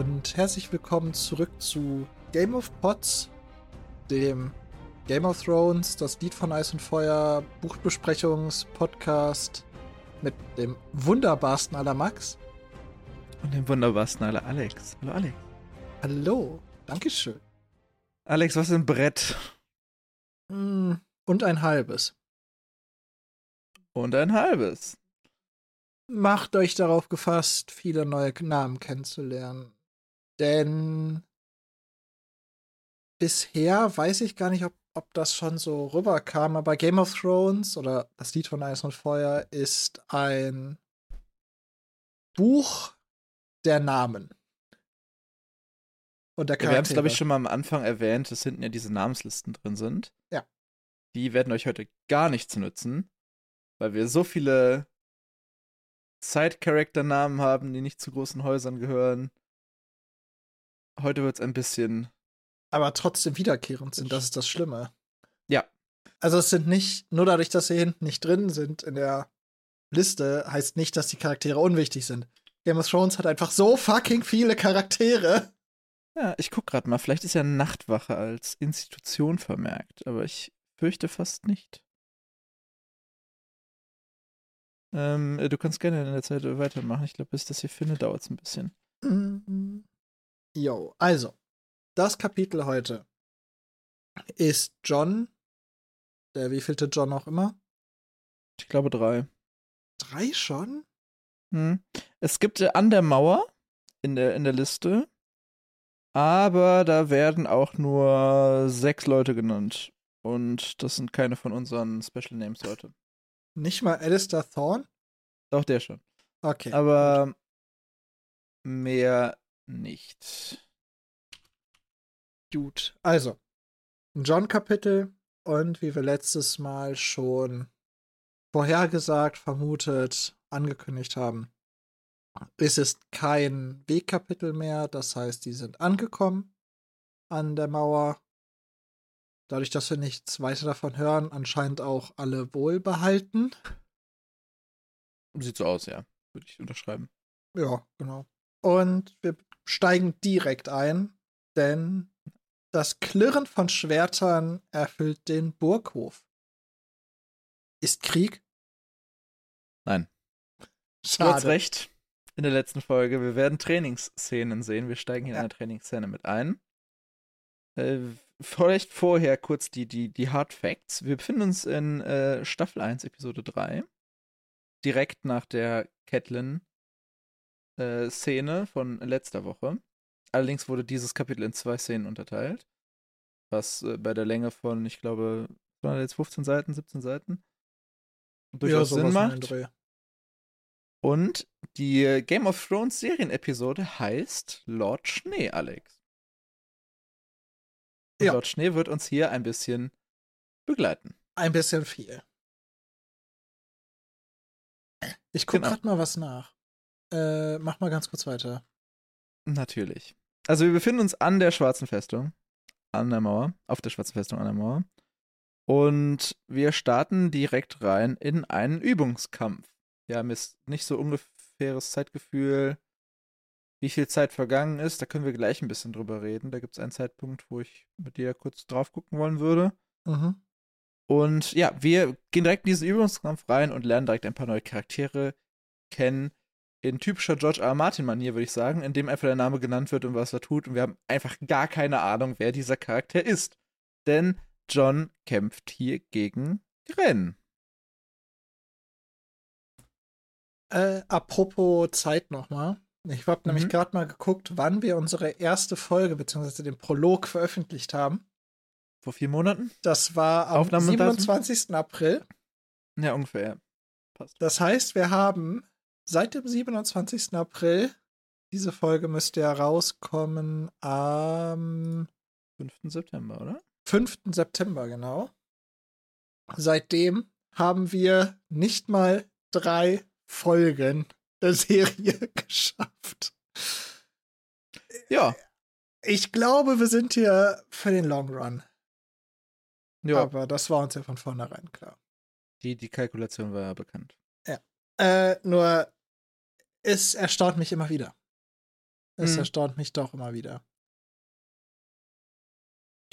und herzlich willkommen zurück zu Game of Pots, dem Game of Thrones, das Lied von Eis und Feuer, Buchbesprechungs-Podcast mit dem wunderbarsten aller Max. Und dem wunderbarsten aller Alex. Hallo Alex. Hallo, Dankeschön. Alex, was ist ein Brett? Mm, und ein halbes. Und ein halbes. Macht euch darauf gefasst, viele neue Namen kennenzulernen. Denn bisher weiß ich gar nicht, ob, ob das schon so rüberkam, aber Game of Thrones oder das Lied von Eis und Feuer ist ein Buch der Namen. Und der Charaktere. Ja, wir haben es, glaube ich, schon mal am Anfang erwähnt, dass hinten ja diese Namenslisten drin sind. Ja. Die werden euch heute gar nichts nützen, weil wir so viele Side-Character-Namen haben, die nicht zu großen Häusern gehören. Heute wird es ein bisschen. Aber trotzdem wiederkehrend sind, das ist das Schlimme. Ja. Also es sind nicht, nur dadurch, dass sie hinten nicht drin sind in der Liste, heißt nicht, dass die Charaktere unwichtig sind. Game of Thrones hat einfach so fucking viele Charaktere. Ja, ich guck gerade mal, vielleicht ist ja Nachtwache als Institution vermerkt, aber ich fürchte fast nicht. Ähm, äh, du kannst gerne in der Zeit weitermachen. Ich glaube, bis das hier findet, dauert es ein bisschen. Jo, also, das Kapitel heute ist John, der wievielte John auch immer? Ich glaube drei. Drei schon? Hm. Es gibt äh, an der Mauer in der, in der Liste, aber da werden auch nur sechs Leute genannt. Und das sind keine von unseren Special Names heute. Nicht mal Alistair Thorne? Doch, der schon. Okay. Aber mehr nicht. Gut. Also, ein John-Kapitel und wie wir letztes Mal schon vorhergesagt, vermutet, angekündigt haben, ist es kein Wegkapitel mehr. Das heißt, die sind angekommen an der Mauer Dadurch, dass wir nichts weiter davon hören, anscheinend auch alle wohlbehalten. Sieht so aus, ja. Würde ich unterschreiben. Ja, genau. Und wir steigen direkt ein, denn das Klirren von Schwertern erfüllt den Burghof. Ist Krieg? Nein. Schade. Du hast recht. In der letzten Folge. Wir werden Trainingsszenen sehen. Wir steigen hier ja. in eine Trainingsszene mit ein. Äh, vielleicht vorher kurz die, die, die Hard Facts. Wir befinden uns in äh, Staffel 1, Episode 3. Direkt nach der Catelyn-Szene äh, von letzter Woche. Allerdings wurde dieses Kapitel in zwei Szenen unterteilt. Was äh, bei der Länge von, ich glaube, jetzt 15 Seiten, 17 Seiten durchaus ja, Sinn macht. Und die Game of Thrones Serienepisode heißt Lord Schnee, Alex. Und ja. Lord Schnee wird uns hier ein bisschen begleiten. Ein bisschen viel. Ich gucke genau. gerade mal was nach. Äh, mach mal ganz kurz weiter. Natürlich. Also wir befinden uns an der Schwarzen Festung. An der Mauer. Auf der Schwarzen Festung an der Mauer. Und wir starten direkt rein in einen Übungskampf. Wir haben jetzt nicht so ungefähres Zeitgefühl, wie viel Zeit vergangen ist, da können wir gleich ein bisschen drüber reden. Da gibt es einen Zeitpunkt, wo ich mit dir kurz drauf gucken wollen würde. Mhm. Und ja, wir gehen direkt in diesen Übungskampf rein und lernen direkt ein paar neue Charaktere kennen. In typischer George R. R. Martin-Manier, würde ich sagen, in dem einfach der Name genannt wird und was er tut. Und wir haben einfach gar keine Ahnung, wer dieser Charakter ist. Denn John kämpft hier gegen Gren. Äh, apropos Zeit nochmal. Ich habe mhm. nämlich gerade mal geguckt, wann wir unsere erste Folge bzw. den Prolog veröffentlicht haben. Vor vier Monaten? Das war am Aufnahme 27. April. Ja, ungefähr. Passt. Das heißt, wir haben seit dem 27. April, diese Folge müsste ja rauskommen am 5. September, oder? 5. September, genau. Seitdem haben wir nicht mal drei Folgen der Serie geschafft. Ja. Ich glaube, wir sind hier für den Long Run. Ja. Aber das war uns ja von vornherein klar. Die, die Kalkulation war ja bekannt. Ja. Äh, nur, es erstaunt mich immer wieder. Es Mhm. erstaunt mich doch immer wieder.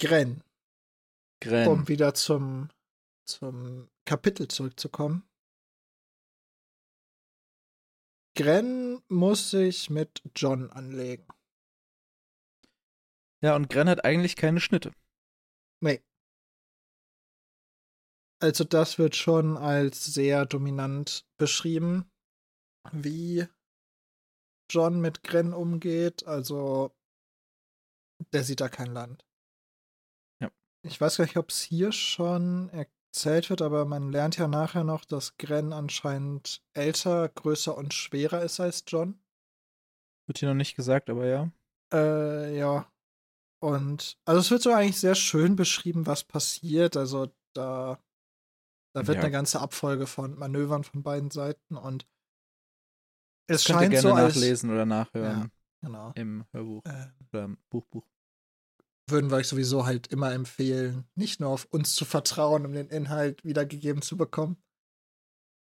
Gren, Gren. um wieder zum, zum Kapitel zurückzukommen. Gren muss sich mit John anlegen. Ja, und Gren hat eigentlich keine Schnitte. Nee. Also das wird schon als sehr dominant beschrieben, wie John mit Gren umgeht. Also der sieht da kein Land. Ja. Ich weiß gar nicht, ob es hier schon erzählt wird, aber man lernt ja nachher noch, dass Gren anscheinend älter, größer und schwerer ist als John. Wird hier noch nicht gesagt, aber ja. Äh, ja. Und also es wird so eigentlich sehr schön beschrieben, was passiert. Also da, da wird Ja. eine ganze Abfolge von Manövern von beiden Seiten und es Könnt ihr scheint gerne so als nachlesen oder nachhören Ja. genau. im Hörbuch Äh, oder im Buchbuch. würden wir euch sowieso halt immer empfehlen, nicht nur auf uns zu vertrauen, um den Inhalt wiedergegeben zu bekommen.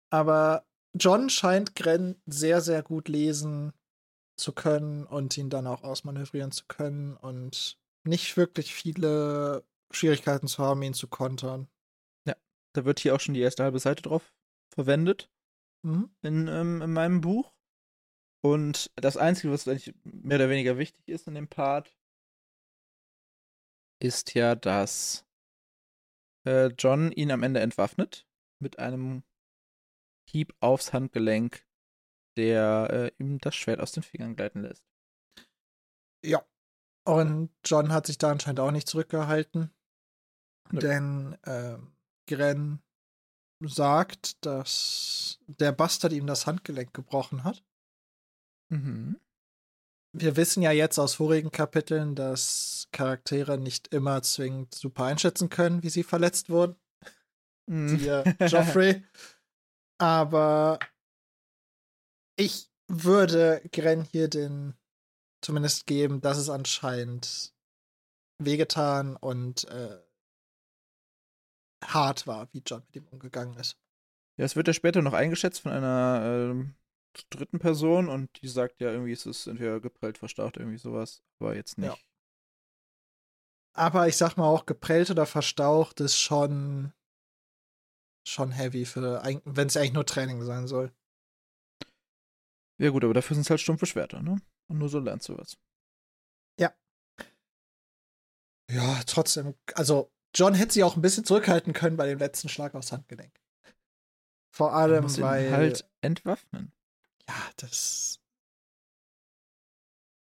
Aber John scheint Gren sehr, sehr gut lesen zu können und ihn dann auch ausmanövrieren zu können und nicht wirklich viele Schwierigkeiten zu haben, ihn zu kontern. Da wird hier auch schon die erste halbe Seite drauf verwendet Mhm. in, ähm, in meinem Buch. Und das Einzige, was eigentlich mehr oder weniger wichtig ist in dem Part, ist ja, dass äh, John ihn am Ende entwaffnet mit einem Hieb aufs Handgelenk, der äh, ihm das Schwert aus den Fingern gleiten lässt. Ja. Und John hat sich da anscheinend auch nicht zurückgehalten. Nö. Denn ähm, Gren sagt, dass der Bastard ihm das Handgelenk gebrochen hat. Mhm. Wir wissen ja jetzt aus vorigen Kapiteln, dass Charaktere nicht immer zwingend super einschätzen können, wie sie verletzt wurden. Mhm. Siehe Joffrey. Aber ich würde Gren hier den zumindest geben, dass es anscheinend wehgetan und äh, hart war, wie John mit ihm umgegangen ist. Ja, es wird ja später noch eingeschätzt von einer ähm, dritten Person und die sagt ja irgendwie, es ist entweder geprellt, verstaucht, irgendwie sowas, aber jetzt nicht. Ja. Aber ich sag mal auch, geprellt oder verstaucht ist schon schon heavy für, wenn es eigentlich nur Training sein soll. Ja, gut, aber dafür sind es halt stumpfe Schwerter, ne? Und nur so lernst du was. Ja, trotzdem, also John hätte sich auch ein bisschen zurückhalten können bei dem letzten Schlag aufs Handgelenk. Vor allem, weil halt entwaffnen. Ja, das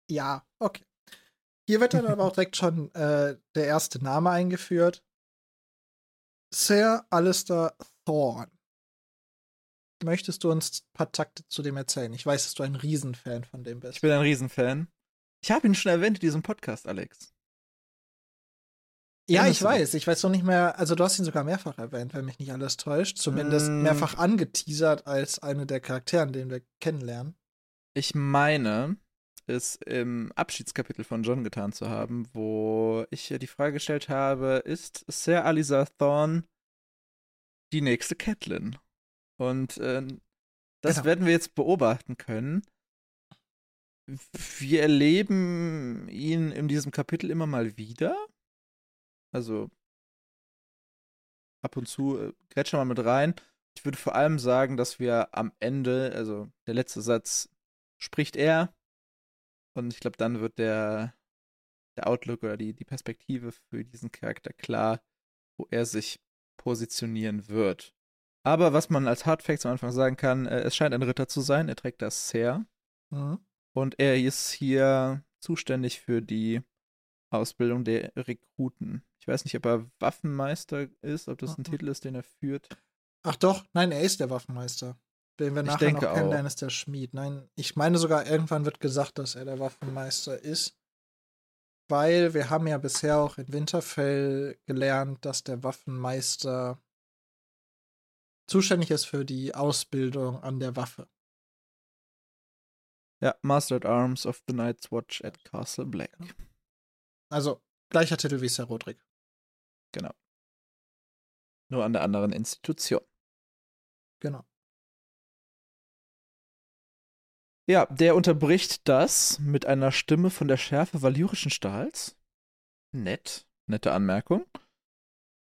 ja, okay. Hier wird dann aber auch direkt schon äh, der erste Name eingeführt. Sir Alistair Thorne. Möchtest du uns ein paar Takte zu dem erzählen? Ich weiß, dass du ein Riesenfan von dem bist. Ich bin ein Riesenfan. Ich habe ihn schon erwähnt in diesem Podcast, Alex. Ja, ich weiß. Ich weiß noch nicht mehr. Also, du hast ihn sogar mehrfach erwähnt, wenn mich nicht alles täuscht. Zumindest Mm. mehrfach angeteasert als eine der Charakteren, den wir kennenlernen. Ich meine, es im Abschiedskapitel von John getan zu haben, wo ich die Frage gestellt habe, ist Sir Alisa Thorne die nächste Catelyn? Und äh, das Genau. werden wir jetzt beobachten können. Wir erleben ihn in diesem Kapitel immer mal wieder. Also ab und zu äh, grätschen wir mal mit rein. Ich würde vor allem sagen, dass wir am Ende, also der letzte Satz spricht er. Und ich glaube, dann wird der, der Outlook oder die, die Perspektive für diesen Charakter klar, wo er sich positionieren wird. Aber was man als Hardfacts am Anfang sagen kann, äh, es scheint ein Ritter zu sein. Er trägt das Ser. Mhm. Und er ist hier zuständig für die Ausbildung der Rekruten. Ich weiß nicht, ob er Waffenmeister ist, ob das ein Mhm. Titel ist, den er führt. Ach doch, nein, er ist der Waffenmeister. Den wir Ich nachher noch kennenlernen, auch. ist der Schmied. Nein, ich meine sogar, irgendwann wird gesagt, dass er der Waffenmeister ist. Weil wir haben ja bisher auch in Winterfell gelernt, dass der Waffenmeister zuständig ist für die Ausbildung an der Waffe. Ja, Master at Arms of the Night's Watch at Castle Black. Also gleicher Titel wie Sir Roderick. Nur an der anderen Institution. Genau. Ja, der unterbricht das mit einer Stimme von der Schärfe valyrischen Stahls. Nett, nette Anmerkung.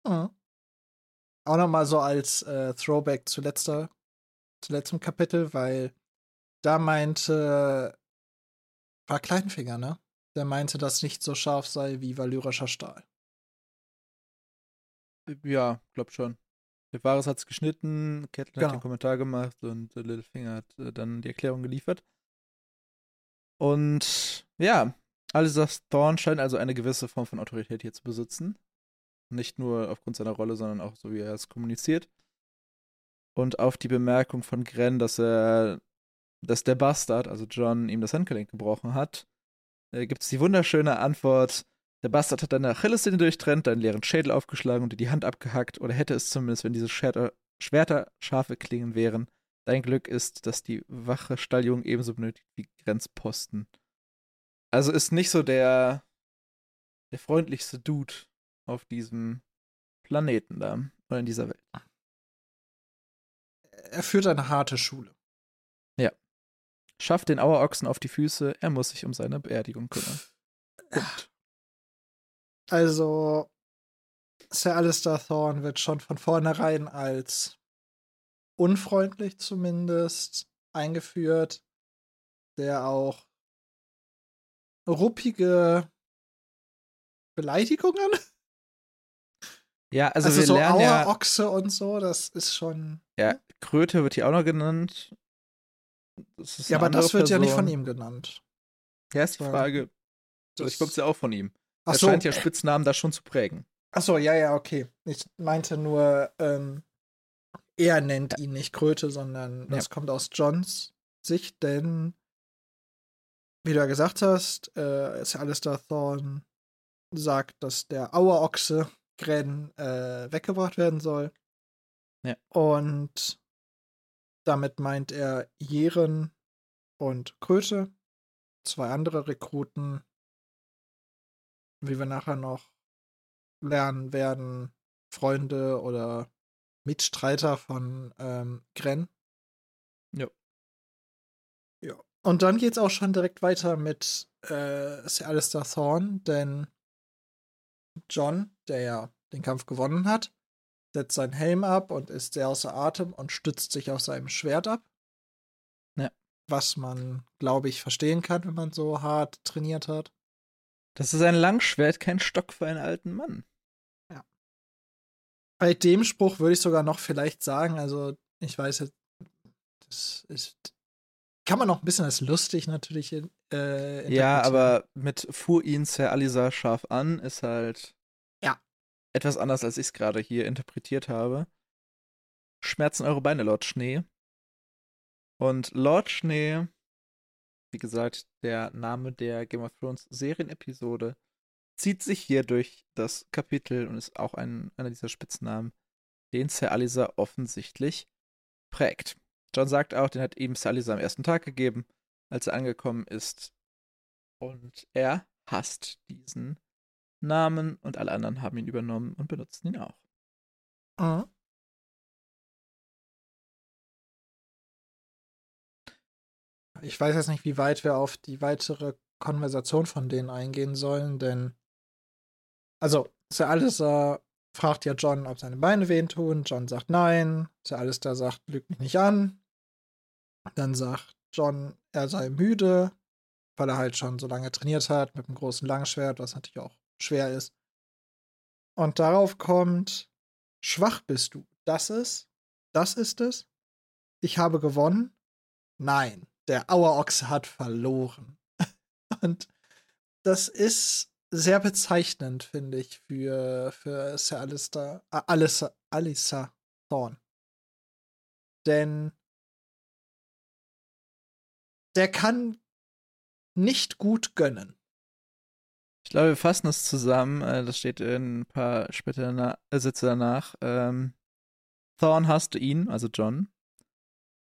Mhm. Auch nochmal so als äh, Throwback zu, letzter, zu letztem Kapitel, weil da meinte, war Kleinfinger, ne? Der meinte, dass nicht so scharf sei wie valyrischer Stahl. Ja, glaub schon. Der Vares hat's geschnitten, Kettle Genau. hat den Kommentar gemacht und äh, Littlefinger hat äh, dann die Erklärung geliefert. Und ja, Alistair Thorne scheint also eine gewisse Form von Autorität hier zu besitzen. Nicht nur aufgrund seiner Rolle, sondern auch so, wie er es kommuniziert. Und auf die Bemerkung von Gren, dass er, dass der Bastard, also John, ihm das Handgelenk gebrochen hat, äh, gibt es die wunderschöne Antwort, der Bastard hat deine Achillessehne durchtrennt, deinen leeren Schädel aufgeschlagen und dir die Hand abgehackt. Oder hätte es zumindest, wenn diese Schwerter, Schwerter scharfe Klingen wären. Dein Glück ist, dass die wache Stalljungen ebenso benötigt wie Grenzposten. Also ist nicht so der, der freundlichste Dude auf diesem Planeten da oder in dieser Welt. Er führt eine harte Schule. Schafft den Auerochsen auf die Füße, er muss sich um seine Beerdigung kümmern. Punkt. Also, Sir Alistair Thorne wird schon von vornherein als unfreundlich zumindest eingeführt, der auch ruppige Beleidigungen, Ja, also, also, wir so lernen ja, Auerochse und so, das ist schon. ja, Kröte wird hier auch noch genannt. Ja, aber das wird ja nicht von Person. ihm genannt. Ja, ist die. Frage. Das- Ich glaube, es ja auch von ihm. Ach Er so, scheint ja Spitznamen da schon zu prägen. ach so, ja, ja, okay. Ich meinte nur, ähm, er nennt ihn nicht Kröte, sondern das kommt aus Johns Sicht, denn wie du ja gesagt hast, äh, ist Alistair Thorne sagt, dass der Auerochse Gren äh, weggebracht werden soll. Ja. Und damit meint er Jeren und Kröte, zwei andere Rekruten, wie wir nachher noch lernen werden, Freunde oder Mitstreiter von ähm, Gren. Ja. Ja. Und dann geht's auch schon direkt weiter mit äh, Sir Alistair Thorne, denn John, der ja den Kampf gewonnen hat, setzt seinen Helm ab und ist sehr außer Atem und stützt sich auf seinem Schwert ab. Ja. Was man, glaube ich, verstehen kann, wenn man so hart trainiert hat. Das ist ein Langschwert, kein Stock für einen alten Mann. Bei dem Spruch würde ich sogar noch vielleicht sagen, also ich weiß jetzt, das ist, kann man noch ein bisschen als lustig natürlich äh, Ja, aber mit fuhr ihn Sir Alisa scharf an ist halt Ja. etwas anders, als ich es gerade hier interpretiert habe. Schmerzen eure Beine, Lord Schnee. Und Lord Schnee, wie gesagt, der Name der Game of Thrones Serienepisode, zieht sich hier durch das Kapitel und ist auch ein, einer dieser Spitznamen, den Sir Alisa offensichtlich prägt. John sagt auch, den hat ihm Sir Alisa am ersten Tag gegeben, als er angekommen ist. Und er hasst diesen Namen und alle anderen haben ihn übernommen und benutzen ihn auch. Mhm. Ich weiß jetzt nicht, wie weit wir auf die weitere Konversation von denen eingehen sollen, denn also Sir Alistair fragt ja John, ob seine Beine wehen tun. John sagt nein. Sir Alistair sagt, lüg mich nicht an. Dann sagt John, er sei müde, weil er halt schon so lange trainiert hat mit einem großen Langschwert, was natürlich auch schwer ist. Und darauf kommt, schwach bist du. Das ist, das ist es. Ich habe gewonnen. Nein, der Auerochse hat verloren. Und das ist sehr bezeichnend, finde ich, für, für Sir Alistair, äh, Alissa, Alissa Thorne. Denn der kann nicht gut gönnen. Ich glaube, wir fassen es zusammen. äh, Das steht in ein paar später äh, Sätze danach. Ähm, Thorn hasste ihn, also John.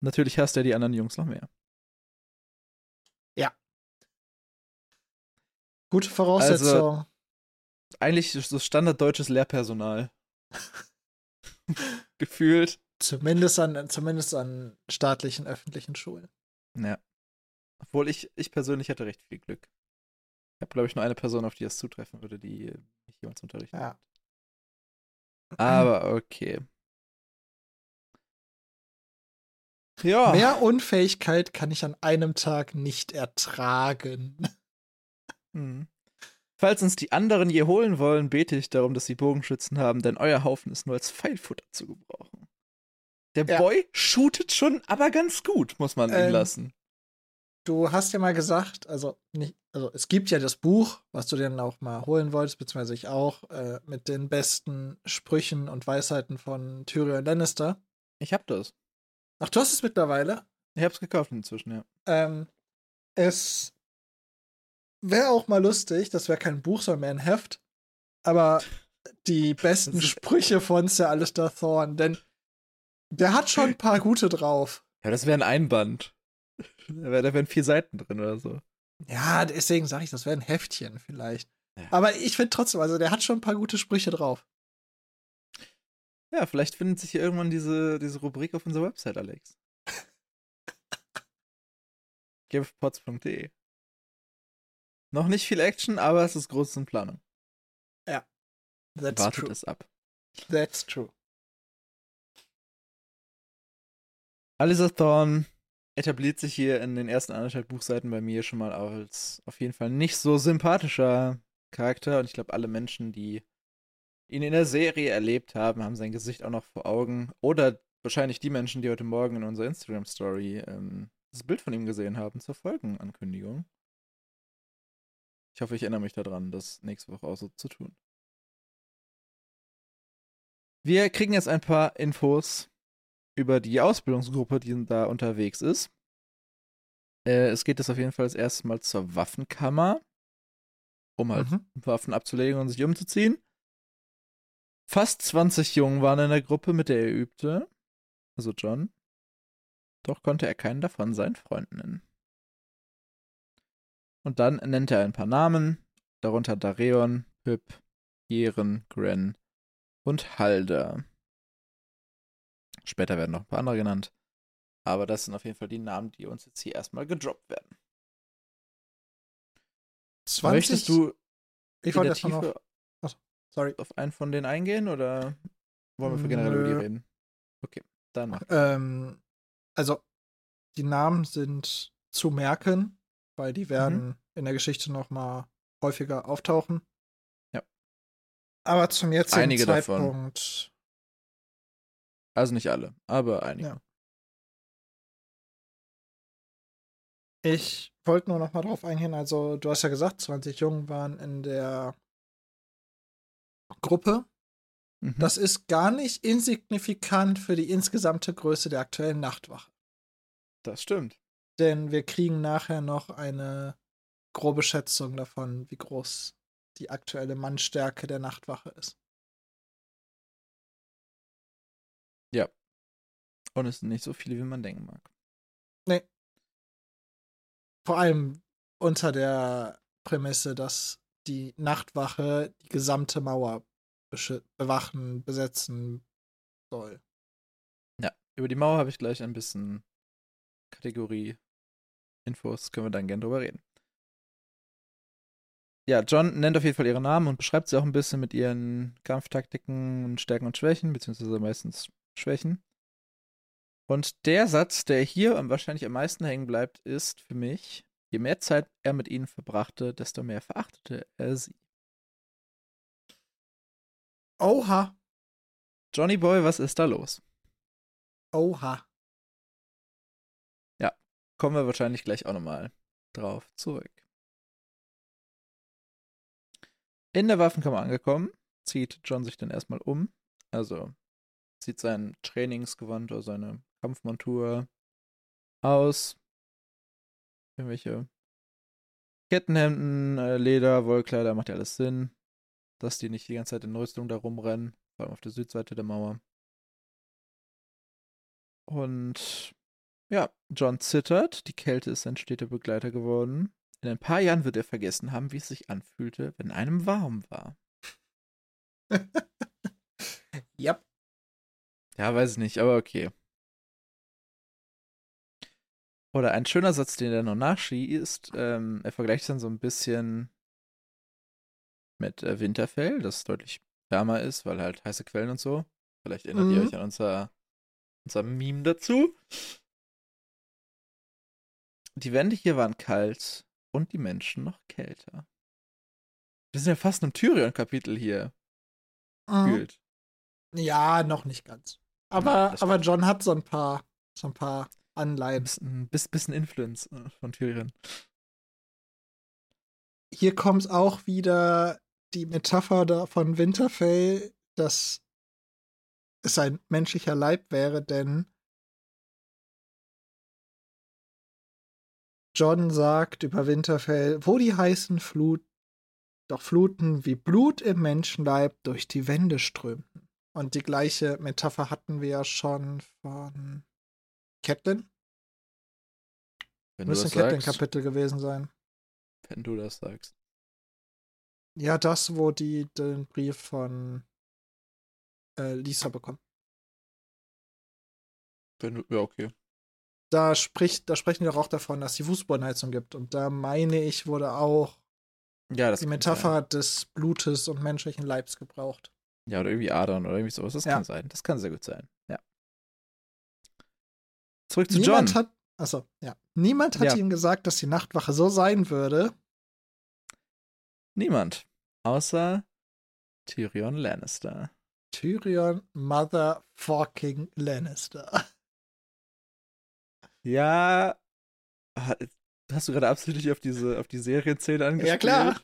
Natürlich hasst er die anderen Jungs noch mehr. Gute Voraussetzung. Eigentlich so standarddeutsches Lehrpersonal. Gefühlt. zumindest, an, zumindest an staatlichen, öffentlichen Schulen. Ja. Obwohl ich, ich persönlich hatte recht viel Glück. Ich habe, glaube ich, nur eine Person, auf die es zutreffen würde, die mich jemals unterrichtet Ja. hat. Aber okay. Ja. Mehr Unfähigkeit kann ich an einem Tag nicht ertragen. Hm. Falls uns die anderen je holen wollen, bete ich darum, dass sie Bogenschützen haben, denn euer Haufen ist nur als Pfeilfutter zu gebrauchen. Der Ja. Boy shootet schon, aber ganz gut, muss man Ähm, lassen. Du hast ja mal gesagt, also nicht, also es gibt ja das Buch, was du dir dann auch mal holen wolltest, beziehungsweise ich auch, äh, mit den besten Sprüchen und Weisheiten von Tyrion Lannister. Ich hab das. Ach, du hast es mittlerweile. Ich hab's gekauft inzwischen, ja. Ähm, es wäre auch mal lustig, das wäre kein Buch, sondern mehr ein Heft, aber die besten Sprüche von Sir Alistair Thorne, denn der hat schon ein paar gute drauf. Ja, das wäre ein Einband. Da wär- da wären vier Seiten drin oder so. Ja, deswegen sage ich, das wäre ein Heftchen vielleicht. Ja. Aber ich finde trotzdem, also der hat schon ein paar gute Sprüche drauf. Ja, vielleicht findet sich hier irgendwann diese, diese Rubrik auf unserer Website, Alex. givepots.de Noch nicht viel Action, aber es ist groß in Planung. That's Wartet true. es ab. That's true. Alisa Thorne etabliert sich hier in den ersten anderthalb Buchseiten bei mir schon mal als auf jeden Fall nicht so sympathischer Charakter. Und ich glaube, alle Menschen, die ihn in der Serie erlebt haben, haben sein Gesicht auch noch vor Augen. Oder wahrscheinlich die Menschen, die heute Morgen in unserer Instagram-Story ähm, das Bild von ihm gesehen haben zur Folgenankündigung. Ich hoffe, ich erinnere mich daran, das nächste Woche auch so zu tun. Wir kriegen jetzt ein paar Infos über die Ausbildungsgruppe, die da unterwegs ist. Äh, es geht jetzt auf jeden Fall das erste Mal zur Waffenkammer, um halt Mhm. Waffen abzulegen und sich umzuziehen. Fast 20 Jungen waren in der Gruppe, mit der er übte. Also John. Doch konnte er keinen davon seinen Freund nennen. Und dann nennt er ein paar Namen, darunter Dareon, Pip, Jeren, Gren und Halder. Später werden noch ein paar andere genannt. Aber das sind auf jeden Fall die Namen, die uns jetzt hier erstmal gedroppt werden. 20. Möchtest du ich wollte der erst mal Tiefe noch. Sorry. auf einen von denen eingehen oder wollen wir für generell über die reden? Okay, dann mach. Ähm, also, die Namen sind zu merken, weil Mhm. die werden in der Geschichte noch mal häufiger auftauchen. Ja. Aber zum jetzigen Einige davon. Zeitpunkt. Also nicht alle, aber einige. Ja. Ich wollte nur noch mal drauf eingehen. Also, du hast ja gesagt, 20 Jungen waren in der Gruppe. Mhm. Das ist gar nicht insignifikant für die insgesamte Größe der aktuellen Nachtwache. das stimmt. Denn wir kriegen nachher noch eine grobe Schätzung davon, wie groß die aktuelle Mannstärke der Nachtwache ist. Und es sind nicht so viele, wie man denken mag. Vor allem unter der Prämisse, dass die Nachtwache die gesamte Mauer bewachen, besetzen soll. Ja, über die Mauer habe ich gleich ein bisschen Kategorie Infos, können wir dann gerne drüber reden. Ja, John nennt auf jeden Fall ihre Namen und beschreibt sie auch ein bisschen mit ihren Kampftaktiken Stärken und Schwächen, beziehungsweise meistens Schwächen. Und der Satz, der hier wahrscheinlich am meisten hängen bleibt, ist für mich, je mehr Zeit er mit ihnen verbrachte, desto mehr verachtete er sie. Oha, Johnny Boy, was ist da los? oha. Kommen wir wahrscheinlich gleich auch nochmal drauf zurück. In der Waffenkammer angekommen, zieht John sich dann erstmal um. Also zieht sein Trainingsgewand oder seine Kampfmontur aus. Irgendwelche Kettenhemden, äh, Leder, Wollkleider, macht ja alles Sinn. Dass die nicht die ganze Zeit in Rüstung da rumrennen. Vor allem auf der Südseite der Mauer. Und ja, John zittert, die Kälte ist sein steter Begleiter geworden. In ein paar Jahren wird er vergessen haben, wie es sich anfühlte, wenn einem warm war. Yep. Ja, weiß ich nicht, aber okay. Oder ein schöner Satz, den er noch nachschießt, ähm, er vergleicht dann so ein bisschen mit äh, Winterfell, das deutlich wärmer ist, weil halt heiße Quellen und so. Vielleicht erinnert Mhm. ihr euch an unser, unser Meme dazu. Die Wände hier waren kalt und die Menschen noch kälter. Wir sind ja fast im Tyrion-Kapitel hier, Mhm. gefühlt. Ja, noch nicht ganz. Ja, Aber, das aber John hat so ein paar, so ein paar Ein Anleihen. bisschen, bis- bisschen Influence äh, von Tyrion. Hier kommt auch wieder die Metapher da von Winterfell, dass es ein menschlicher Leib wäre, denn John sagt über Winterfell, wo die heißen Flut, doch Fluten wie Blut im Menschenleib durch die Wände strömten. Und die gleiche Metapher hatten wir ja schon von Catelyn. Wenn du Müsste das ein. Catelyn-Kapitel gewesen sein. Wenn du das sagst. Ja, das, wo die den Brief von äh, Lisa bekommen. Wenn du, ja, okay. Da, spricht, da sprechen wir doch auch davon, dass die Fußbodenheizung gibt. Und da meine ich, wurde auch Ja, die Metapher des Blutes und menschlichen Leibs gebraucht. Sein. Ja, oder irgendwie Adern oder irgendwie sowas. Das Ja. kann sein. Das kann sehr gut sein. Ja. Zurück zu Niemand John. hat, achso, ja. Niemand hat Ja. ihm gesagt, dass die Nachtwache so sein würde. Niemand. Außer Tyrion Lannister. Tyrion Motherfucking Lannister. Ja. ha- Hast du gerade absolut auf diese auf die Serienszene angespielt? Ja, klar.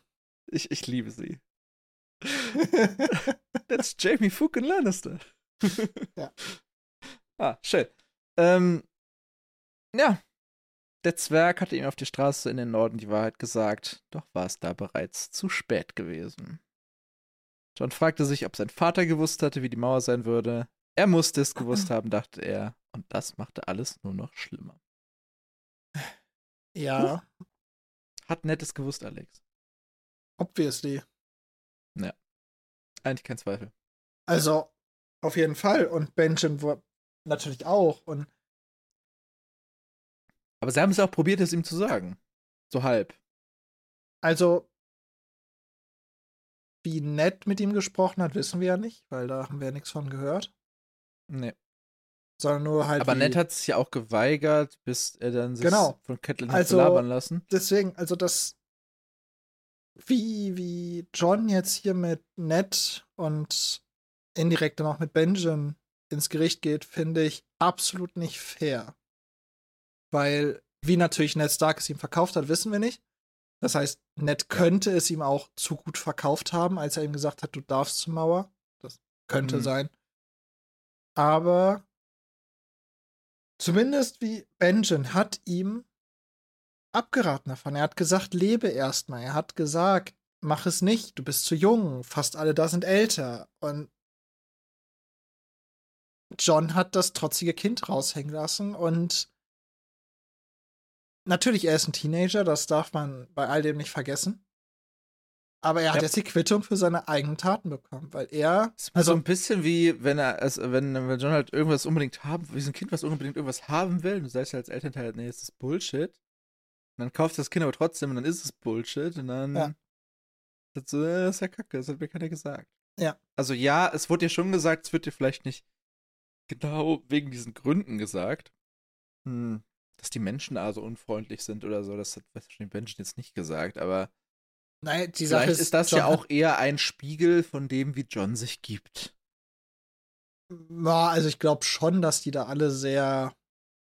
Ich, ich liebe sie. That's Jamie fucking Lannister. Ja. Ah, schön. Ähm, ja. Der Zwerg hatte ihm auf die Straße in den Norden die Wahrheit gesagt, doch war es da bereits zu spät gewesen. John fragte sich, ob sein Vater gewusst hatte, wie die Mauer sein würde. Er musste es gewusst haben, dachte er, und das machte alles nur noch schlimmer. ja, Hat Nettes gewusst, Alex. obviously. Eigentlich kein Zweifel. Also, auf jeden Fall. Und Benjamin natürlich auch. Und Aber sie haben es auch probiert, es ihm zu sagen. So halb. also, wie nett mit ihm gesprochen hat, wissen wir ja nicht, weil da haben wir ja nichts von gehört. Nee. Sondern nur halt. Aber Ned hat sich ja auch geweigert, bis er dann sich Genau. von Catelyn hat Also- belabern lassen. Deswegen, also das. Wie, wie John jetzt hier mit Ned und indirekt dann auch mit Benjamin ins Gericht geht, finde ich absolut nicht fair. Weil, wie natürlich Ned Stark es ihm verkauft hat, wissen wir nicht. Das heißt, Ned könnte es ihm auch zu gut verkauft haben, als er ihm gesagt hat, du darfst zur Mauer. Das könnte Mhm. sein. Aber zumindest wie Benjamin hat ihm abgeraten davon. Er hat gesagt, lebe erstmal. Er hat gesagt, mach es nicht, du bist zu jung, fast alle da sind älter. Und John hat das trotzige Kind raushängen lassen und natürlich, er ist ein Teenager, das darf man bei all dem nicht vergessen. Aber er hat Ja. jetzt die Quittung für seine eigenen Taten bekommen, weil er, Es ist also so ein bisschen wie, wenn er, also wenn, wenn John halt irgendwas unbedingt haben, wie so ein Kind, was unbedingt irgendwas haben will, und du sagst ja als Elternteil, nee, das ist Bullshit. Und dann kauft das Kind aber trotzdem und dann ist es Bullshit und dann Ja. sagt so, äh, das ist ja kacke, das hat mir keiner gesagt. Ja. Also ja, es wurde dir schon gesagt, es wird dir vielleicht nicht genau wegen diesen Gründen gesagt. Hm, dass die Menschen da so unfreundlich sind oder so, das hat wahrscheinlich Menschen jetzt nicht gesagt, aber naja, die Sache vielleicht ist, ist das John ja auch eher ein Spiegel von dem, wie John sich gibt. Ja, also ich glaube schon, dass die da alle sehr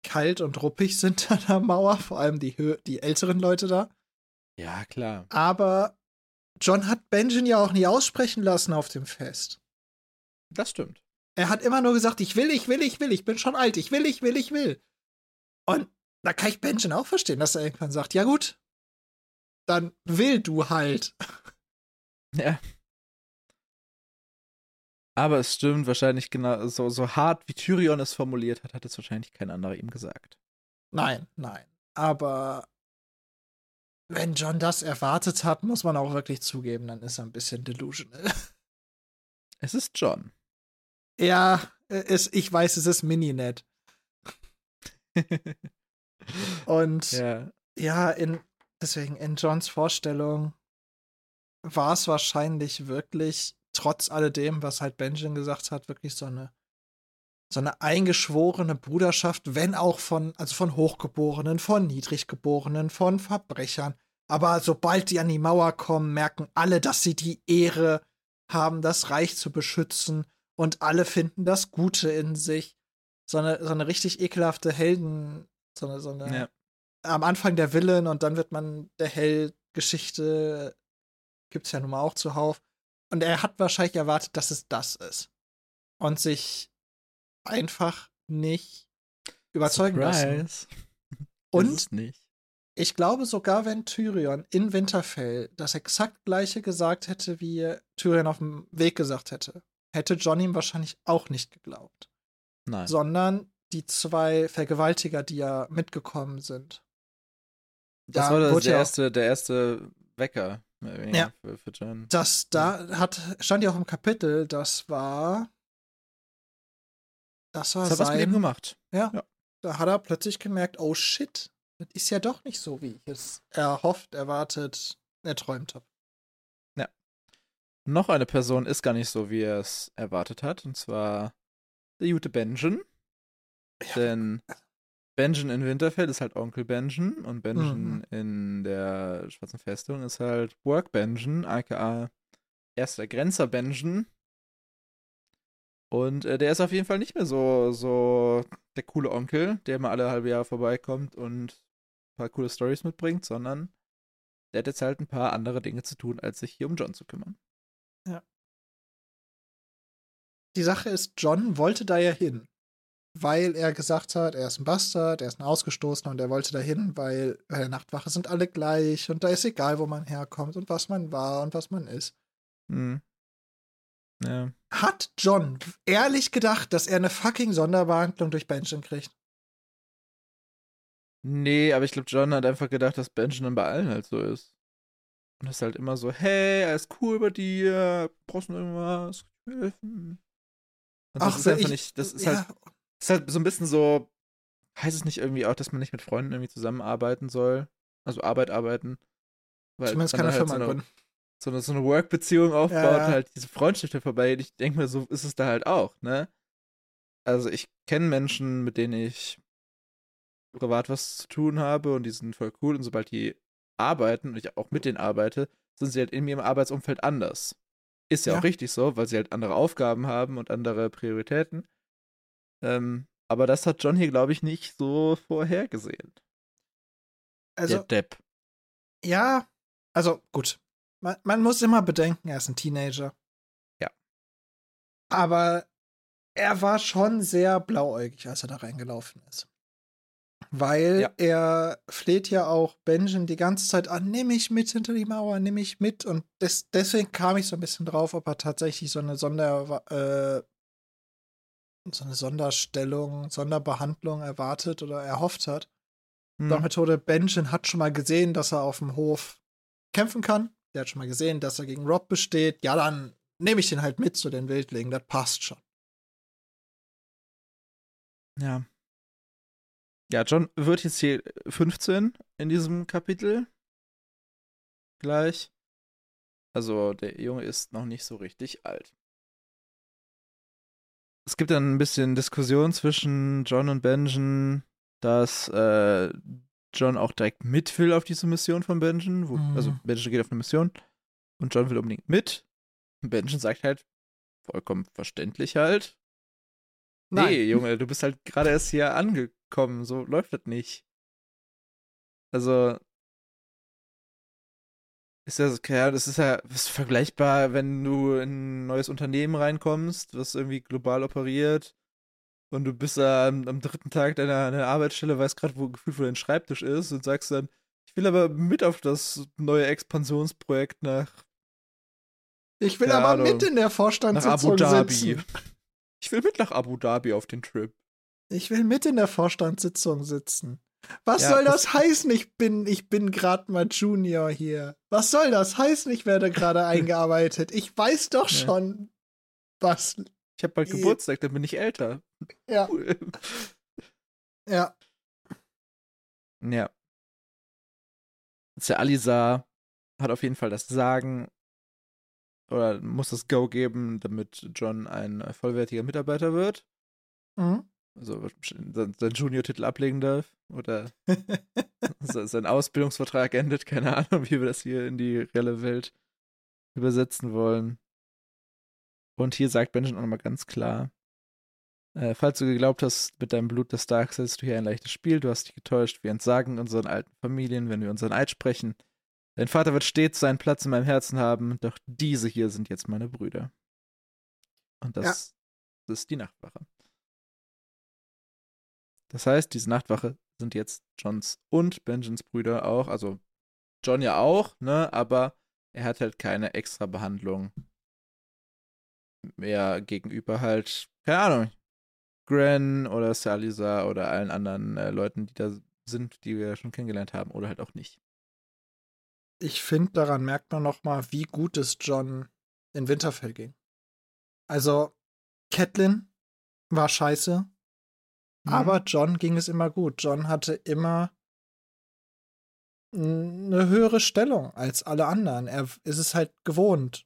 kalt und ruppig sind an der Mauer, vor allem die, Hö die älteren Leute da. Ja, klar. Aber John hat Benjamin ja auch nie aussprechen lassen auf dem Fest. Das stimmt. Er hat immer nur gesagt, ich will, ich will, ich will, ich bin schon alt, ich will, ich will, ich will. Und da kann ich Benjamin auch verstehen, dass er irgendwann sagt, ja gut, dann will du halt. Ja. Aber es stimmt wahrscheinlich genau, so, so hart wie Tyrion es formuliert hat, hat es wahrscheinlich kein anderer ihm gesagt. Nein, nein. Aber wenn John das erwartet hat, muss man auch wirklich zugeben, dann ist er ein bisschen delusional. Es ist John. Ja, es, ich weiß, es ist Mini-Net. Und Ja. ja, in, deswegen in Johns Vorstellung war es wahrscheinlich wirklich, trotz alledem, was halt Benjamin gesagt hat, wirklich so eine, so eine eingeschworene Bruderschaft, wenn auch von, also von Hochgeborenen, von Niedriggeborenen, von Verbrechern. Aber sobald die an die Mauer kommen, merken alle, dass sie die Ehre haben, das Reich zu beschützen und alle finden das Gute in sich. So eine, so eine richtig ekelhafte Helden, so eine, so eine Ja. Am Anfang der Villain und dann wird man der Held. Geschichte gibt's ja nun mal auch zuhauf. Und er hat wahrscheinlich erwartet, dass es das ist. Und sich einfach nicht überzeugen lassen. Surprise. Und es nicht. ich glaube sogar, wenn Tyrion in Winterfell das exakt gleiche gesagt hätte, wie Tyrion auf dem Weg gesagt hätte, hätte John ihm wahrscheinlich auch nicht geglaubt. Nein. Sondern die zwei Vergewaltiger, die ja mitgekommen sind. Das da war das der, ja erste, der erste Wecker Ja. für, für John. Das da hat, stand ja auch im Kapitel, das war. Das war Das hat was mit ihm sein. gemacht. Da hat er plötzlich gemerkt, oh shit, das ist ja doch nicht so, wie ich es erhofft, erwartet, erträumt habe. Noch eine Person ist gar nicht so, wie er es erwartet hat, und zwar der gute Benjen. Denn Benjen in Winterfell ist halt Onkel Benjen und Benjen Mhm. in der Schwarzen Festung ist halt Work Benjen, aka erster Grenzer Benjen. Und äh, der ist auf jeden Fall nicht mehr so, so der coole Onkel, der mal alle halbe Jahre vorbeikommt und ein paar coole Stories mitbringt, sondern der hat jetzt halt ein paar andere Dinge zu tun, als sich hier um John zu kümmern. Die Sache ist, John wollte da ja hin, weil er gesagt hat, er ist ein Bastard, er ist ein Ausgestoßener und er wollte da hin, weil bei der Nachtwache sind alle gleich und da ist egal, wo man herkommt und was man war und was man ist. Hm. Ja. Hat John ehrlich gedacht, dass er eine fucking Sonderbehandlung durch Benjamin kriegt? Nee, aber ich glaube, John hat einfach gedacht, dass Benjamin bei allen halt so ist. Und ist halt immer so, hey, alles cool bei dir, brauchst du irgendwas? Helfen? Und das ist einfach ich- nicht, das ist ja, halt, ist halt so ein bisschen so, heißt es nicht irgendwie auch, dass man nicht mit Freunden irgendwie zusammenarbeiten soll? Also Arbeit arbeiten? Weil keine dann halt Firma so eine, gründen. so eine, so eine Work-Beziehung aufbaut, Ja. halt diese Freundschaft vorbei. Ich denke mir, so ist es da halt auch, ne? Also ich kenne Menschen, mit denen ich privat was zu tun habe und die sind voll cool und sobald die arbeiten und ich auch mit denen arbeite, sind sie halt in ihrem Arbeitsumfeld anders. Ist ja, Ja. auch richtig so, weil sie halt andere Aufgaben haben und andere Prioritäten. Ähm, aber das hat John hier, glaube ich, nicht so vorhergesehen. Also, der Depp. ja, also gut. Man, man muss immer bedenken, er ist ein Teenager. Ja. Aber er war schon sehr blauäugig, als er da reingelaufen ist. Weil Ja. er fleht ja auch Benjamin die ganze Zeit an, nimm mich mit hinter die Mauer, nimm mich mit. Und des, deswegen kam ich so ein bisschen drauf, ob er tatsächlich so eine Sonder, äh, so eine Sonderstellung, Sonderbehandlung erwartet oder erhofft hat. Hm. Doch Methode, Benjamin hat schon mal gesehen, dass er auf dem Hof kämpfen kann. Der hat schon mal gesehen, dass er gegen Rob besteht. Ja, dann nehme ich den halt mit zu den Wildlingen. Das passt schon. Ja. Ja, John wird jetzt hier 15 in diesem Kapitel. Gleich. Also, der Junge ist noch nicht so richtig alt. Es gibt dann ein bisschen Diskussion zwischen John und Benjen, dass äh, John auch direkt mit will auf diese Mission von Benjen. Wo, Mhm. Also, Benjen geht auf eine Mission und John will unbedingt mit. Und Benjen sagt halt, vollkommen verständlich halt, Nein. Nee, Junge, du bist halt gerade erst hier angekommen. So läuft das nicht. Also. Ist das, ja, das ist ja ist vergleichbar, wenn du in ein neues Unternehmen reinkommst, was irgendwie global operiert und du bist da am, am dritten Tag deiner, deiner Arbeitsstelle, weißt gerade, wo gefühlt wo dein Schreibtisch ist und sagst dann, ich will aber mit auf das neue Expansionsprojekt nach, Ich will aber Ahnung. mit in der nach Vorstandssitzung Abu Dhabi. sitzen. Ich will mit nach Abu Dhabi auf den Trip. Ich will mit in der Vorstandssitzung sitzen. Was Ja, soll das- das heißen? Ich bin, ich bin gerade mal Junior hier. Was soll das heißen? Ich werde gerade eingearbeitet. Ich weiß doch Ja. schon, was. Ich habe bald. Geburtstag, dann bin ich älter. Ja, Cool. ja. Ja. Sir Alizar hat auf jeden Fall das Sagen oder muss das Go geben, damit John ein vollwertiger Mitarbeiter wird. Mhm. Also seinen Junior-Titel ablegen darf oder sein Ausbildungsvertrag endet. Keine Ahnung, wie wir das hier in die reelle Welt übersetzen wollen. Und hier sagt Benjamin auch nochmal ganz klar, äh, falls du geglaubt hast, mit deinem Blut des Starks hättest du hier ein leichtes Spiel, du hast dich getäuscht, wir entsagen unseren alten Familien, wenn wir unseren Eid sprechen. Dein Vater wird stets seinen Platz in meinem Herzen haben, doch diese hier sind jetzt meine Brüder. Und das, ja. ist die Nachtwache. Das heißt, diese Nachtwache sind jetzt Johns und Benjins Brüder auch. Also John ja auch, ne? Aber er hat halt keine extra Behandlung mehr gegenüber halt, keine Ahnung, Gren oder Salisa oder allen anderen äh, Leuten, die da sind, die wir schon kennengelernt haben oder halt auch nicht. Ich finde, daran merkt man noch mal, wie gut es John in Winterfell ging. Also, Catelyn war scheiße. Aber John ging es immer gut. John hatte immer eine höhere Stellung als alle anderen. Er ist es halt gewohnt,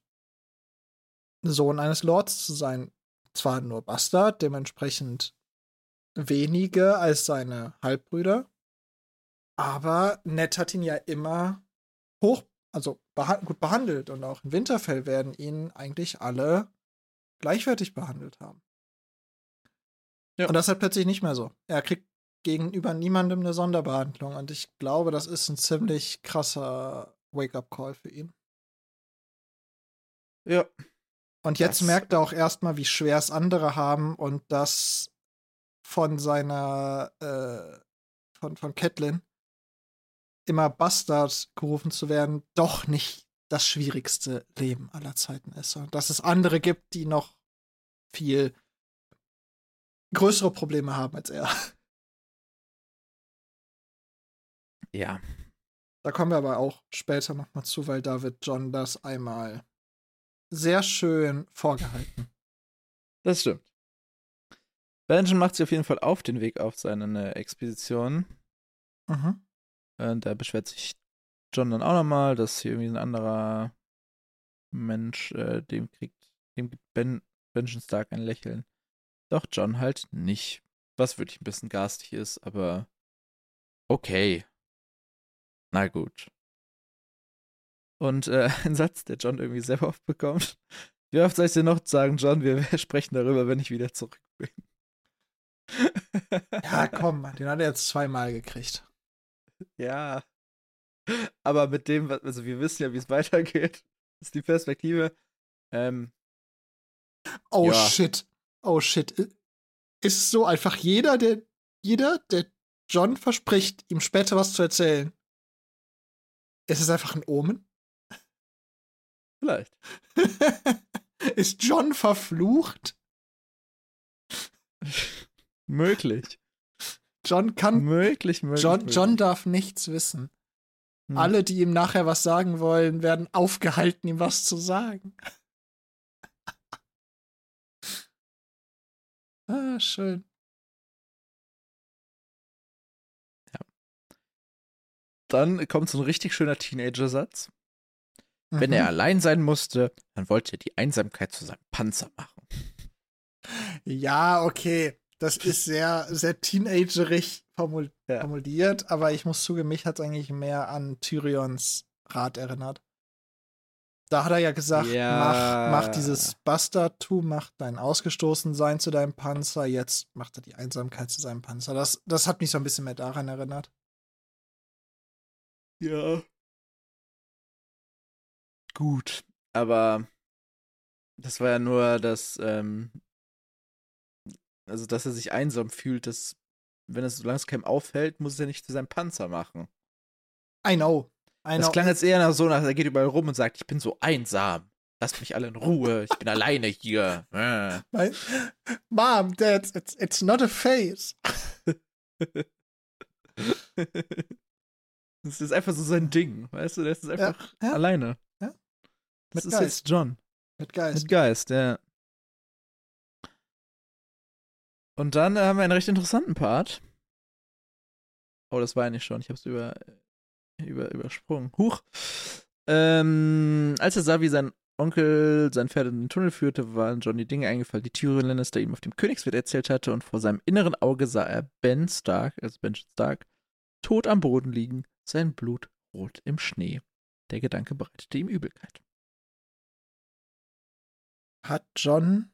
Sohn eines Lords zu sein. Zwar nur Bastard, dementsprechend weniger als seine Halbbrüder, aber Ned hat ihn ja immer hoch, also beha gut behandelt und auch in Winterfell werden ihn eigentlich alle gleichwertig behandelt haben. Ja. Und das ist halt plötzlich nicht mehr so. Er kriegt gegenüber niemandem eine Sonderbehandlung. Und ich glaube, das ist ein ziemlich krasser Wake-up-Call für ihn. Ja. Und jetzt das merkt er auch erstmal, wie schwer es andere haben und das von seiner, äh, von, von Catelyn immer Bastard gerufen zu werden, doch nicht das schwierigste Leben aller Zeiten ist. Und dass es andere gibt, die noch viel größere Probleme haben als er. Ja. Da kommen wir aber auch später nochmal zu, weil da wird John das einmal sehr schön vorgehalten. Das stimmt. Benjamin macht sich auf jeden Fall auf den Weg auf seine Expedition. Mhm. Und da beschwert sich John dann auch nochmal, dass hier irgendwie ein anderer Mensch äh, dem kriegt, dem gibt Ben, Benjamin Stark ein Lächeln. Doch John halt nicht. Was wirklich ein bisschen garstig ist, aber okay. Na gut. Und äh, ein Satz, der John irgendwie sehr oft bekommt. Wie oft soll ich dir noch sagen, John, wir sprechen darüber, wenn ich wieder zurück bin. ja, komm, den hat er jetzt zweimal gekriegt. Ja. Aber mit dem, also wir wissen ja, wie es weitergeht. Das ist die Perspektive. Ähm, oh ja. shit oh shit, ist so einfach jeder, der, jeder, der John verspricht, ihm später was zu erzählen, ist es einfach ein Omen? Vielleicht. ist John verflucht? möglich. John kann. Möglich, möglich. John, möglich. John darf nichts wissen. Hm. Alle, die ihm nachher was sagen wollen, werden aufgehalten, ihm was zu sagen. Ah, schön. Ja. Dann kommt so ein richtig schöner Teenager-Satz. Mhm. Wenn er mhm. allein sein musste, dann wollte er die Einsamkeit zu seinem Panzer machen. Ja, okay. Das ist sehr, sehr teenagerig formul ja. formuliert, aber ich muss zugeben, mich hat es eigentlich mehr an Tyrions Rat erinnert. Da hat er ja gesagt, ja. Mach, mach dieses Bastardtum, mach dein Ausgestoßensein zu deinem Panzer, jetzt macht er die Einsamkeit zu seinem Panzer. Das, das hat mich so ein bisschen mehr daran erinnert. Ja. Gut, aber das war ja nur das, ähm, also dass er sich einsam fühlt, dass, wenn es solange es keinem auffällt, muss er nicht zu seinem Panzer machen. I know. Das klang jetzt eher nach so, nach, er geht überall rum und sagt, ich bin so einsam. Lasst mich alle in Ruhe, ich bin alleine hier. Äh. Mom, Dad, it's, it's not a face. das ist einfach so sein Ding, weißt du? Der ist einfach ja, ja. alleine. Ja. Mit das Geist. ist jetzt John. Mit Geist. Mit Geist, ja. Und dann äh, haben wir einen recht interessanten Part. Oh, das war ja nicht schon. Ich hab's über, über, übersprungen. Huch. Ähm, als er sah, wie sein Onkel sein Pferd in den Tunnel führte, waren John die Dinge eingefallen, die Tyrion Lannister ihm auf dem Königswert erzählt hatte, und vor seinem inneren Auge sah er Ben Stark, also Ben Stark, tot am Boden liegen, sein Blut rot im Schnee. Der Gedanke bereitete ihm Übelkeit. Hat John,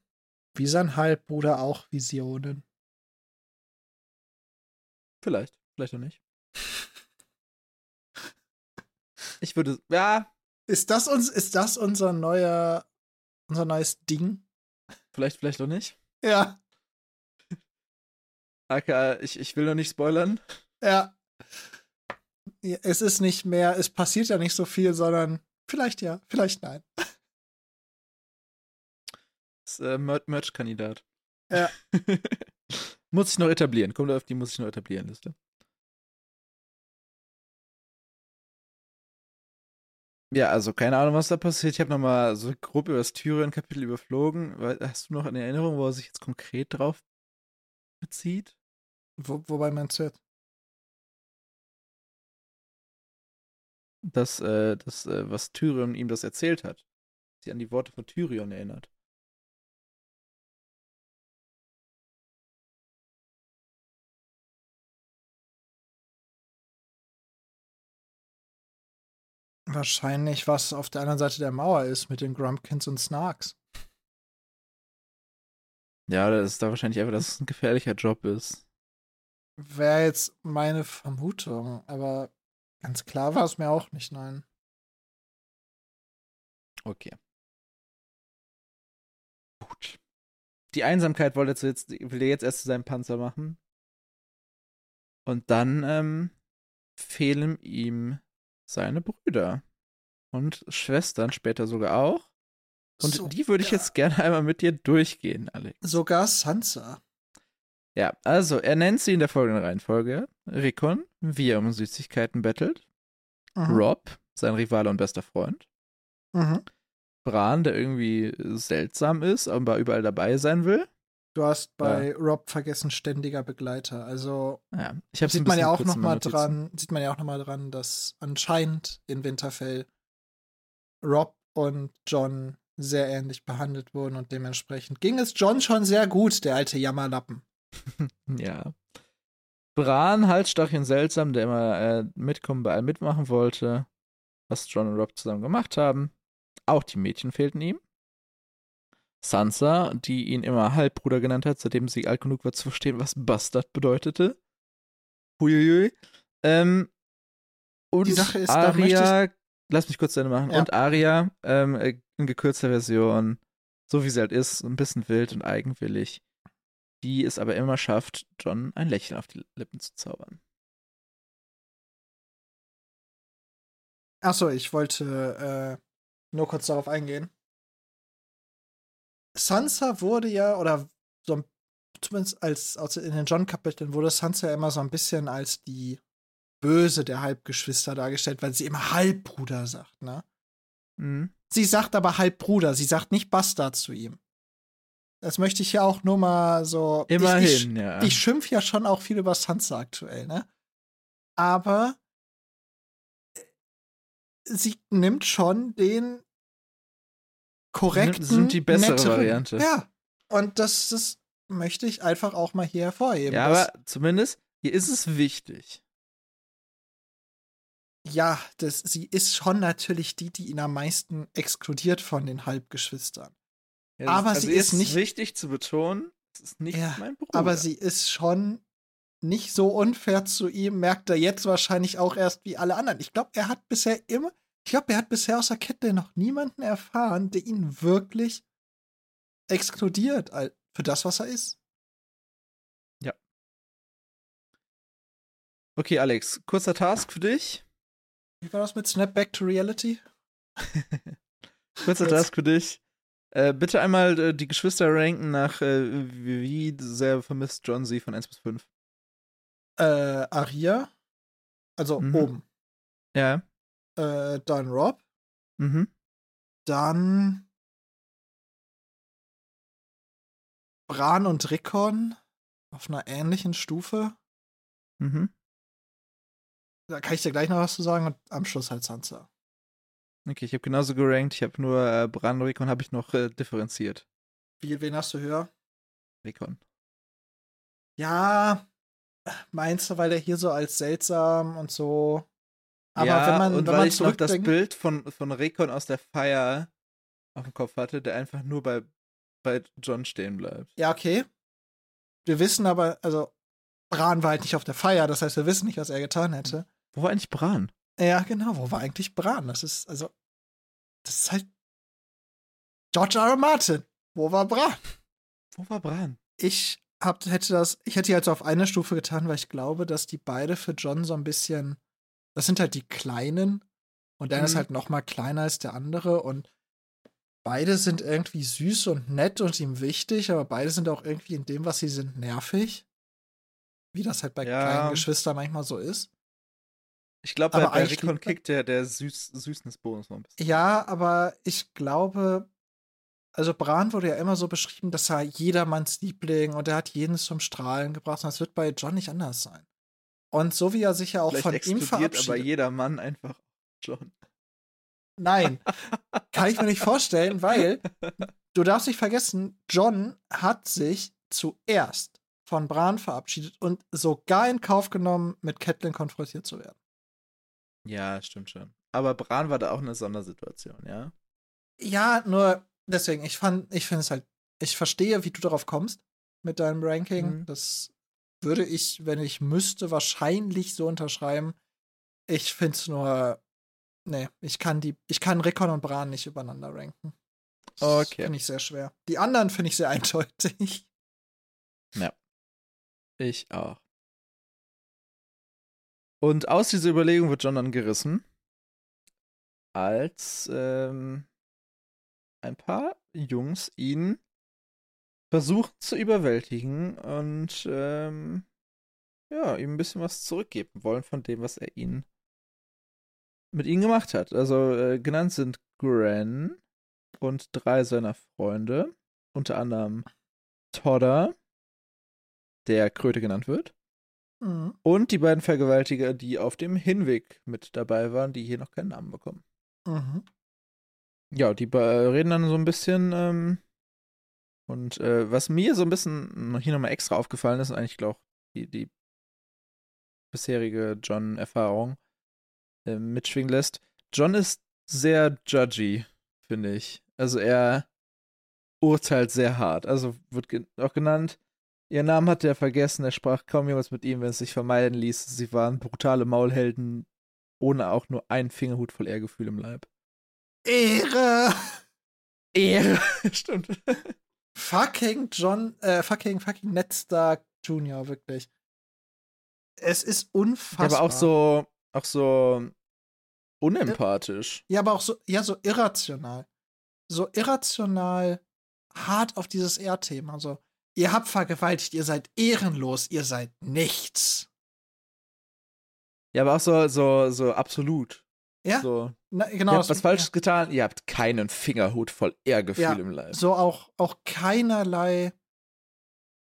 wie sein Halbbruder, auch Visionen? Vielleicht, vielleicht auch nicht. Ich würde, ja, Ist das uns, ist das unser neuer, unser neues Ding? vielleicht, vielleicht auch nicht. Ja, Aka, ich, ich will noch nicht spoilern. ja. Es ist nicht mehr, es passiert ja nicht so viel, sondern vielleicht ja, vielleicht nein. Das ist äh, Mer- Merch-Kandidat. Ja. muss ich noch etablieren. Kommt auf die muss ich noch etablieren Liste. Ja, also keine Ahnung, was da passiert. Ich habe nochmal so grob über das Tyrion-Kapitel überflogen. Hast du noch eine Erinnerung, wo er sich jetzt konkret drauf bezieht? Wo, wobei meinst du jetzt? Das, äh, das, äh, was Tyrion ihm das erzählt hat. Sie an die Worte von Tyrion erinnert. Wahrscheinlich, was auf der anderen Seite der Mauer ist mit den Grumpkins und Snarks. Ja, das ist da wahrscheinlich einfach, dass es ein gefährlicher Job ist. Wäre jetzt meine Vermutung, aber ganz klar war es mir auch nicht, nein. Okay. Gut. Die Einsamkeit wollte jetzt, will er jetzt erst zu seinem Panzer machen. Und dann ähm, fehlen ihm seine Brüder und Schwestern später sogar auch. Und So, die würde ich ja. jetzt gerne einmal mit dir durchgehen, Alex. Sogar Sansa. Ja, also er nennt sie in der folgenden Reihenfolge: Rickon, wie er um Süßigkeiten bettelt, Mhm. Rob, sein Rivale und bester Freund, Mhm. Bran, der irgendwie seltsam ist, aber überall dabei sein will. Du hast bei Rob vergessen ständiger Begleiter. Also Ja, ich habe sieht man ja auch noch mal dran, sieht man ja auch noch mal dran, dass anscheinend in Winterfell Rob und John sehr ähnlich behandelt wurden und dementsprechend ging es John schon sehr gut, der alte Jammerlappen. Ja. Bran, Halsstacheln seltsam, der immer äh, mitkommen, bei allem mitmachen wollte, was John und Rob zusammen gemacht haben. Auch die Mädchen fehlten ihm. Sansa, die ihn immer Halbbruder genannt hat, seitdem sie alt genug war zu verstehen, was Bastard bedeutete. Huiuiui. Ähm, und Die Sache ist, Arya, lass mich kurz zu Ende machen. Ja. Und Arya, ähm, äh, in gekürzter Version, so wie sie halt ist, ein bisschen wild und eigenwillig, die es aber immer schafft, John ein Lächeln auf die Lippen zu zaubern. Achso, ich wollte äh, nur kurz darauf eingehen. Sansa wurde ja, oder so ein- zumindest als, als in den John-Kapiteln wurde Sansa ja immer so ein bisschen als die Böse der Halbgeschwister dargestellt, weil sie immer Halbbruder sagt, ne? Mhm. Sie sagt aber Halbbruder, sie sagt nicht Bastard zu ihm. Das möchte ich ja auch nur mal so. Immerhin, ich, ich, ja. ich schimpf ja schon auch viel über Sansa aktuell, ne? Aber äh, sie nimmt schon den korrekten. Sind die bessere netteren. Variante. Ja. Und das, das möchte ich einfach auch mal hier hervorheben. ja, aber zumindest, hier ist es wichtig. ja, das, sie ist schon natürlich die, die ihn am meisten exkludiert von den Halbgeschwistern. Ja, Aber also sie ist nicht- wichtig zu betonen, es ist nicht Ja, mein Bruder. Aber sie ist schon nicht so unfair zu ihm, merkt er jetzt wahrscheinlich auch erst wie alle anderen. Ich glaube, er hat bisher immer, ich glaube, er hat bisher außer Kette noch niemanden erfahren, der ihn wirklich exkludiert für das, was er ist. Okay, Alex, kurzer Task für dich. Wie war das mit Snap Back to Reality? Kurzer. Task für dich. Äh, bitte einmal äh, die Geschwister ranken nach, äh, wie wie sehr vermisst John sie von 1 bis 5. Äh, Aria, also Mhm. oben. Ja. Äh, dann Rob, Mhm. dann Bran und Rickon auf einer ähnlichen Stufe. Mhm. da kann ich dir gleich noch was zu sagen und am Schluss halt Sansa. Okay, ich habe genauso gerankt. Ich habe nur äh, Bran und Rickon habe ich noch äh, differenziert. Wie, wen hast du höher? Rickon. Ja, meinst du, weil er hier so als seltsam und so. Aber ja, wenn man, und wenn weil man ich noch das Bild von, von Rickon aus der Feier auf dem Kopf hatte, der einfach nur bei, bei John stehen bleibt. Ja, okay. Wir wissen aber, also, Bran war halt nicht auf der Feier, das heißt, wir wissen nicht, was er getan hätte. Wo war eigentlich Bran? Ja, genau, wo war eigentlich Bran? Das ist, also, das ist halt George R. R. Martin. Wo war Bran? Wo war Bran? Ich hab, hätte das, ich hätte die halt so auf eine Stufe getan, weil ich glaube, dass die beide für John so ein bisschen, das sind halt die Kleinen und der ist Mhm. halt noch mal kleiner als der andere und beide sind irgendwie süß und nett und ihm wichtig, aber beide sind auch irgendwie in dem, was sie sind, nervig. Wie das halt bei Ja. kleinen Geschwistern manchmal so ist. Ich glaube, bei, Aber bei liegt- kickt der, der Süß Süßnisbonus noch ein bisschen. Ja, aber ich glaube, also Bran wurde ja immer so beschrieben, dass er jedermanns Liebling und er hat jeden zum Strahlen gebracht. Und das wird bei John nicht anders sein. Und so wie er sich ja auch Vielleicht von ihm verabschiedet. aber jeder Mann einfach John. Nein, kann ich mir nicht vorstellen, weil du darfst nicht vergessen, John hat sich zuerst von Bran verabschiedet und sogar in Kauf genommen, mit Catelyn konfrontiert zu werden. Ja, stimmt schon. Aber Bran war da auch eine Sondersituation, ja? Ja, nur deswegen, ich fand, ich finde es halt, ich verstehe, wie du darauf kommst mit deinem Ranking. Mhm. Das würde ich, wenn ich müsste, wahrscheinlich so unterschreiben. Ich finde es nur, nee, ich kann die, ich kann Rickon und Bran nicht übereinander ranken. Okay. Finde ich sehr schwer. Die anderen finde ich sehr eindeutig. Ich auch. Und aus dieser Überlegung wird John dann gerissen, als ähm, ein paar Jungs ihn versuchen zu überwältigen und ähm, ja, ihm ein bisschen was zurückgeben wollen von dem, was er ihnen mit ihnen gemacht hat. Also äh, genannt sind Gren und drei seiner Freunde, unter anderem Todder, der Kröte genannt wird. Mhm. Und die beiden Vergewaltiger, die auf dem Hinweg mit dabei waren, die hier noch keinen Namen bekommen. Mhm. Ja, die reden dann so ein bisschen. Ähm, und äh, was mir so ein bisschen hier nochmal extra aufgefallen ist, eigentlich glaube ich, die, die bisherige John-Erfahrung äh, mitschwingen lässt. John ist sehr judgy, finde ich. Also er urteilt sehr hart. Also wird ge auch genannt, Ihren Namen hat er vergessen, er sprach kaum jemals mit ihm, wenn es sich vermeiden ließ. Sie waren brutale Maulhelden, ohne auch nur einen Fingerhut voll Ehrgefühl im Leib. Ehre! Ehre! Stimmt. Fucking John, äh, fucking, fucking Ned Stark Jr., wirklich. Es ist Ja, unfassbar. aber auch so, auch so unempathisch. Ja, aber auch so, ja, so irrational. So irrational hart auf dieses R-Thema. So, ihr habt vergewaltigt, ihr seid ehrenlos, ihr seid nichts. Ja, aber auch so, so, so absolut. Ja, So, na, ihr genau. habt so- was Falsches getan, ihr habt keinen Fingerhut voll Ehrgefühl Ja, im Leib. So auch, auch keinerlei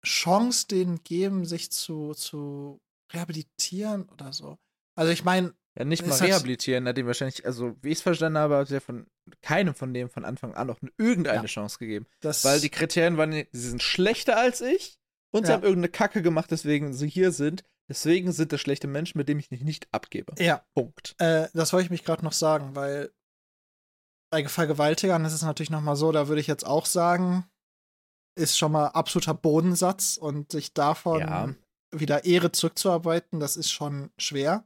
Chance denen geben, sich zu, zu rehabilitieren oder so. Also ich meine, Ja, nicht mal rehabilitieren, hat ihm wahrscheinlich, also wie ich es verstanden habe, hat er von keinem von dem von Anfang an noch irgendeine Ja. Chance gegeben. Weil die Kriterien waren, sie sind schlechter als ich und sie Ja. haben irgendeine Kacke gemacht, deswegen sie hier sind. Deswegen sind das schlechte Menschen, mit denen ich mich nicht abgebe. ja, Punkt. Äh, das wollte ich mich gerade noch sagen, weil bei Vergewaltigern ist es natürlich noch mal so, da würde ich jetzt auch sagen, ist schon mal absoluter Bodensatz und sich davon Ja. wieder Ehre zurückzuarbeiten, das ist schon schwer.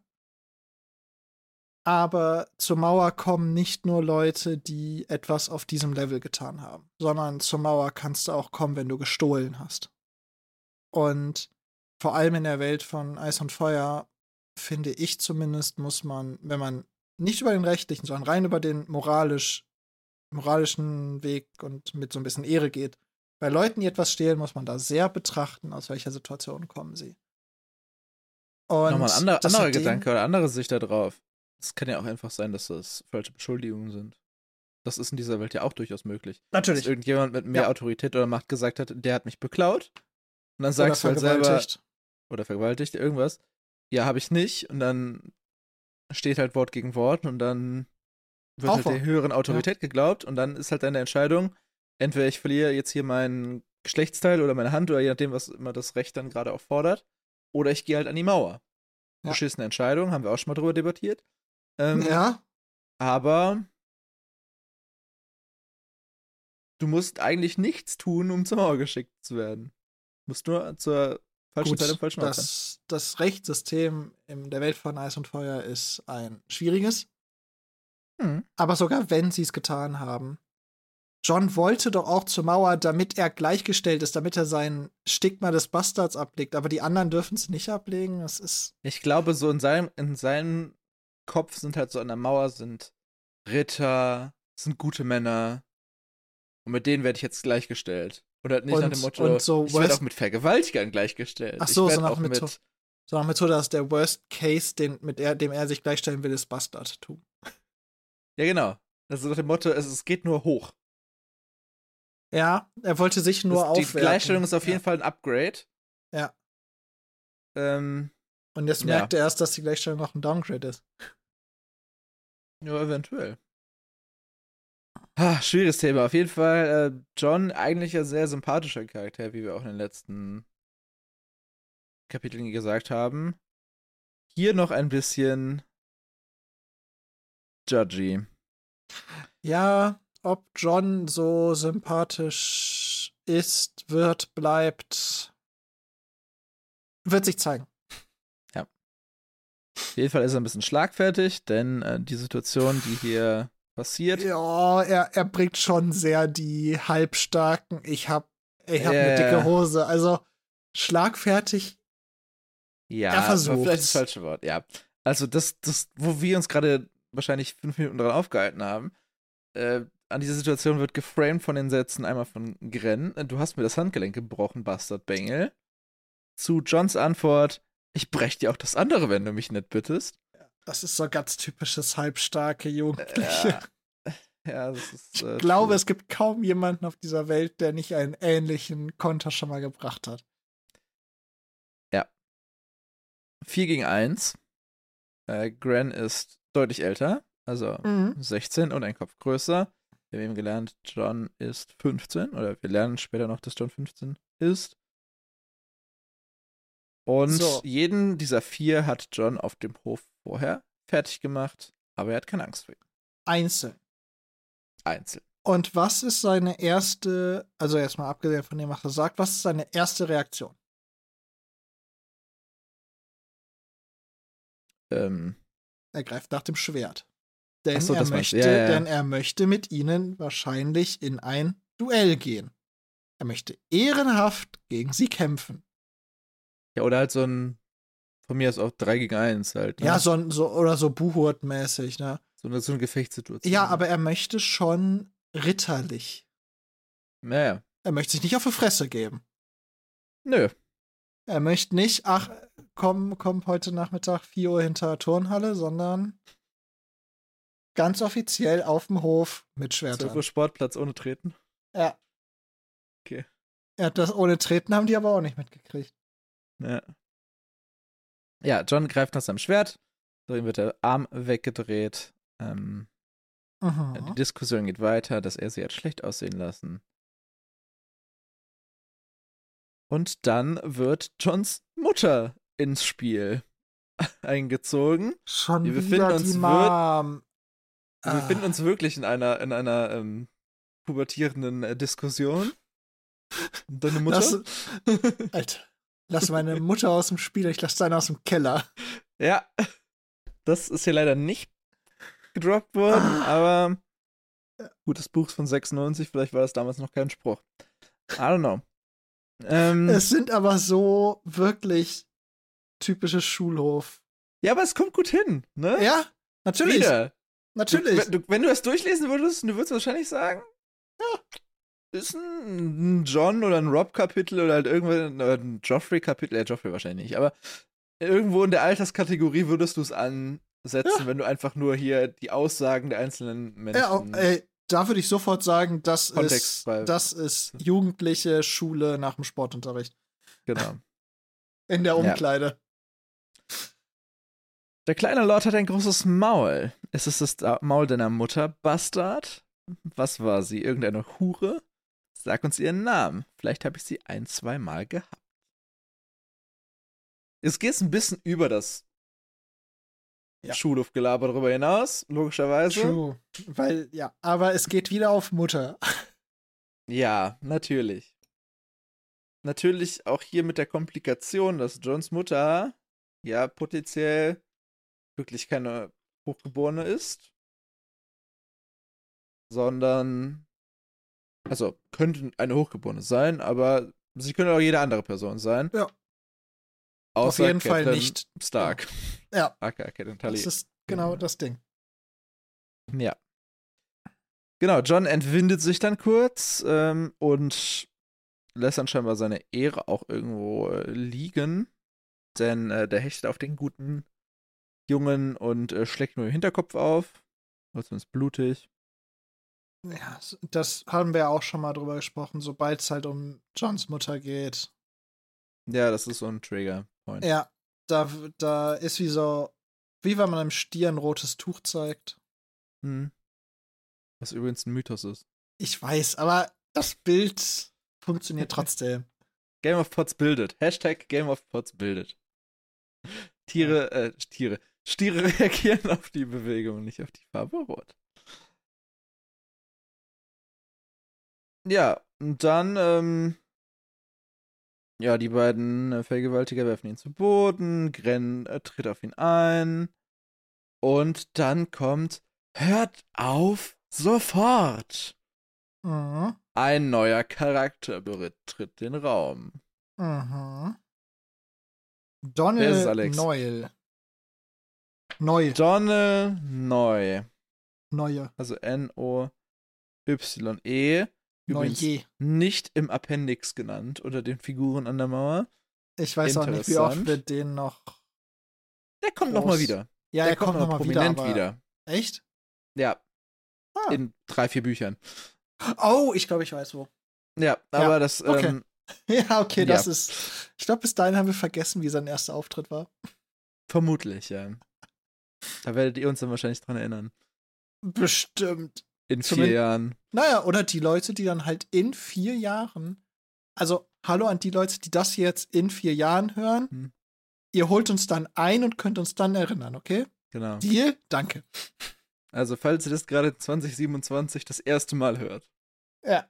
Aber zur Mauer kommen nicht nur Leute, die etwas auf diesem Level getan haben, sondern zur Mauer kannst du auch kommen, wenn du gestohlen hast. Und vor allem in der Welt von Eis und Feuer, finde ich zumindest, muss man, wenn man nicht über den rechtlichen, sondern rein über den moralisch, moralischen Weg und mit so ein bisschen Ehre geht, bei Leuten, die etwas stehlen, muss man da sehr betrachten, aus welcher Situation kommen sie. Und Nochmal ein ander, das anderer Gedanke oder andere Sicht da drauf. Es kann ja auch einfach sein, dass das falsche Beschuldigungen sind. Das ist in dieser Welt ja auch durchaus möglich. Dass Natürlich. irgendjemand mit mehr Ja. Autorität oder Macht gesagt hat, der hat mich beklaut. Und dann sagst du halt selber. Oder vergewaltigt, irgendwas. Ja, habe ich nicht. Und dann steht halt Wort gegen Wort und dann wird halt Aufwand. der höheren Autorität geglaubt und dann ist halt deine Entscheidung, entweder ich verliere jetzt hier mein Geschlechtsteil oder meine Hand oder je nachdem, was immer das Recht dann gerade auch fordert, oder ich gehe halt an die Mauer. Ja. Beschissene Entscheidung, haben wir auch schon mal drüber debattiert. Ähm, ja, Aber du musst eigentlich nichts tun, um zur Mauer geschickt zu werden. Du musst nur zur falschen gut, Zeit am falschen Ort das, das Rechtssystem in der Welt von Eis und Feuer ist ein schwieriges. Hm. Aber sogar wenn sie es getan haben, John wollte doch auch zur Mauer, damit er gleichgestellt ist, damit er sein Stigma des Bastards ablegt. Aber die anderen dürfen es nicht ablegen. Das ist. Ich glaube, so in seinem, in seinem Kopf sind halt so an der Mauer sind Ritter, sind gute Männer. Und mit denen werde ich jetzt gleichgestellt. Oder nicht nach Und- dem Motto, und so ich werde auch mit Vergewaltigern gleichgestellt. Ach so, so nach mit, Motto. So nach Methode, dass der Worst Case, den, mit er, dem er sich gleichstellen will, ist Bastardtum. Ja, genau. Also nach dem Motto, es, es geht nur hoch. Ja, er wollte sich nur das, die. Gleichstellung ist auf jeden ja. Fall ein Upgrade. Ja. Ähm, Und jetzt Ja. merkt er erst, dass die Gleichstellung noch ein Downgrade ist. Ja, eventuell. Ah, schwieriges Thema. Auf jeden Fall, äh, John, eigentlich ein sehr sympathischer Charakter, wie wir auch in den letzten Kapiteln gesagt haben. Hier noch ein bisschen judgy. Ja, ob John so sympathisch ist, wird, bleibt, wird sich zeigen. Auf jeden Fall ist er ein bisschen schlagfertig, denn äh, die Situation, die hier passiert, Ja, er, er bringt schon sehr die halbstarken. Ich hab, ich hab Ja, eine dicke. Hose. Also schlagfertig. ja, er versucht's. vielleicht das falsche Wort, ja. Also das, das, wo wir uns gerade wahrscheinlich fünf Minuten dran aufgehalten haben, äh, an dieser Situation wird geframed von den Sätzen einmal von Gren, du hast mir das Handgelenk gebrochen, Bastard Bengel. Zu Johns Antwort, ich brech dir auch das andere, wenn du mich nicht bittest. Das ist so ganz typisches halbstarke Jugendliche. Ja, ja das ist. ich äh, glaube, true. es gibt kaum jemanden auf dieser Welt, der nicht einen ähnlichen Konter schon mal gebracht hat. 4 gegen 1. Äh, Gren ist deutlich älter, also Mhm. 16 und ein Kopf größer. Wir haben eben gelernt, John ist 15 oder wir lernen später noch, dass John 15 ist. Und So. jeden dieser vier hat John auf dem Hof vorher fertig gemacht, aber er hat keine Angst vor ihm. Einzeln. Einzeln. Und was ist seine erste, also erstmal abgesehen von dem, was er sagt, was ist seine erste Reaktion? Ähm, Er greift nach dem Schwert. Denn, so, er möchte, ja, ja. denn er möchte mit ihnen wahrscheinlich in ein Duell gehen. Er möchte ehrenhaft gegen sie kämpfen. Ja, oder halt so ein, von mir aus auch 3 gegen 1 halt. Ne? Ja, so, ein- so oder so Buhurt-mäßig, ne? so, eine, so eine Gefechtssituation. Ja, aber er möchte schon ritterlich. Naja, Er möchte sich nicht auf die Fresse geben. nö. Er möchte nicht, ach, komm, komm heute Nachmittag 4 Uhr hinter der Turnhalle, sondern ganz offiziell auf dem Hof mit 12 Uhr Schwertern. Sportplatz ohne Treten. Ja. Okay. Ja, das ohne Treten haben die aber auch nicht mitgekriegt. Ja. Ja, John greift nach seinem Schwert. So, ihm wird der Arm weggedreht. Ähm, Die Mhm. Diskussion geht weiter, dass er sie hat schlecht aussehen lassen. Und dann wird Johns Mutter ins Spiel eingezogen. Schon Wir wieder befinden uns die wir- Mom. Wir Ah. befinden uns wirklich in einer, in einer ähm, pubertierenden äh, Diskussion. Deine Mutter? Lass, Alter, lass meine Mutter aus dem Spiel, ich lass deine aus dem Keller. ja. Das ist hier leider nicht gedroppt worden, Ah. aber gut, das Buch ist von 96, vielleicht war das damals noch kein Spruch. I don't know. Ähm, Es sind aber so wirklich typische Schulhof. ja, aber es kommt gut hin, ne? Ja, natürlich. Wieder. Natürlich. Du, wenn du das durchlesen würdest, du würdest wahrscheinlich sagen, ja, ist ein, John oder ein Rob-Kapitel oder halt irgendwann oder ein Joffrey-Kapitel, ja, Joffrey wahrscheinlich nicht, aber irgendwo in der Alterskategorie würdest du es ansetzen, Ja. wenn du einfach nur hier die Aussagen der einzelnen Menschen. ja, oh, ey, da würde ich sofort sagen, das ist, das ist jugendliche Schule nach dem Sportunterricht. Genau. In der Ja. Umkleide. Der kleine Lord hat ein großes Maul. Ist es das Maul deiner Mutter, Bastard? Was war sie? Irgendeine Hure? Sag uns ihren Namen. Vielleicht habe ich sie ein, zwei Mal gehabt. Es geht ein bisschen über das ja. Schulhofgelaber darüber hinaus, logischerweise. True. Weil, ja, aber es geht wieder auf Mutter. Ja, natürlich. Natürlich auch hier mit der Komplikation, dass Johns Mutter ja potenziell wirklich keine Hochgeborene ist, sondern also könnte eine Hochgeborene sein, aber sie könnte auch jede andere Person sein. Ja. Außer Auf jeden Captain Fall nicht. Stark. Ja. Aka Captain Tully. Das ist genau das Ding. Ja. Genau, John entwindet sich dann kurz ähm, und lässt dann scheinbar seine Ehre auch irgendwo äh, liegen. Denn äh, der hechtet auf den guten Jungen und äh, schlägt nur den Hinterkopf auf. Oder zumindest blutig. Ja, das haben wir ja auch schon mal drüber gesprochen, sobald es halt um Johns Mutter geht. Ja, das ist so ein Trigger-Point. Ja, da, da ist wie so, wie wenn man einem Stier ein rotes Tuch zeigt. Hm. Was übrigens ein Mythos ist. Ich weiß, aber das Bild funktioniert trotzdem. Game of Pots bildet. Hashtag Game of Pots bildet. Tiere, äh, Tiere. Stiere reagieren auf die Bewegung, nicht auf die Farbe rot. Ja, und dann, ähm, ja, die beiden äh, Vergewaltiger werfen ihn zu Boden, Gren äh, tritt auf ihn ein. Und dann kommt, hört auf sofort. Mhm. Ein neuer Charakter betritt den Raum. Mhm. Donald Alex? Noel. Neu. Donne Neu. Neue. Also N-O-Y-E. Übrigens Neue. nicht im Appendix genannt unter den Figuren an der Mauer. Ich weiß auch nicht, wie oft wir den noch. Der kommt nochmal wieder. Ja, Der er kommt noch nochmal wieder, prominent aber wieder. Echt? Ja, Ah. in drei, vier Büchern. Oh, ich glaube, ich weiß wo. Ja, aber das, okay. ähm, Ja, okay, das Ja. ist. Ich glaube, bis dahin haben wir vergessen, wie sein erster Auftritt war. vermutlich, ja. Da werdet ihr uns dann wahrscheinlich dran erinnern. Bestimmt. In vier Jahren. Naja, oder die Leute, die dann halt in vier Jahren. Also, hallo an die Leute, die das jetzt in vier Jahren hören. Hm. Ihr holt uns dann ein und könnt uns dann erinnern, okay? Genau. Deal? Danke. Also, falls ihr das gerade 2027 das erste Mal hört, Ja.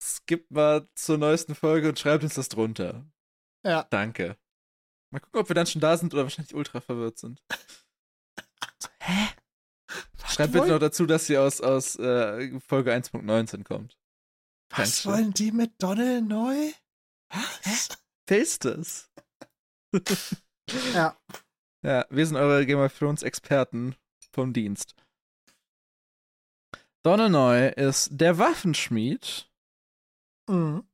skippt mal zur neuesten Folge und schreibt uns das drunter. Ja. Danke. Mal gucken, ob wir dann schon da sind oder wahrscheinlich ultra verwirrt sind. Hä? Schreibt bitte noch dazu, dass sie aus, aus äh, Folge 1.19 kommt. Was Dankeschön. wollen die mit Donald neu? Was? Wer ist das? Ja. Ja, wir sind eure Game of Thrones Experten vom Dienst. Donnenoy ist der Waffenschmied Mhm.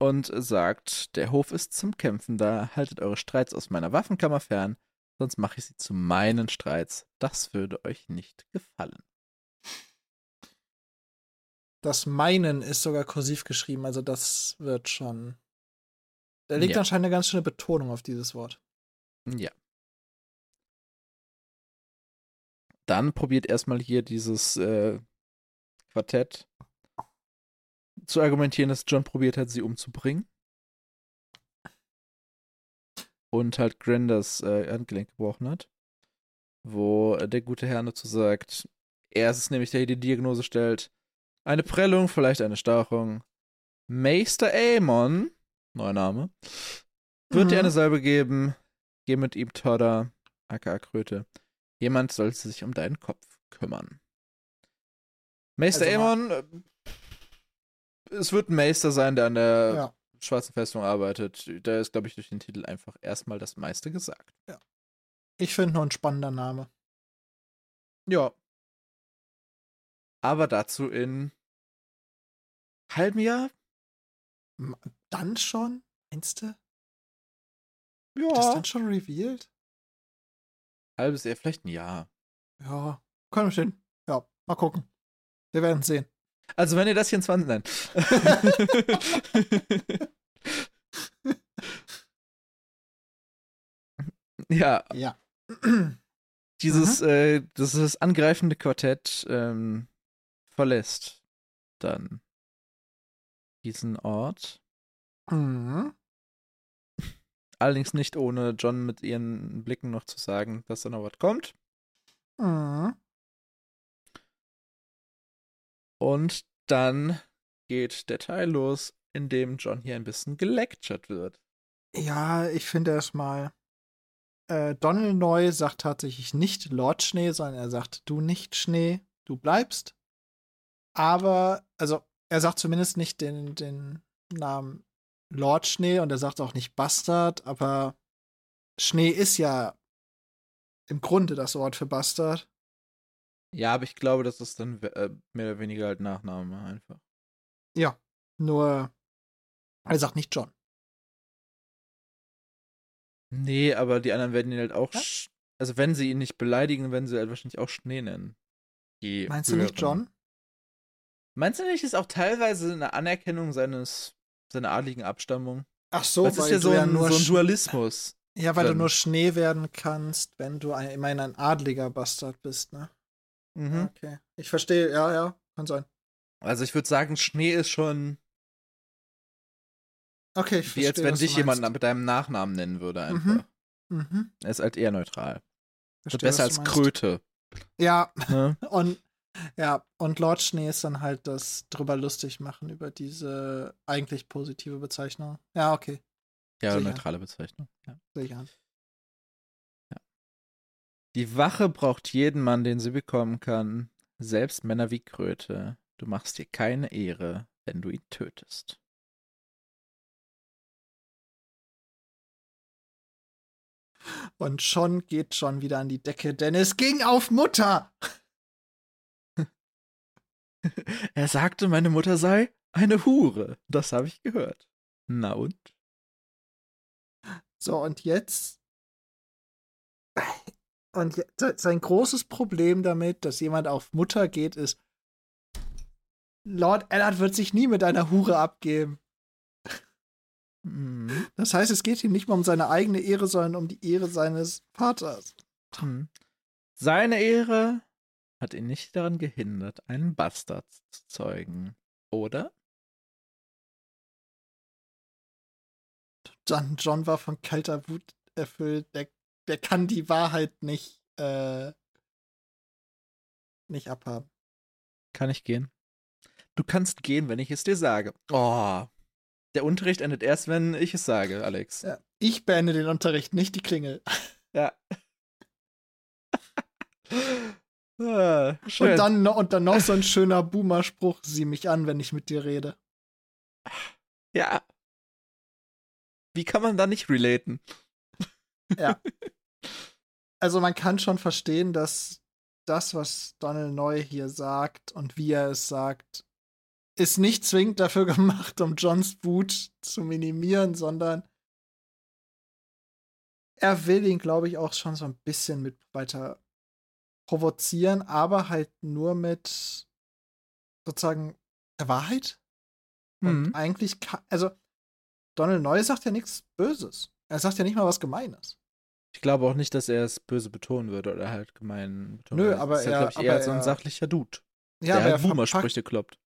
und sagt, der Hof ist zum Kämpfen da, haltet eure Streits aus meiner Waffenkammer fern, sonst mache ich sie zu meinen Streits. Das würde euch nicht gefallen. Das Meinen ist sogar kursiv geschrieben, also das wird schon. Da liegt Ja. anscheinend eine ganz schöne Betonung auf dieses Wort. Ja. Dann probiert erstmal hier dieses äh, Quartett zu argumentieren, dass John probiert hat, sie umzubringen. Und halt Gren das äh, Handgelenk gebrochen hat. Wo der gute Herr dazu sagt, er ist es nämlich, der hier die Diagnose stellt. Eine Prellung, vielleicht eine Stauchung. Meister Amon, neuer Name, wird dir Mhm. eine Salbe geben. Geh mit ihm Todder, aka Kröte. Jemand soll sich um deinen Kopf kümmern. Meister Also Amon, äh, es wird ein Meister sein, der an der Ja. Schwarzen Festung arbeitet. Da ist, glaube ich, durch den Titel einfach erstmal das meiste gesagt. Ich finde nur ein spannender Name. Ja. Aber dazu in halbem Jahr? Dann schon? Meinst du? Ja. Das dann schon revealed? Halbes Jahr, vielleicht ein Jahr. Ja. Können wir stehen. Ja, mal gucken. Wir werden sehen. Also wenn ihr das hier in 20... Nein. Ja, Ja. dieses, äh, dieses angreifende Quartett ähm, verlässt dann diesen Ort. Mhm. Allerdings nicht ohne John mit ihren Blicken noch zu sagen, dass da noch was kommt. Mhm. Und dann geht der Teil los, in dem John hier ein bisschen gelectured wird. Ja, ich finde erstmal, äh, Donald Neu sagt tatsächlich nicht Lord Schnee, sondern er sagt du nicht Schnee, du bleibst. Aber, also, er sagt zumindest nicht den, den Namen Lord Schnee und er sagt auch nicht Bastard, aber Schnee ist ja im Grunde das Wort für Bastard. Ja, aber ich glaube, das ist dann äh, mehr oder weniger halt Nachname einfach. Ja, nur er sagt nicht John. Nee, aber die anderen werden ihn halt auch. Ja? sch- Also, wenn sie ihn nicht beleidigen, werden sie halt wahrscheinlich auch Schnee nennen. Die Meinst du nicht höheren. John? Meinst du nicht, ist auch teilweise eine Anerkennung seines, seiner adligen Abstammung? Ach so, das ist ja du so ja ein, nur so ein Dualismus. Ja, weil du drin. nur Schnee werden kannst, wenn du ein, immerhin ein adliger Bastard bist, ne? Mhm. Okay. Ich verstehe, ja, ja, kann sein. Also, ich würde sagen, Schnee ist schon Okay, ich wie verstehe. als wenn dich jemand mit deinem Nachnamen nennen würde, einfach. Mhm. Mhm. Er ist halt eher neutral. Verstehe, Besser als. Kröte. Ja, Ne? und ja, und Lord Schnee ist dann halt das drüber lustig machen über diese eigentlich positive Bezeichnung. Ja, okay, Ja, neutrale Bezeichnung. Ja. sicher. Die Wache braucht jeden Mann, den sie bekommen kann. Selbst Männer wie Kröte. Du machst dir keine Ehre, wenn du ihn tötest. Und schon geht schon wieder an die Decke, denn es ging auf Mutter. Er sagte, meine Mutter sei eine Hure. Das habe ich gehört. Na und? So, und jetzt. Und sein großes Problem damit, dass jemand auf Mutter geht, ist, Lord Ellard wird sich nie mit einer Hure abgeben. Mhm. Das heißt, es geht ihm nicht mal um seine eigene Ehre, sondern um die Ehre seines Vaters. Mhm. Seine Ehre hat ihn nicht daran gehindert, einen Bastard zu zeugen. Oder? John, John war von kalter Wut erfüllt. Der, der kann die Wahrheit nicht, äh, nicht abhaben. Kann ich gehen? Du kannst gehen, wenn ich es dir sage. Oh. Der Unterricht endet erst, wenn ich es sage, Alex. Ja, ich beende den Unterricht, nicht die Klingel. Ja. ah. Und dann, und dann noch so ein schöner Boomer-Spruch: Sieh mich an, wenn ich mit dir rede. ja. Wie kann man da nicht relaten? Ja. Also, man kann schon verstehen, dass das, was Donald Neu hier sagt und wie er es sagt, ist nicht zwingend dafür gemacht, um Johns Wut zu minimieren, sondern er will ihn, glaube ich, auch schon so ein bisschen mit weiter provozieren, aber halt nur mit sozusagen der Wahrheit. Und Mhm. eigentlich, ka- also Donald Neu sagt ja nichts Böses. Er sagt ja nicht mal was Gemeines. Ich glaube auch nicht, dass er es böse betonen würde oder halt gemein betonen Nö, würde. aber ist halt, er- glaub ich, aber eher so ein er- sachlicher Dude, Ja, der aber er halt Boomer-Sprüche kloppt.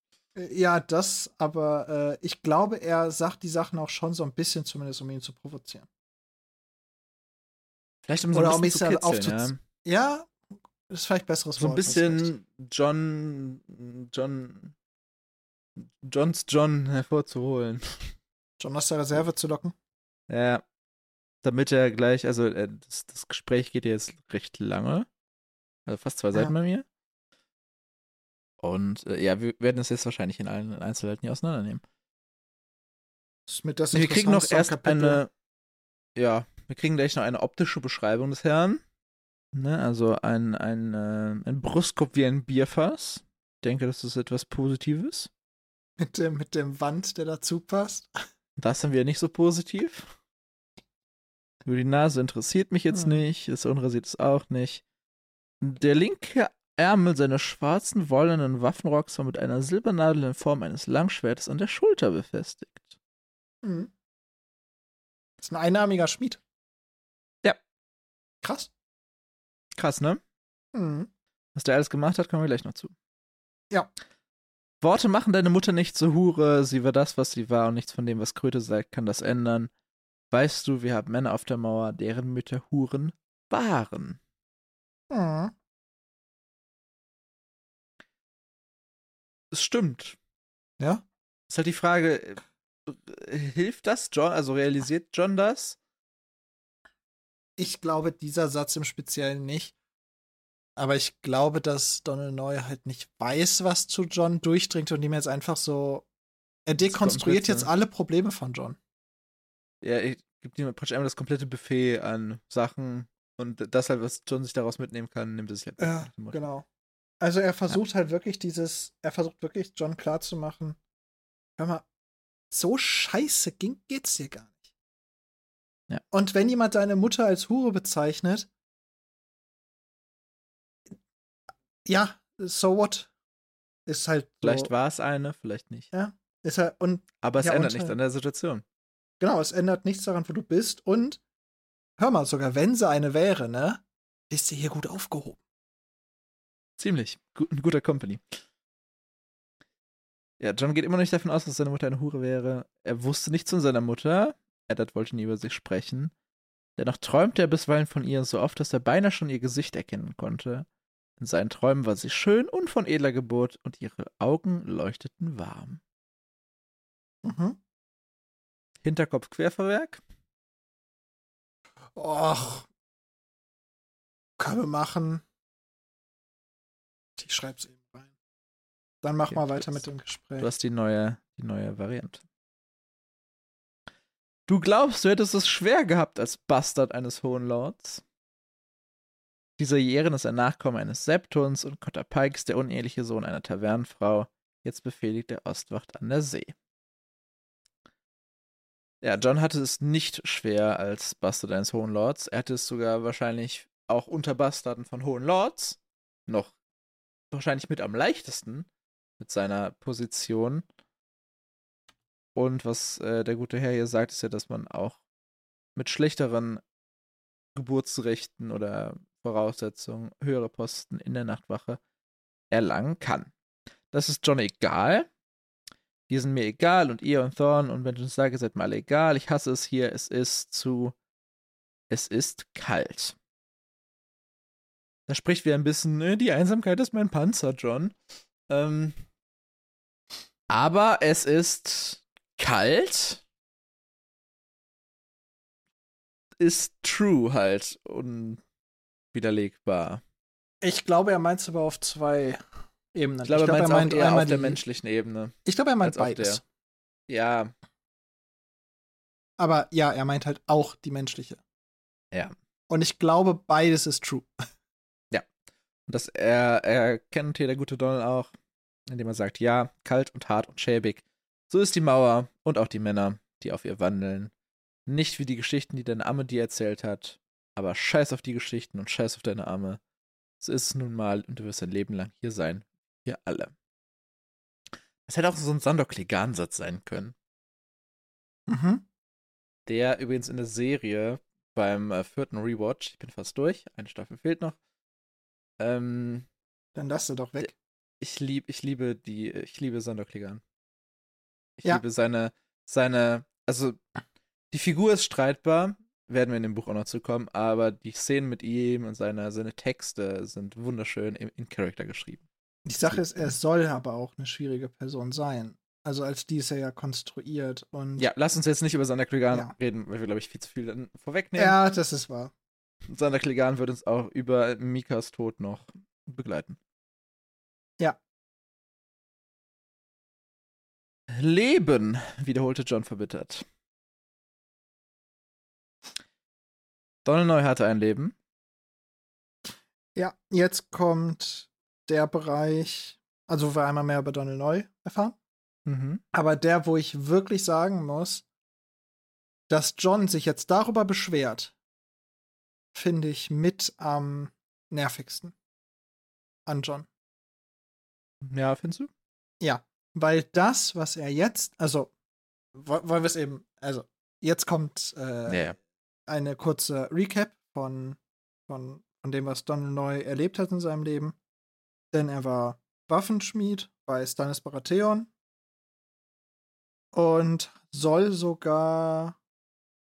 Ja, das, aber äh, ich glaube, er sagt die Sachen auch schon so ein bisschen zumindest, um ihn zu provozieren. Vielleicht um so Oder ein um bisschen mich zu kitzeln, ja. Ja, ist vielleicht besseres So ein Wort, hast recht. bisschen John, John, Johns John hervorzuholen. John aus der Reserve zu locken. Ja. Damit er gleich, also äh, das, das Gespräch geht jetzt recht lange. Also fast zwei Seiten bei mir. Und äh, ja, wir werden es jetzt wahrscheinlich in allen Einzelheiten hier auseinandernehmen. Das ist mit das Wir kriegen noch erst Kapitel. eine, ja, wir kriegen gleich noch eine optische Beschreibung des Herrn. Ne, also ein, ein, äh, ein Brustkorb wie ein Bierfass. Ich denke, das ist etwas Positives. Mit dem, mit dem Wand, der dazu passt. Das sind wir nicht so positiv. Über die Nase interessiert mich jetzt Hm. nicht, das untere sieht es auch nicht. Der linke Ärmel seines schwarzen wollenen Waffenrocks war mit einer Silbernadel in Form eines Langschwertes an der Schulter befestigt. Mhm. Das ist ein einarmiger Schmied. Krass. Krass, ne? Mhm. Was der alles gemacht hat, kommen wir gleich noch zu. Ja. Worte machen deine Mutter nicht zur Hure, sie war das, was sie war und nichts von dem, was Kröte sagt, kann das ändern. Weißt du, wir haben Männer auf der Mauer, deren Mütter Huren waren. Mhm. Es stimmt. Ja. Ist halt die Frage, äh, hilft das John, also realisiert John das? Ich glaube, dieser Satz im Speziellen nicht. Aber ich glaube, dass Donald Neu halt nicht weiß, was zu John durchdringt und ihm jetzt einfach so. Er dekonstruiert jetzt alle Probleme von John. Ja, ich gibt ihm praktisch einmal das komplette Buffet an Sachen und das halt, was John sich daraus mitnehmen kann, nimmt er sich halt. Ja, genau. Also er versucht halt wirklich dieses, er versucht wirklich John klarzumachen, hör mal, so scheiße ging, geht's dir gar nicht. Ja. Und wenn jemand deine Mutter als Hure bezeichnet, ja, so what? Ist halt so, Vielleicht war es eine, vielleicht nicht. ist halt, und Aber es Ja, ändert nichts äh, an der Situation. Genau, es ändert nichts daran, wo du bist und hör mal, sogar wenn sie eine wäre, ne, bist du hier gut aufgehoben. Ziemlich. Gut, ein guter Company. Ja, John geht immer noch nicht davon aus, dass seine Mutter eine Hure wäre. Er wusste nichts von seiner Mutter. Eddard wollte nie über sie sprechen. Dennoch träumte er bisweilen von ihr so oft, dass er beinahe schon ihr Gesicht erkennen konnte. In seinen Träumen war sie schön und von edler Geburt und ihre Augen leuchteten warm. Mhm. Hinterkopf Querverwerk? Och. Können wir machen. Ich schreib's eben rein. Dann mach Okay, mal weiter mit dem Gespräch. Du hast die neue, die neue Variante. Du glaubst, du hättest es schwer gehabt als Bastard eines Hohen Lords? Dieser Jären ist ein Nachkomme eines Septons und Cotter Pikes, der uneheliche Sohn einer Tavernenfrau. Jetzt befehligt der Ostwacht an der See. Ja, John hatte es nicht schwer als Bastard eines Hohen Lords. Er hatte es sogar wahrscheinlich auch unter Bastarden von Hohen Lords noch wahrscheinlich mit am leichtesten mit seiner Position. Und was äh, der gute Herr hier sagt, ist ja, dass man auch mit schlechteren Geburtsrechten oder Voraussetzungen höhere Posten in der Nachtwache erlangen kann. Das ist John egal. Die sind mir egal und ihr und Thorn und wenn ich sage, seid mal egal. Ich hasse es hier. Es ist zu. Es ist kalt. Da spricht wieder ein bisschen, ne, die Einsamkeit ist mein Panzer, John. Ähm, aber es ist kalt. Ist true halt. Unwiderlegbar. Ich glaube, er meint es aber auf zwei Ebenen. Ich glaube, glaub, er meint eher einmal auf der die- menschlichen Ebene. Ich glaube, er meint beides. Ja, Aber ja, er meint halt auch die menschliche. Ja. Und ich glaube, beides ist true. Und das er, er kennt hier der gute Donald auch, indem er sagt, ja, kalt und hart und schäbig. So ist die Mauer und auch die Männer, die auf ihr wandeln. Nicht wie die Geschichten, die deine Amme dir erzählt hat, aber scheiß auf die Geschichten und scheiß auf deine Amme. So ist es nun mal und du wirst dein Leben lang hier sein. Wir alle. Das hätte auch so ein Sandor-Klegan-Satz sein können. Mhm. Der übrigens in der Serie beim äh, vierten Rewatch, ich bin fast durch, eine Staffel fehlt noch, ähm, Dann lass sie doch weg. ich lieb, ich liebe die, ich liebe Sandor Clegane. Ich Ja. liebe seine, seine, also die Figur ist streitbar, werden wir in dem Buch auch noch zukommen, aber die Szenen mit ihm und seine, seine Texte sind wunderschön in, in Character geschrieben. Die Sache ist, er soll aber auch eine schwierige Person sein. Also als die ist er ja konstruiert und Ja, lass uns jetzt nicht über Sander Clegane Ja. reden, weil wir, glaube ich, viel zu viel dann vorwegnehmen. ja, das ist wahr. Sander Clegane wird uns auch über Mikas Tod noch begleiten. Ja. Leben, wiederholte John verbittert. Neu hatte ein Leben. Ja, jetzt kommt der Bereich, also wo wir einmal mehr über Donald Neu erfahren. Mhm. Aber der, wo ich wirklich sagen muss, dass John sich jetzt darüber beschwert, finde ich mit am nervigsten an John. Ja, findest du? Ja, weil das, was er jetzt, also wo- wollen wir es eben, also jetzt kommt äh, ja. eine kurze Recap von von, von dem, was Donald neu erlebt hat in seinem Leben. Denn er war Waffenschmied bei Stannis Baratheon und soll sogar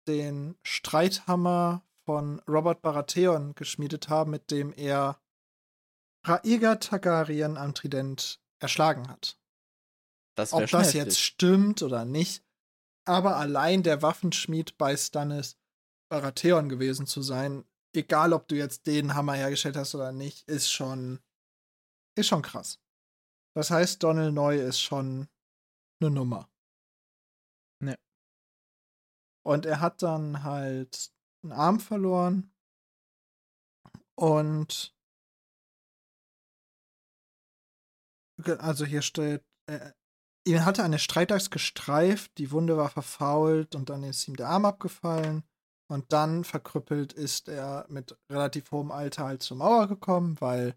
den Streithammer von Robert Baratheon geschmiedet haben, mit dem er Rhaegar Targaryen am Trident erschlagen hat. Das Ob das jetzt stimmt oder nicht, aber allein der Waffenschmied bei Stannis Baratheon gewesen zu sein, egal ob du jetzt den Hammer hergestellt hast oder nicht, ist schon ist schon krass. Das heißt, Donald Neu ist schon eine Nummer. Ja. Und er hat dann halt einen Arm verloren und also hier steht, äh, ihn hatte eine Streitachs gestreift, die Wunde war verfault und dann ist ihm der Arm abgefallen und dann verkrüppelt ist er mit relativ hohem Alter halt zur Mauer gekommen, weil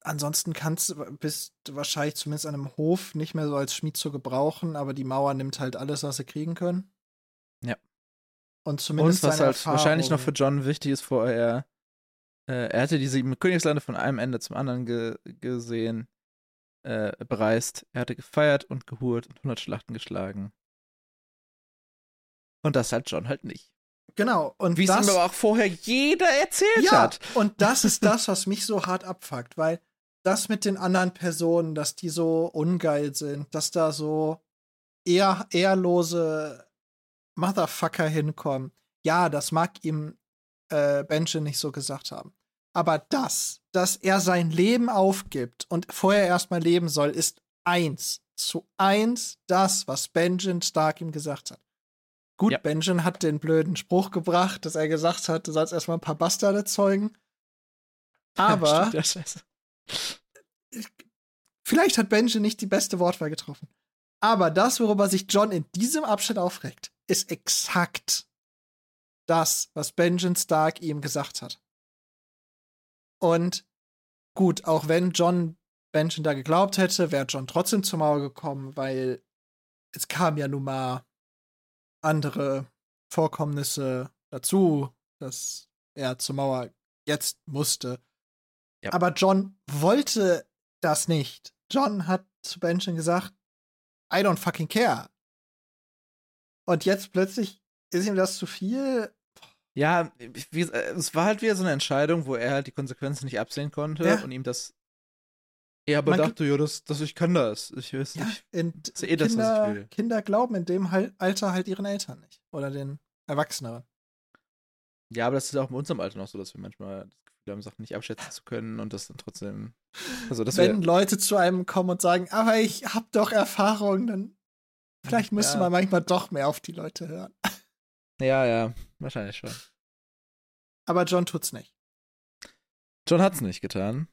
ansonsten kannst du, bist du wahrscheinlich zumindest an einem Hof nicht mehr so als Schmied zu gebrauchen, aber die Mauer nimmt halt alles, was sie kriegen können. Ja. Und zumindest Und was halt wahrscheinlich noch für Erfahrung- John wichtig ist, vorher, äh, er hatte die sieben Königslande von einem Ende zum anderen ge gesehen, äh, bereist. Er hatte gefeiert und gehurt und 100 Schlachten geschlagen. Und das hat John halt nicht. Genau. Und Wie es das, ihm aber auch vorher jeder erzählt ja, hat. und das ist das, was mich so hart abfuckt, weil das mit den anderen Personen, dass die so ungeil sind, dass da so eher ehrlose Motherfucker hinkommen. Ja, das mag ihm äh, Benjen nicht so gesagt haben. Aber das, dass er sein Leben aufgibt und vorher erstmal leben soll, ist eins zu eins das, was Benjen Stark ihm gesagt hat. Gut, Ja. Benjen hat den blöden Spruch gebracht, dass er gesagt hat, du sollst erstmal ein paar Bastarde zeugen. Aber Stimmt, ja, scheiße. Vielleicht hat Benjen nicht die beste Wortwahl getroffen. Aber das, worüber sich John in diesem Abschnitt aufregt, ist exakt das, was Benjen Stark ihm gesagt hat. Und gut, auch wenn John Benjen da geglaubt hätte, wäre John trotzdem zur Mauer gekommen, weil es kam ja nun mal andere Vorkommnisse dazu, dass er zur Mauer jetzt musste. Ja. Aber John wollte das nicht. John hat zu Benjen gesagt, I don't fucking care. Und jetzt plötzlich ist ihm das zu viel. Ja, wie, äh, es war halt wieder so eine Entscheidung, wo er halt die Konsequenzen nicht absehen konnte Ja. und ihm das. Er aber Man- dachte, ja, das, das, ich kann das. Ich weiß Ja, nicht. ist eh das, was ich Kinder, will. Kinder glauben in dem Alter halt ihren Eltern nicht. Oder den Erwachseneren. Ja, aber das ist auch in unserem Alter noch so, dass wir manchmal das Sachen nicht abschätzen zu können und das dann trotzdem. Also, dass Wenn. Leute zu einem kommen und sagen, aber ich hab doch Erfahrung, dann vielleicht müsste Ja. man manchmal doch mehr auf die Leute hören. Ja, ja, wahrscheinlich schon. Aber John tut's nicht. John hat's nicht getan.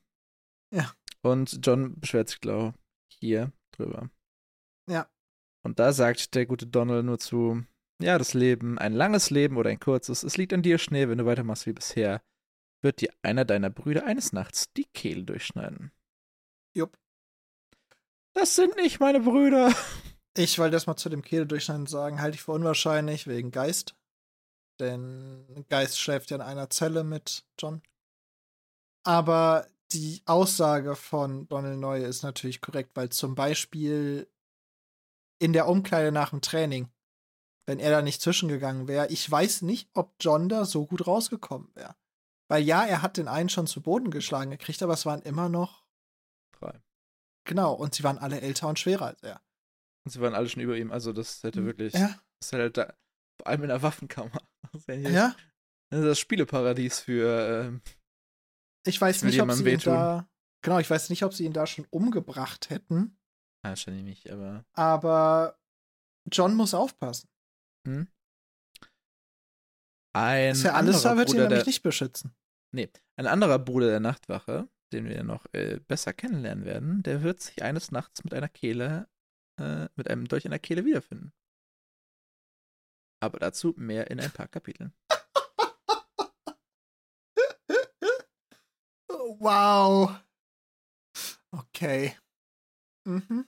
Ja. Und John beschwert sich, glaube ich, hier drüber. Ja. Und da sagt der gute Donald nur zu, ja, das Leben, ein langes Leben oder ein kurzes, es liegt an dir, Schnee, wenn du weitermachst wie bisher, wird dir einer deiner Brüder eines Nachts die Kehle durchschneiden. Jupp. Das sind nicht meine Brüder. Ich wollte das mal zu dem Kehledurchschneiden sagen, halte ich für unwahrscheinlich wegen Geist. Denn Geist schläft ja in einer Zelle mit John. Aber die Aussage von Donald Neu ist natürlich korrekt, weil zum Beispiel in der Umkleide nach dem Training, wenn er da nicht zwischengegangen wäre, ich weiß nicht, ob John da so gut rausgekommen wäre. Weil ja, er hat den einen schon zu Boden geschlagen gekriegt, aber es waren immer noch. Drei. Genau, und sie waren alle älter und schwerer als er. Und sie waren alle schon über ihm, also das hätte wirklich, Ja, das hätte halt da, vor allem in der Waffenkammer. Das ja ja. das ist das Spieleparadies für, ähm, Ich weiß nicht, ob sie ihn wehtun. da. Genau, ich weiß nicht, ob sie ihn da schon umgebracht hätten, ah, wahrscheinlich nicht, aber aber John muss aufpassen. hm? Ein Ist ja wird ihn Bruder nämlich der, nicht beschützen. ein anderer Bruder der Nachtwache, den wir noch äh, besser kennenlernen werden, der wird sich eines Nachts mit einer Kehle, äh, mit einem Dolch in der Kehle wiederfinden. Aber dazu mehr in ein paar Kapiteln. Wow. Okay. Mhm.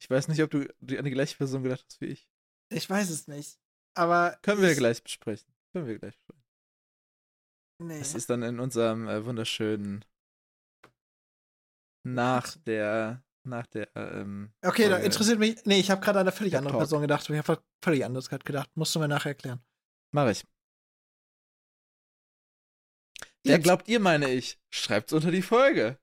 Ich weiß nicht, ob du an die gleiche Person gedacht hast wie ich. Ich weiß es nicht. Aber. Können wir ich- gleich besprechen. Können wir gleich besprechen. Nee. Das ist dann in unserem äh, wunderschönen nach der nach der ähm, Okay, da interessiert mich. Nee, ich habe gerade an eine völlig Der andere Talk. Person gedacht. Ich habe völlig anderes gerade gedacht. Musst du mir nachher erklären. Mach ich. Wer glaubt ihr, meine ich? Schreibt's unter die Folge.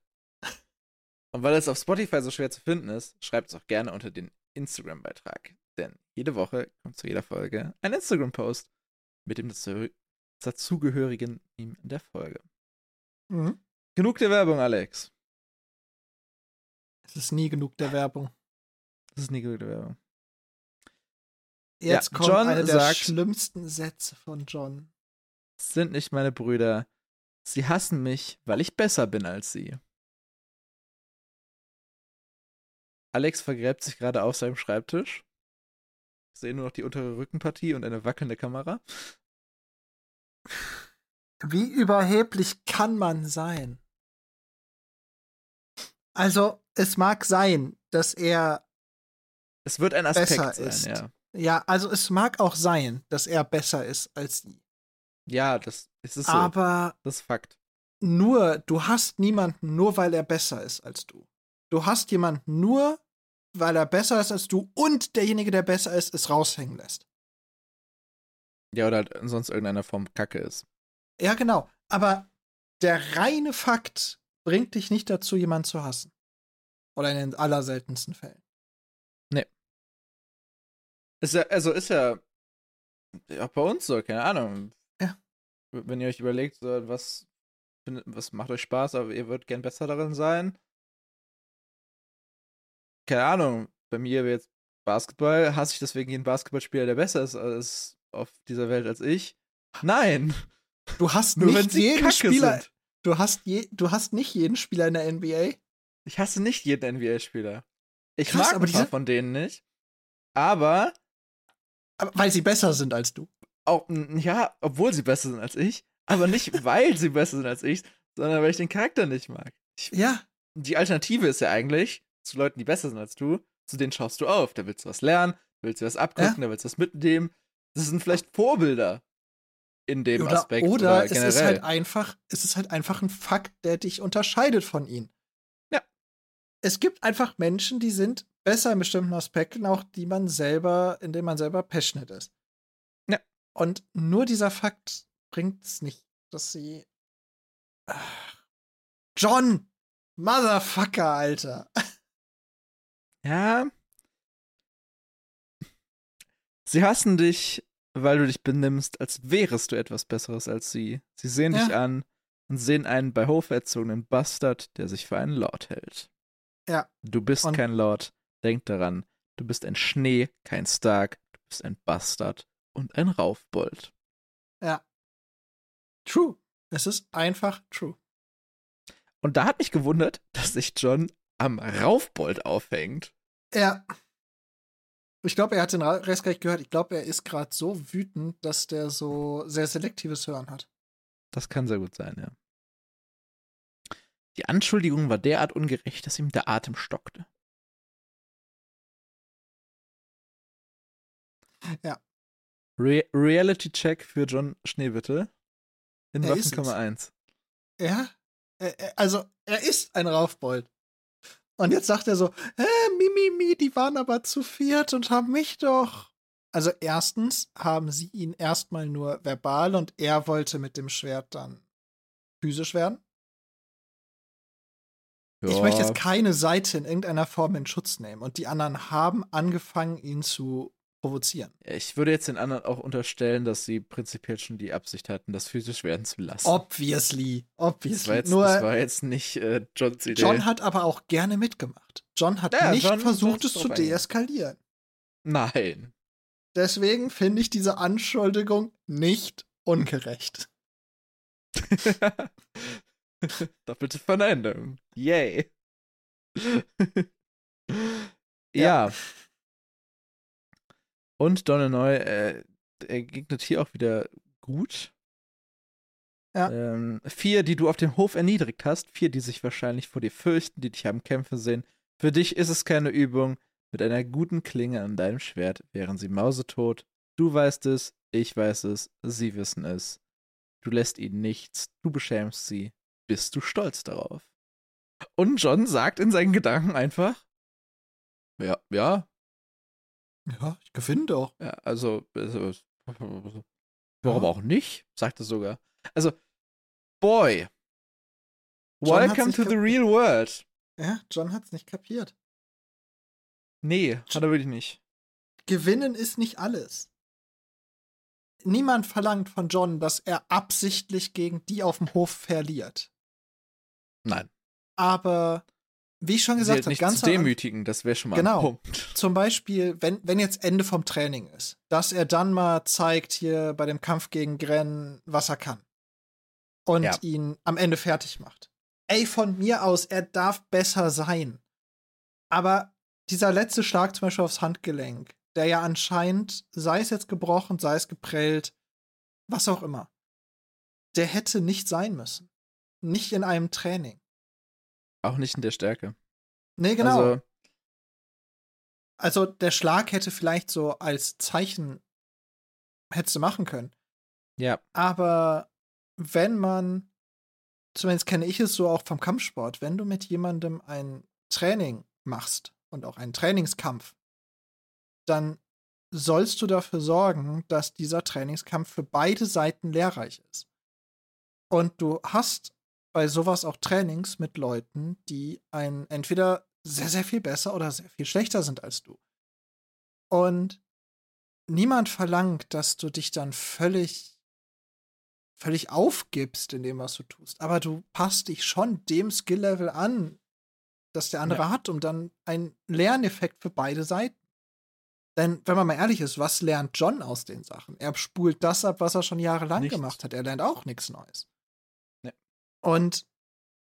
Und weil es auf Spotify so schwer zu finden ist, schreibt es auch gerne unter den Instagram-Beitrag. Jede Woche kommt zu jeder Folge ein Instagram-Post mit dem dazu- dazugehörigen Meme der Folge. Mhm. Genug der Werbung, Alex. Es ist nie genug der Werbung. Das ist nie genug der Werbung. Jetzt Ja, kommt John einer der sagt- schlimmsten Sätze von John. Sind nicht meine Brüder. Sie hassen mich, weil ich besser bin als sie. Alex vergräbt sich gerade auf seinem Schreibtisch. Ich sehe nur noch die untere Rückenpartie und eine wackelnde Kamera. Wie überheblich kann man sein? Also, es mag sein, dass er, Es wird ein Aspekt Besser sein, ist. ja. ja, also es mag auch sein, dass er besser ist als sie. Ja, das, es ist so. Aber das ist Fakt. nur, du hast niemanden nur, weil er besser ist als du. Du hast jemanden nur, weil er besser ist als du und derjenige, der besser ist, es raushängen lässt. Ja, oder halt sonst irgendeiner Form Kacke ist. Ja, genau. Aber der reine Fakt bringt dich nicht dazu, jemanden zu hassen. Oder in den allerseltensten Fällen. Ist ja, also ist ja auch bei uns so, keine Ahnung. Ja. Wenn ihr euch überlegt, was, was macht euch Spaß, aber ihr würdet gern besser darin sein. Keine Ahnung, bei mir wäre jetzt Basketball, hasse ich deswegen jeden Basketballspieler, der besser ist als auf dieser Welt als ich? Nein. Du hast Nur nicht jeden Kacke Spieler. sind. Du hast, je, du hast nicht jeden Spieler in der NBA. Ich hasse nicht jeden NBA-Spieler. Ich Krass, mag aber ein paar von denen nicht. Aber Aber weil sie besser sind als du. auch, ja, obwohl sie besser sind als ich, aber nicht, weil sie besser sind als ich, sondern weil ich den Charakter nicht mag. Ich, Ja. die Alternative ist ja eigentlich, zu Leuten, die besser sind als du, zu denen schaust du auf. Da willst du was lernen, willst du was abgucken, da willst du was mitnehmen. Das sind vielleicht Vorbilder in dem Oder, Aspekt. oder Oder, es generell. ist halt einfach, es ist halt einfach ein Fakt, der dich unterscheidet von ihnen. Ja. Es gibt einfach Menschen, die sind besser in bestimmten Aspekten, auch die man selber, in denen man selber passionate ist. Ja. Und nur dieser Fakt bringt es nicht, dass sie. Ach. John! Motherfucker, Alter! Ja. Sie hassen dich, weil du dich benimmst, als wärest du etwas Besseres als sie. Sie sehen dich Ja. an und sehen einen bei Hof erzogenen Bastard, der sich für einen Lord hält. Ja. Du bist Und- kein Lord. Denk daran. Du bist ein Schnee, kein Stark. Du bist ein Bastard und ein Raufbold. Ja. True. Es ist einfach true. Und da hat mich gewundert, dass sich John am Raufbold aufhängt. Ja. Ich glaube, er hat den Rest gar nicht gehört. Ich glaube, er ist gerade so wütend, dass der so sehr selektives Hören hat. Das kann sehr gut sein, ja. Die Anschuldigung war derart ungerecht, dass ihm der Atem stockte. Ja. Re Reality-Check für John Schneewitte in Er ist es. Waffenkammer 1. Ja. Also, er ist ein Raufbold. Und jetzt sagt er so, hä, Mimimi, mi, die waren aber zu viert und haben mich doch. Also erstens haben sie ihn erstmal nur verbal und er wollte mit dem Schwert dann physisch werden. Ich möchte jetzt keine Seite in irgendeiner Form in Schutz nehmen. Und die anderen haben angefangen, ihn zu provozieren. Ich würde jetzt den anderen auch unterstellen, dass sie prinzipiell schon die Absicht hatten, das physisch werden zu lassen. Obviously. das, Obviously. war jetzt, Nur das war jetzt nicht äh, Johns Idee. John hat aber auch gerne mitgemacht. John hat Ja, nicht John- versucht, es zu deeskalieren. Nein. Deswegen finde ich diese Anschuldigung nicht ungerecht. Doppelte Verneinung. Yay. ja. Und Donnenoy äh, er gegnet hier auch wieder gut. Ja. Ähm, vier, die du auf dem Hof erniedrigt hast. Vier, die sich wahrscheinlich vor dir fürchten, die dich haben kämpfen sehen. Für dich ist es keine Übung. Mit einer guten Klinge an deinem Schwert wären sie mausetot. Du weißt es, ich weiß es, sie wissen es. Du lässt ihnen nichts, du beschämst sie. Bist du stolz darauf? Und John sagt in seinen Gedanken einfach, ja, ja. Ja, ich gewinne doch. Ja, also, also warum auch nicht? Sagt er sogar. Also, boy. John Welcome to the real world. Ja, John hat's nicht kapiert. Nee, hat er wirklich nicht. Gewinnen ist nicht alles. Niemand verlangt von John, dass er absichtlich gegen die auf dem Hof verliert. Nein. Aber wie ich schon gesagt habe, nicht ganz zu demütigen, das wäre schon mal Genau. ein Punkt. zum Beispiel, wenn, wenn jetzt Ende vom Training ist, dass er dann mal zeigt hier bei dem Kampf gegen Gren, was er kann. Und Ja. ihn am Ende fertig macht. Ey, von mir aus, er darf besser sein. Aber dieser letzte Schlag zum Beispiel aufs Handgelenk, der ja anscheinend, sei es jetzt gebrochen, sei es geprellt, was auch immer, der hätte nicht sein müssen. Nicht in einem Training. Auch nicht in der Stärke. Nee, genau. Also, Also der Schlag hätte vielleicht so als Zeichen hättest du machen können. ja, Aber wenn man, zumindest kenne ich es so auch vom Kampfsport, wenn du mit jemandem ein Training machst und auch einen Trainingskampf, dann sollst du dafür sorgen, dass dieser Trainingskampf für beide Seiten lehrreich ist. Und du hast bei sowas auch Trainings mit Leuten, die ein entweder sehr, sehr viel besser oder sehr viel schlechter sind als du. Und niemand verlangt, dass du dich dann völlig, völlig aufgibst in dem, was du tust. Aber du passt dich schon dem Skill-Level an, das der andere Ja. hat, um dann einen Lerneffekt für beide Seiten. Denn, wenn man mal ehrlich ist, was lernt John aus den Sachen? Er spult das ab, was er schon jahrelang Nichts. gemacht hat. Er lernt auch nichts Neues. Und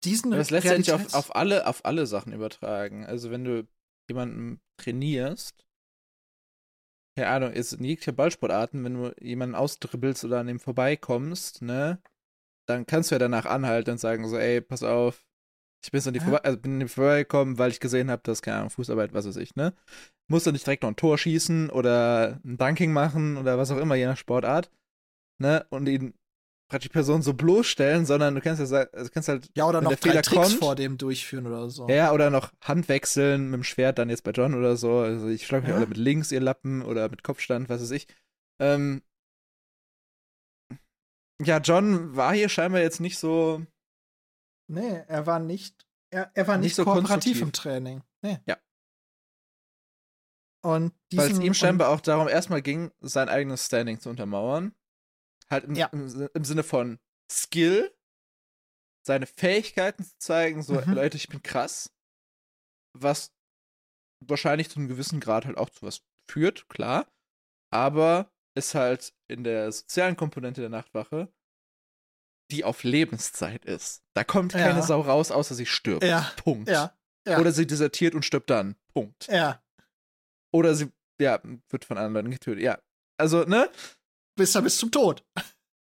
diesen das lässt sich auf, auf, alle, auf alle Sachen übertragen. Also, wenn du jemanden trainierst, keine Ahnung, ist in jeglicher Ballsportarten, wenn du jemanden ausdribbelst oder an dem vorbeikommst, ne, dann kannst du ja danach anhalten und sagen so, ey, pass auf, ich bin, an die Ja. vorbei, also bin an dem vorbeigekommen, weil ich gesehen habe, dass, keine Ahnung, Fußarbeit, was weiß ich, ne? Musst du nicht direkt noch ein Tor schießen oder ein Dunking machen oder was auch immer, je nach Sportart, ne? Und ihn praktisch die Person so bloßstellen, sondern du kannst ja also kannst halt ja, oder noch der drei Fehler Tricks kommt- vor dem durchführen oder so. ja, oder noch Hand wechseln mit dem Schwert, dann jetzt bei John oder so. Also ich schlage mich Ja. alle mit links ihr Lappen oder mit Kopfstand, was weiß ich. Ähm, ja, John war hier scheinbar jetzt nicht so. Nee, er war nicht, er, er war Nicht nicht, so kooperativ im Training. Nee. Ja. Und Weil es ihm scheinbar auch darum erstmal ging, sein eigenes Standing zu untermauern. Halt im, Ja. im, im Sinne von Skill, seine Fähigkeiten zu zeigen, so, Mhm. Leute, ich bin krass. Was wahrscheinlich zu einem gewissen Grad halt auch zu was führt, klar. Aber ist halt in der sozialen Komponente der Nachtwache, die auf Lebenszeit ist. Da kommt keine Ja. Sau raus, außer sie stirbt. Ja, Punkt. ja, ja. Oder sie desertiert und stirbt dann. Punkt. ja. Oder sie, ja, wird von anderen Leuten getötet. Ja. Also, ne? Bis da bis zum Tod.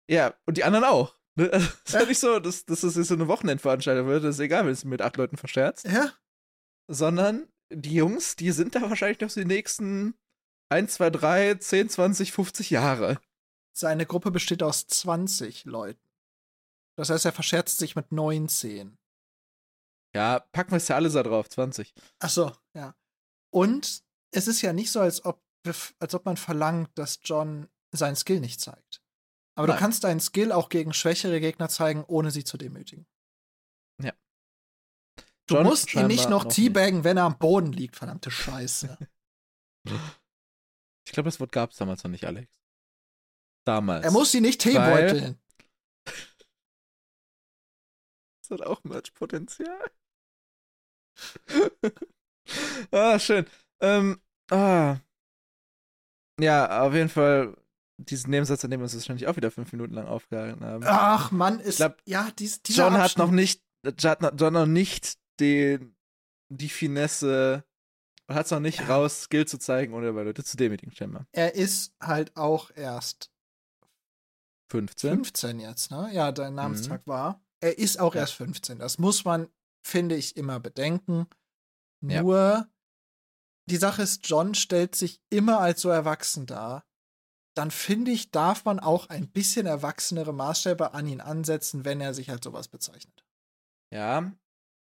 Ja, und die anderen auch. Ne? Also, ist ja Ja. nicht so, dass, dass das jetzt so eine Wochenendveranstaltung wird. Das ist egal, wenn es mit acht Leuten verscherzt. Ja. Sondern die Jungs, die sind da wahrscheinlich noch so die nächsten 1, 2, 3, 10, 20, 50 Jahre. Seine Gruppe besteht aus 20 Leuten. Das heißt, er verscherzt sich mit 19. Ja, packen wir es ja alle da drauf, 20. Ach so, ja. Und es ist ja nicht so, als ob, als ob man verlangt, dass John seinen Skill nicht zeigt. Aber Nein. du kannst deinen Skill auch gegen schwächere Gegner zeigen, ohne sie zu demütigen. Ja. Du John musst ihn nicht noch noch teabaggen, wenn er am Boden liegt, verdammte Scheiße. Ich glaube, das Wort gab es damals noch nicht, Alex. Damals. er muss sie nicht Weil- teebeuteln. Das hat auch Merch-Potenzial. ah, schön. Ähm, ah. Ja, auf jeden Fall, diesen Nebensatz, an dem wir uns wahrscheinlich auch wieder fünf Minuten lang aufgehalten haben. Ach, Mann, ist. glaub, ja, dies, dieser John hat Abschnitt- noch nicht, John hat noch nicht den, die Finesse, hat es noch nicht Ja. raus, Skill zu zeigen, ohne bei Leute zu demütigen, scheinbar. Er ist halt auch erst 15. 15 jetzt, ne? Ja, dein Namenstag war. Er ist auch Ja. erst 15. Das muss man, finde ich, immer bedenken. Ja. Nur, die Sache ist, John stellt sich immer als so erwachsen dar. Dann finde ich, darf man auch ein bisschen erwachsenere Maßstäbe an ihn ansetzen, wenn er sich als sowas bezeichnet. Ja,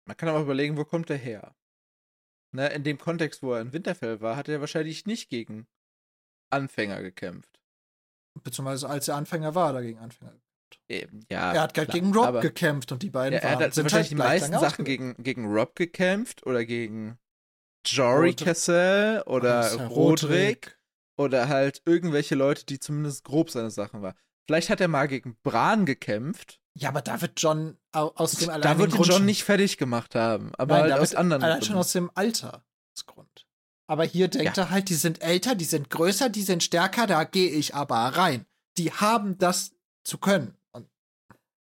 man kann aber überlegen, wo kommt er her? Ne, in dem Kontext, wo er in Winterfell war, hat er wahrscheinlich nicht gegen Anfänger gekämpft. Beziehungsweise als er Anfänger war, dagegen Anfänger. Eben, ja. Er hat gerade gegen Rob gekämpft und die beiden ja, er hat waren, sind wahrscheinlich halt die meisten Sachen gegen, gegen Rob gekämpft oder gegen Jory Cassell oder Roderick oder halt irgendwelche Leute, die zumindest grob seine Sachen waren. Vielleicht hat er mal gegen Bran gekämpft. Ja, aber da wird John au- aus dem Da alleinigen wird Grund John nicht fertig gemacht haben, aber Nein, halt da aus anderen Allein schon aus dem Altersgrund. Aber hier denkt er halt, die sind älter, die sind größer, die sind stärker, da gehe ich aber rein. Die haben das zu können. Und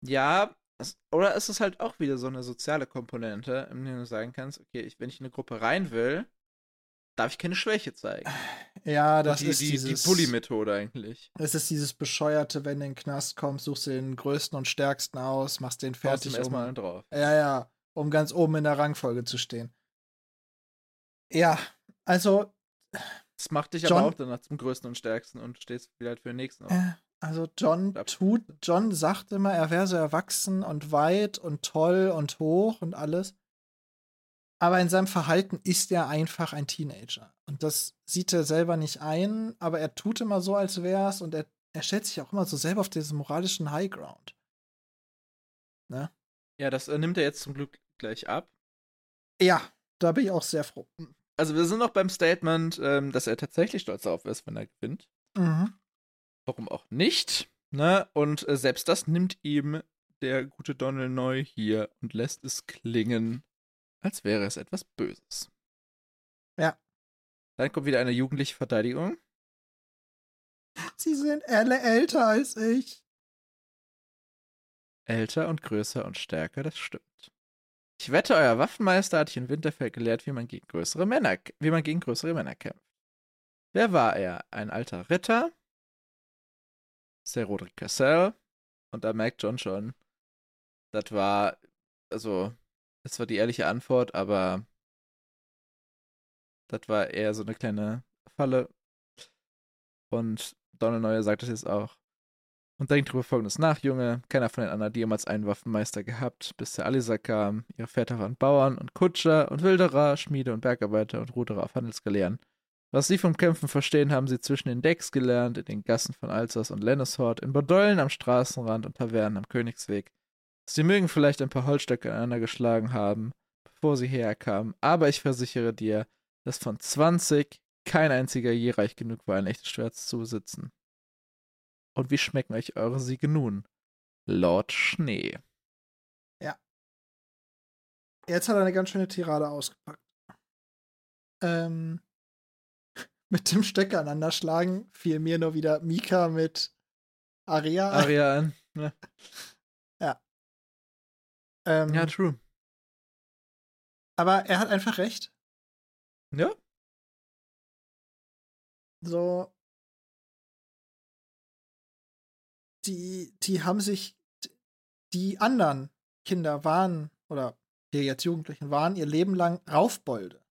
Ja, es, oder ist es halt auch wieder so eine soziale Komponente, in der du sagen kannst, okay, ich, wenn ich in eine Gruppe rein will, darf ich keine Schwäche zeigen. ja, das die, ist die, dieses, die Bully-Methode eigentlich. Es ist dieses bescheuerte, wenn du in den Knast kommst, suchst du den größten und stärksten aus, machst den fertig, Fertig erstmal drauf. ja, ja, um ganz oben in der Rangfolge zu stehen. Ja, also, Das macht dich John- aber auch danach zum größten und stärksten und stehst wieder halt für den nächsten auf. äh, also John tut, John sagt immer, er wäre so erwachsen und weit und toll und hoch und alles. Aber in seinem Verhalten ist er einfach ein Teenager. Und das sieht er selber nicht ein, aber er tut immer so, als wäre es und er, er stellt sich auch immer so selber auf diesen moralischen Highground. Ja, das äh, nimmt er jetzt zum Glück gleich ab. Ja, da bin ich auch sehr froh. Also wir sind noch beim Statement, ähm, dass er tatsächlich stolz darauf ist, wenn er gewinnt. Mhm. Warum auch nicht? Ne? Und äh, selbst das nimmt ihm der gute Donald neu hier und lässt es klingen, als wäre es etwas Böses. Ja. Dann kommt wieder eine jugendliche Verteidigung. Sie sind alle älter als ich. Älter und größer und stärker, das stimmt. Ich wette, euer Waffenmeister hat euch in Winterfell gelehrt, wie man gegen größere Männer, wie man gegen größere Männer kämpft. Wer war er? Ein alter Ritter? Sir Roderick Cassell? Und da merkt John schon, das war, also, das war die ehrliche Antwort, aber das war eher so eine kleine Falle. Und Donald Neuer sagt das jetzt auch. Und denkt darüber folgendes nach, Junge. Keiner von den anderen hat jemals einen Waffenmeister gehabt, bis der Alisa kam. Ihre Väter waren Bauern und Kutscher und Wilderer, Schmiede und Bergarbeiter und Ruderer auf Handelsgaleeren. Was sie vom Kämpfen verstehen, haben sie zwischen den Decks gelernt, in den Gassen von Alsace und Lenneshort, in Bordollen am Straßenrand und Tavernen am Königsweg. Sie mögen vielleicht ein paar Holzstöcke aneinander geschlagen haben, bevor sie herkamen, aber ich versichere dir, dass von 20 kein einziger je reich genug war, ein echtes Schwert zu besitzen. Und wie schmecken euch eure Siege nun? Lord Schnee. Jetzt hat er eine ganz schöne Tirade ausgepackt. Ähm, mit dem Stecker aneinander schlagen fiel mir nur wieder Mika mit Aria. ein. Arian. Ja, Ähm, ja, true. aber er hat einfach recht. Ja, So. Die, die haben sich, die anderen Kinder waren, oder hier jetzt Jugendlichen waren, ihr Leben lang Raufbolde.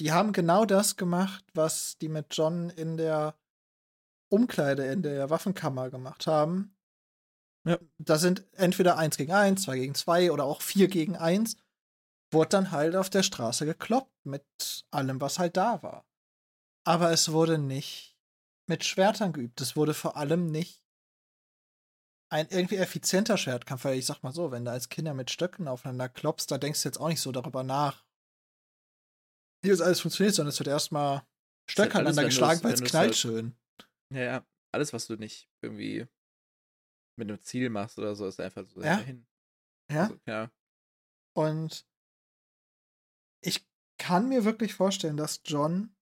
Die haben genau das gemacht, was die mit John in der Umkleide, in der Waffenkammer gemacht haben. Ja. Da sind entweder eins gegen eins, zwei gegen zwei oder auch vier gegen eins. Wurde dann halt auf der Straße gekloppt mit allem, was halt da war. Aber es wurde nicht mit Schwertern geübt. Es wurde vor allem nicht ein irgendwie effizienter Schwertkampf, weil ich sag mal so, wenn du als Kinder mit Stöcken aufeinander klopfst, da denkst du jetzt auch nicht so darüber nach, wie das alles funktioniert, sondern es wird erstmal Stöcke halt aneinander geschlagen, weil es knallt halt- schön. ja, ja. Alles, was du nicht irgendwie mit einem Ziel machst oder so, ist einfach so Ja. dahin. Ja? Also, ja. Und ich kann mir wirklich vorstellen, dass John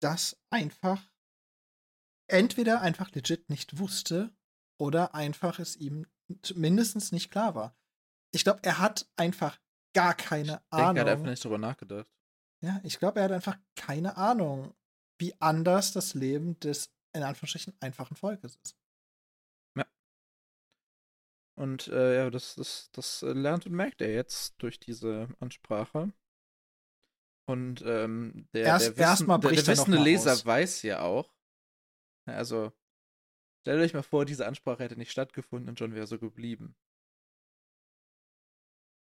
das einfach entweder einfach legit nicht wusste oder einfach es ihm mindestens nicht klar war. Ich glaube, er hat einfach gar keine Ich denke, er hat einfach Ahnung. nicht drüber nachgedacht. Ja, ich glaube, er hat einfach keine Ahnung, wie anders das Leben des in Anführungsstrichen einfachen Volkes ist. Und äh, ja, das, das, das äh, lernt und merkt er jetzt durch diese Ansprache. Und ähm, der, Erst- der, Wissen, der, der er wissende Leser aus. weiß ja auch, also Stellt euch mal vor, diese Ansprache hätte nicht stattgefunden und John wäre so geblieben.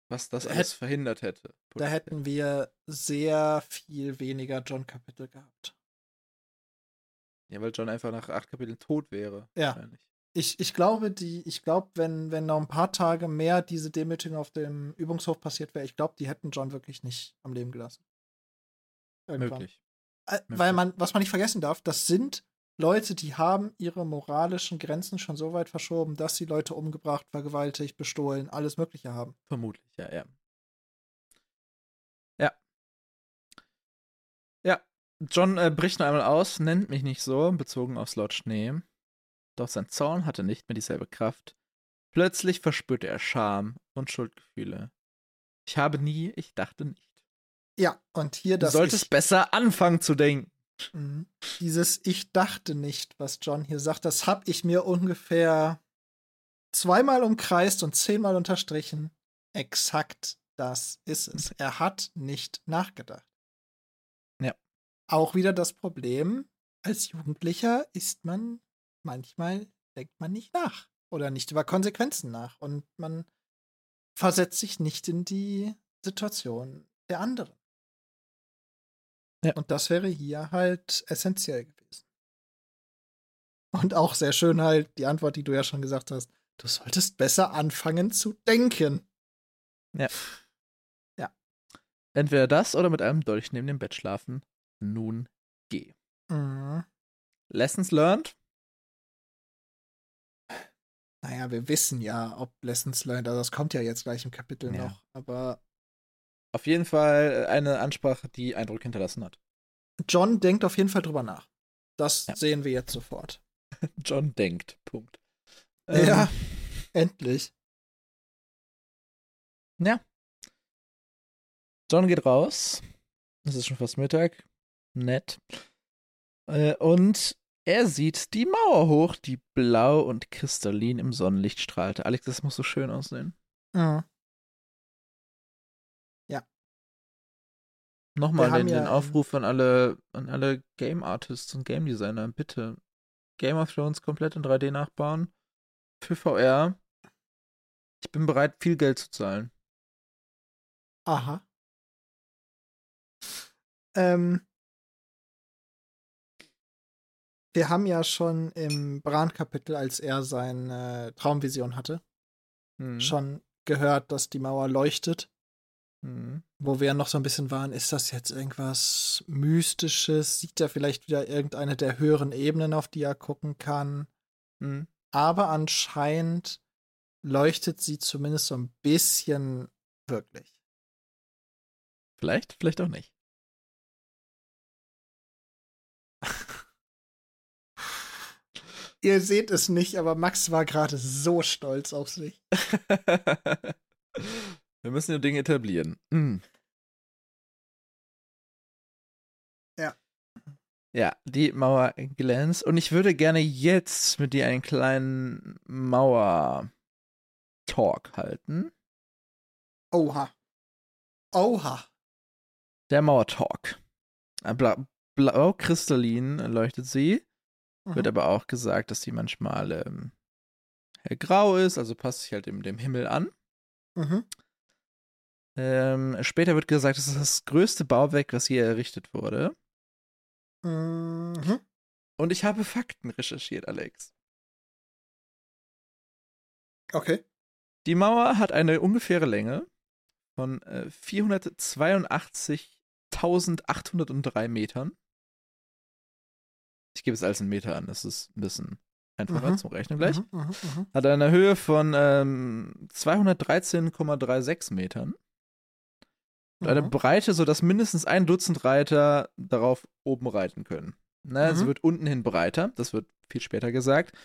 Was das Da alles verhindert hätte. Da hätten wir sehr viel weniger John-Kapitel gehabt. Ja, weil John einfach nach acht Kapiteln tot wäre. Ja. wahrscheinlich. Ich, ich glaube, die, ich glaube, wenn, wenn noch ein paar Tage mehr diese Demütigung auf dem Übungshof passiert wäre, ich glaube, die hätten John wirklich nicht am Leben gelassen. Irgendwann. Möglich. Äh, Möglich. Weil man, was man nicht vergessen darf, das sind Leute, die haben ihre moralischen Grenzen schon so weit verschoben, dass sie Leute umgebracht, vergewaltigt, bestohlen, alles Mögliche haben. Vermutlich, ja, ja. Ja. Ja. John äh, bricht noch einmal aus, nennt mich nicht so, bezogen aufs Lord Schnee. Doch sein Zorn hatte nicht mehr dieselbe Kraft. Plötzlich verspürte er Scham und Schuldgefühle. Ich habe nie, ich dachte nicht. Ja, und hier Du das solltest ich, besser anfangen zu denken. Mhm. dieses Ich dachte nicht, was John hier sagt, das habe ich mir ungefähr zweimal umkreist und zehnmal unterstrichen. Exakt das ist es. Er hat nicht nachgedacht. Ja. Auch wieder das Problem, als Jugendlicher ist man manchmal, denkt man nicht nach oder nicht über Konsequenzen nach und man versetzt sich nicht in die Situation der anderen. Ja. Und das wäre hier halt essentiell gewesen. Und auch sehr schön halt die Antwort, die du ja schon gesagt hast. Du solltest besser anfangen zu denken. Entweder das oder mit einem Dolch neben dem Bett schlafen. Nun geh. Mhm. Lessons learned? Naja, wir wissen ja, ob Lessons learned, also das kommt ja jetzt gleich im Kapitel Ja. noch. Aber Auf jeden Fall äh, eine Ansprache, die Eindruck hinterlassen hat. John denkt auf jeden Fall drüber nach. Das Ja. sehen wir jetzt sofort. John denkt. Punkt. Ähm, Ja, endlich. John geht raus. Es ist schon fast Mittag. Nett. Äh, und er sieht die Mauer hoch, die blau und kristallin im Sonnenlicht strahlte. Alex, das muss so schön aussehen. Mhm. Nochmal Wir haben den, ja, den ähm, Aufruf an alle, an alle Game Artists und Game Designer. Bitte Game of Thrones komplett in 3D nachbauen. Für VR. Ich bin bereit, viel Geld zu zahlen. Aha. Ähm, wir haben ja schon im Bran-Kapitel, als er seine Traumvision hatte, Hm. schon gehört, dass die Mauer leuchtet. Hm. Wo wir noch so ein bisschen waren, ist das jetzt irgendwas Mystisches? Sieht er vielleicht wieder irgendeine der höheren Ebenen, auf die er gucken kann? Hm. Aber anscheinend leuchtet sie zumindest so ein bisschen wirklich. Vielleicht, vielleicht auch nicht. Ihr seht es nicht, aber Max war gerade so stolz auf sich. Wir müssen die Dinge etablieren. Hm. Ja. Ja, die Mauer glänzt. Und ich würde gerne jetzt mit dir einen kleinen Mauer-Talk halten. Oha. Oha. Der Mauer-Talk. Äh, Bla Blau-kristallin leuchtet sie. Wird Mhm. aber auch gesagt, dass sie manchmal ähm, hellgrau ist, also passt sich halt dem, dem Himmel an. Mhm. Ähm, später wird gesagt, das ist das größte Bauwerk, was je errichtet wurde. Mhm. Und ich habe Fakten recherchiert, Alex. Okay. Die Mauer hat eine ungefähre Länge von äh, 482.803 Metern. Ich gebe es als einen Meter an, das ist ein bisschen einfacher Mhm. zum Rechnen gleich. Mhm, mhm, mhm. Hat eine Höhe von ähm, 213,36 Metern. Und eine Mhm. Breite, sodass mindestens ein Dutzend Reiter darauf oben reiten können. Ne, Sie Mhm. wird unten hin breiter, das wird viel später gesagt.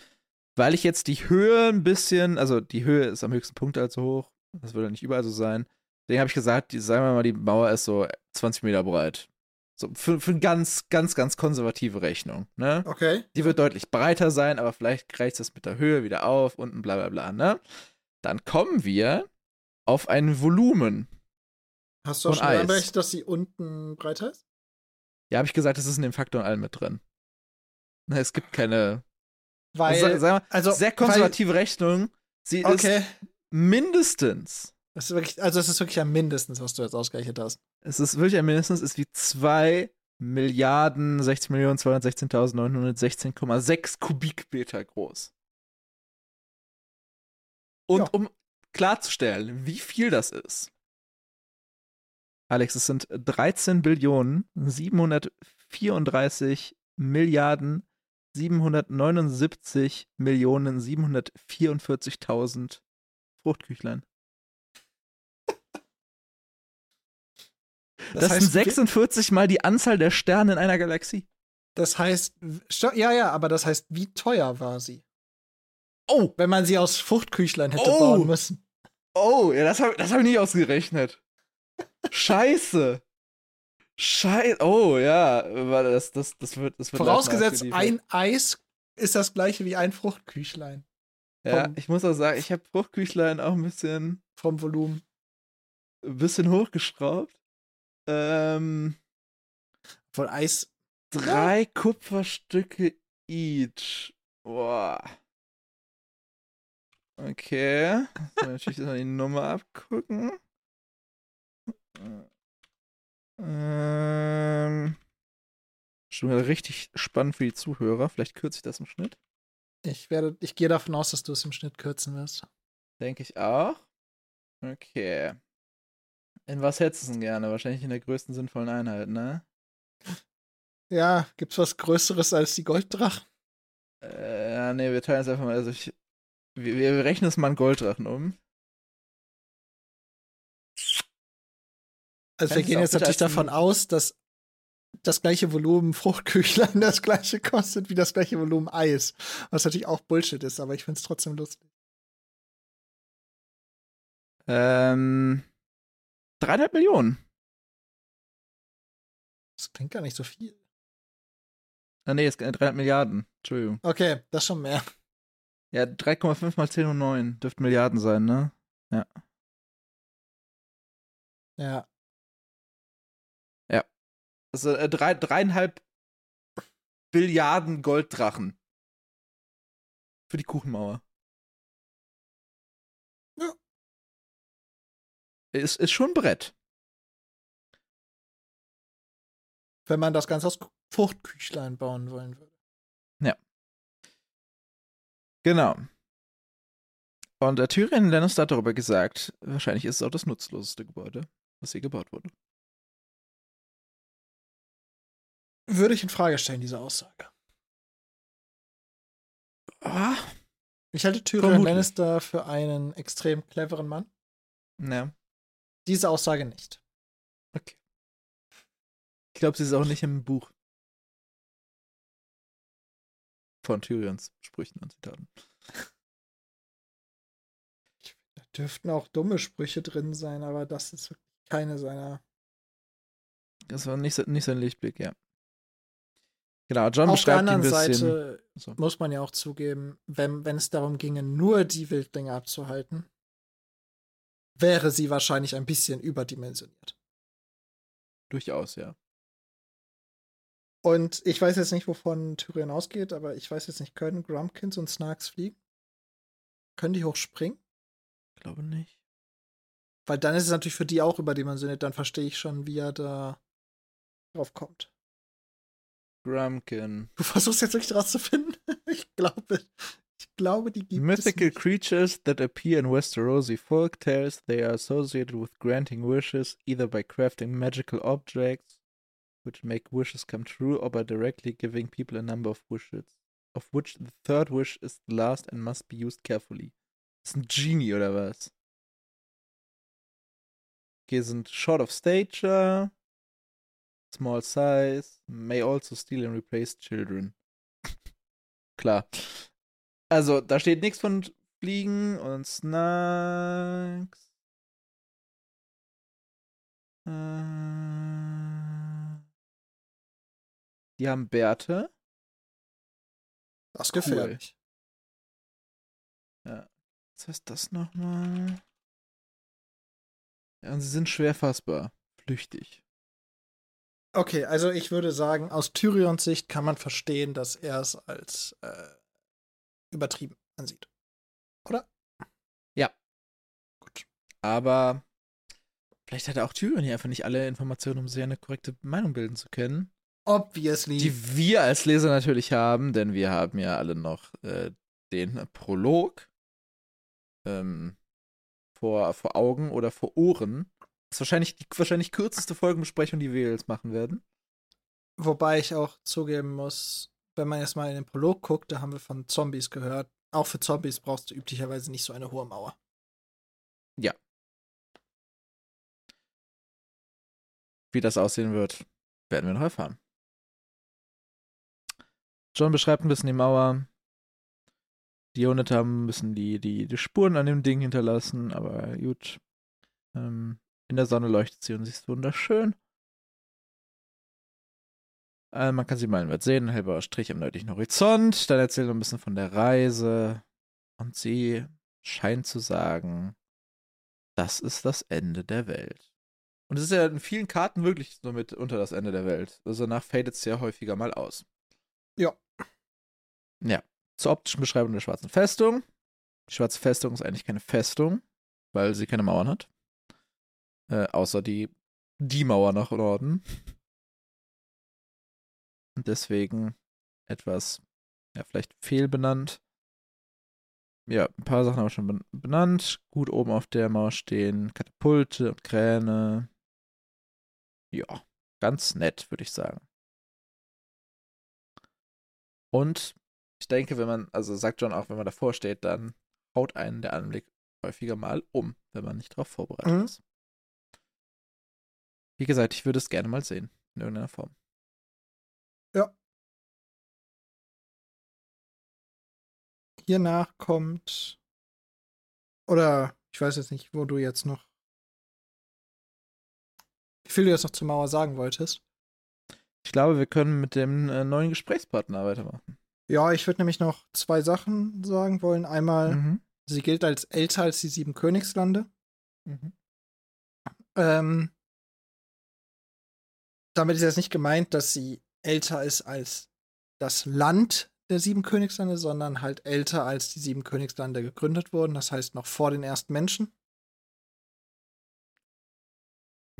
Weil ich jetzt die Höhe ein bisschen, also die Höhe ist am höchsten Punkt also hoch, das würde nicht überall so sein. Deswegen habe ich gesagt, die, sagen wir mal, die Mauer ist so 20 Meter breit. So für, für eine ganz, ganz, ganz konservative Rechnung. Ne? Okay. Die wird deutlich breiter sein, aber vielleicht gleicht das mit der Höhe wieder auf, unten bla bla bla, ne? Dann kommen wir auf ein Volumen. Hast du auch schon Eis. anberechnet, dass sie unten breiter ist? Ja, habe ich gesagt, das ist in dem Faktor und allem mit drin. Ne, Es gibt keine Weil, Also, wir, also, sehr konservative Rechnung. Sie Weil, okay. ist mindestens, Das ist wirklich, also es ist wirklich am mindestens, was du jetzt ausgerechnet hast. Es ist wirklich ein mindestens, ist wie 2 Milliarden 60 Millionen 216.916,6 Kubikmeter groß. Und Ja. um klarzustellen, wie viel das ist. Alex, es sind 13 Billionen 734 Milliarden 779 Millionen 744.000 Fruchtküchlein. Das, heißt, sind 46 mal die Anzahl der Sterne in einer Galaxie. Das heißt, ja, ja, aber das heißt, wie teuer war sie? Oh, Wenn man sie aus Fruchtküchlein hätte Oh. bauen müssen. oh, ja, das habe das hab ich nicht ausgerechnet. Scheiße. Scheiße. Oh, ja, das, das, das wird, das wird Vorausgesetzt, ein Eis ist das gleiche wie ein Fruchtküchlein Ja, vom- ich muss auch sagen, ich habe Fruchtküchlein auch ein bisschen, vom Volumen. ein bisschen hochgeschraubt. Ähm, Von Eis. drei Kupferstücke each. Boah. Okay. Man natürlich noch die Nummer abgucken. Ähm. Schon wieder richtig spannend für die Zuhörer. Vielleicht kürze ich das im Schnitt. Ich werde, ich gehe davon aus, dass du es im Schnitt kürzen wirst. Denke ich auch. Okay. In was hättest du denn gerne? Wahrscheinlich in der größten sinnvollen Einheit, ne? Ja, gibt's was Größeres als die Golddrachen? Äh, ja, nee, wir teilen es einfach mal. Also ich, wir, wir rechnen es mal in Golddrachen um. Also Kannst wir gehen jetzt natürlich davon aus, dass das gleiche Volumen Fruchtküchlein das gleiche kostet wie das gleiche Volumen Eis. Was natürlich auch Bullshit ist, aber ich finde es trotzdem lustig. Ähm. Dreieinhalb Millionen. Das klingt gar nicht so viel. Ah, nee, es sind dreieinhalb Milliarden. Entschuldigung. Okay, das schon mehr. Ja, 3,5 mal 10 und 9 dürften Milliarden sein, ne? Ja. Also äh, drei, dreieinhalb Billiarden Golddrachen. Für die Kuchenmauer. Ist, ist schon ein Brett. Wenn man das Ganze aus Fruchtküchlein bauen wollen würde. Genau. Und der Tyrion Lannister hat darüber gesagt, wahrscheinlich ist es auch das nutzloseste Gebäude, was hier gebaut wurde. Würde ich in Frage stellen, diese Aussage. Ah, Ich halte Tyrion Vermutlich. Lannister für einen extrem cleveren Mann. ne. Diese Aussage nicht. Okay. Ich glaube, sie ist auch nicht im Buch. Von Tyrions Sprüchen und Zitaten. Da dürften auch dumme Sprüche drin sein, aber das ist wirklich keine seiner. Das war nicht, nicht sein Lichtblick, ja. Genau, John Auf der beschreibt ein anderen bisschen. Seite so. muss man ja auch zugeben, wenn, wenn es darum ginge, nur die Wildlinge abzuhalten, wäre sie wahrscheinlich ein bisschen überdimensioniert. Durchaus, ja. Und ich weiß jetzt nicht, wovon Tyrion ausgeht, aber ich weiß jetzt nicht, können Grumpkins und Snarks fliegen? Können die hoch springen? Glaube nicht. Weil dann ist es natürlich für die auch überdimensioniert, dann verstehe ich schon, wie er da drauf kommt. Grumpkin. Du versuchst jetzt wirklich rauszufinden? ich glaube, ich glaube, die gibt Mythical es nicht. creatures that appear in Westerosi folk tales, they are associated with granting wishes either by crafting magical objects which make wishes come true or by directly giving people a number of wishes, of which the third wish is the last and must be used carefully. Ist ein Genie oder was? Okay, sind short of stature, small size, may also steal and replace children. Klar. Also, da steht nichts von Fliegen und Snacks. Äh, die haben Bärte. Das ist Cool. gefährlich. Was heißt das nochmal? Ja, und sie sind schwer fassbar. Flüchtig. Okay, also ich würde sagen, aus Tyrions Sicht kann man verstehen, dass er es als äh, übertrieben ansieht. Oder? Ja. Gut. Aber vielleicht hat er auch Tyrion hier einfach nicht alle Informationen, um sich eine korrekte Meinung bilden zu können. Obviously. Die wir als Leser natürlich haben, denn wir haben ja alle noch äh, den Prolog ähm, vor, vor Augen oder vor Ohren. Das ist wahrscheinlich die wahrscheinlich kürzeste Folgenbesprechung, die wir jetzt machen werden. Wobei ich auch zugeben muss, wenn man jetzt mal in den Prolog guckt, da haben wir von Zombies gehört. Auch für Zombies brauchst du üblicherweise nicht so eine hohe Mauer. Ja. Wie das aussehen wird, werden wir noch erfahren. John beschreibt ein bisschen die Mauer. Die Unit haben bisschen die, die, die Spuren an dem Ding hinterlassen, aber gut. Ähm, in der Sonne leuchtet sie und sie ist wunderschön. Äh, man kann sie meilenweit sehen, ein hellblauer Strich am nördlichen Horizont. Dann erzählt er ein bisschen von der Reise. Und sie scheint zu sagen, das ist das Ende der Welt. Und es ist ja in vielen Karten wirklich so mit unter das Ende der Welt. Also danach fadet es ja häufiger mal aus. Ja. Ja. Zur optischen Beschreibung der schwarzen Festung. Die schwarze Festung ist eigentlich keine Festung, weil sie keine Mauern hat. Äh, außer die, die Mauer nach Norden. Und deswegen etwas, ja, vielleicht fehlbenannt. Ja, ein paar Sachen haben wir schon benannt. Gut oben auf der Mauer stehen Katapulte und Kräne. Ja, ganz nett, würde ich sagen. Und ich denke, wenn man, also sagt John auch, wenn man davor steht, dann haut einen der Anblick häufiger mal um, wenn man nicht darauf vorbereitet Mhm. ist. Wie gesagt, ich würde es gerne mal sehen, in irgendeiner Form. Hiernach kommt. Oder ich weiß jetzt nicht, wo du jetzt noch. Wie viel du jetzt noch zur Mauer sagen wolltest. Ich glaube, wir können mit dem äh, neuen Gesprächspartner weitermachen. Ja, ich würde nämlich noch zwei Sachen sagen wollen. Einmal, Mhm. sie gilt als älter als die sieben Königslande. Mhm. Ähm, damit ist jetzt nicht gemeint, dass sie älter ist als das Land der sieben Königslande, sondern halt älter als die sieben Königslande gegründet wurden. Das heißt noch vor den ersten Menschen.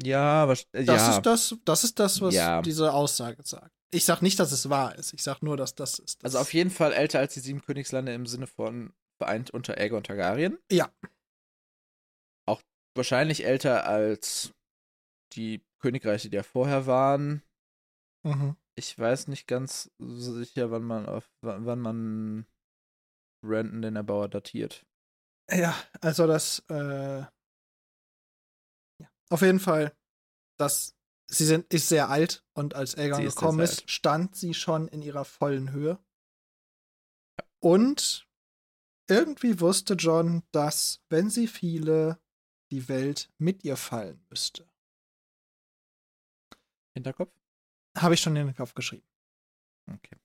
Ja, was, äh, Das ja. ist das, das ist das, was Ja. diese Aussage sagt. Ich sag nicht, dass es wahr ist. Ich sag nur, dass das ist. Das Also auf jeden Fall älter als die sieben Königslande im Sinne von vereint unter Aegon Targaryen. Ja. Auch wahrscheinlich älter als die Königreiche, die ja vorher waren. Mhm. Ich weiß nicht ganz sicher, wann man auf wann man Brandon den Erbauer datiert. Ja, also das, äh, ja. Auf jeden Fall, das, sie sind, ist sehr alt und als Aegon gekommen ist, alt. stand sie schon in ihrer vollen Höhe. Und irgendwie wusste John, dass, wenn sie fiele, die Welt mit ihr fallen müsste. Hinterkopf? Habe ich schon in den Kopf geschrieben. Okay.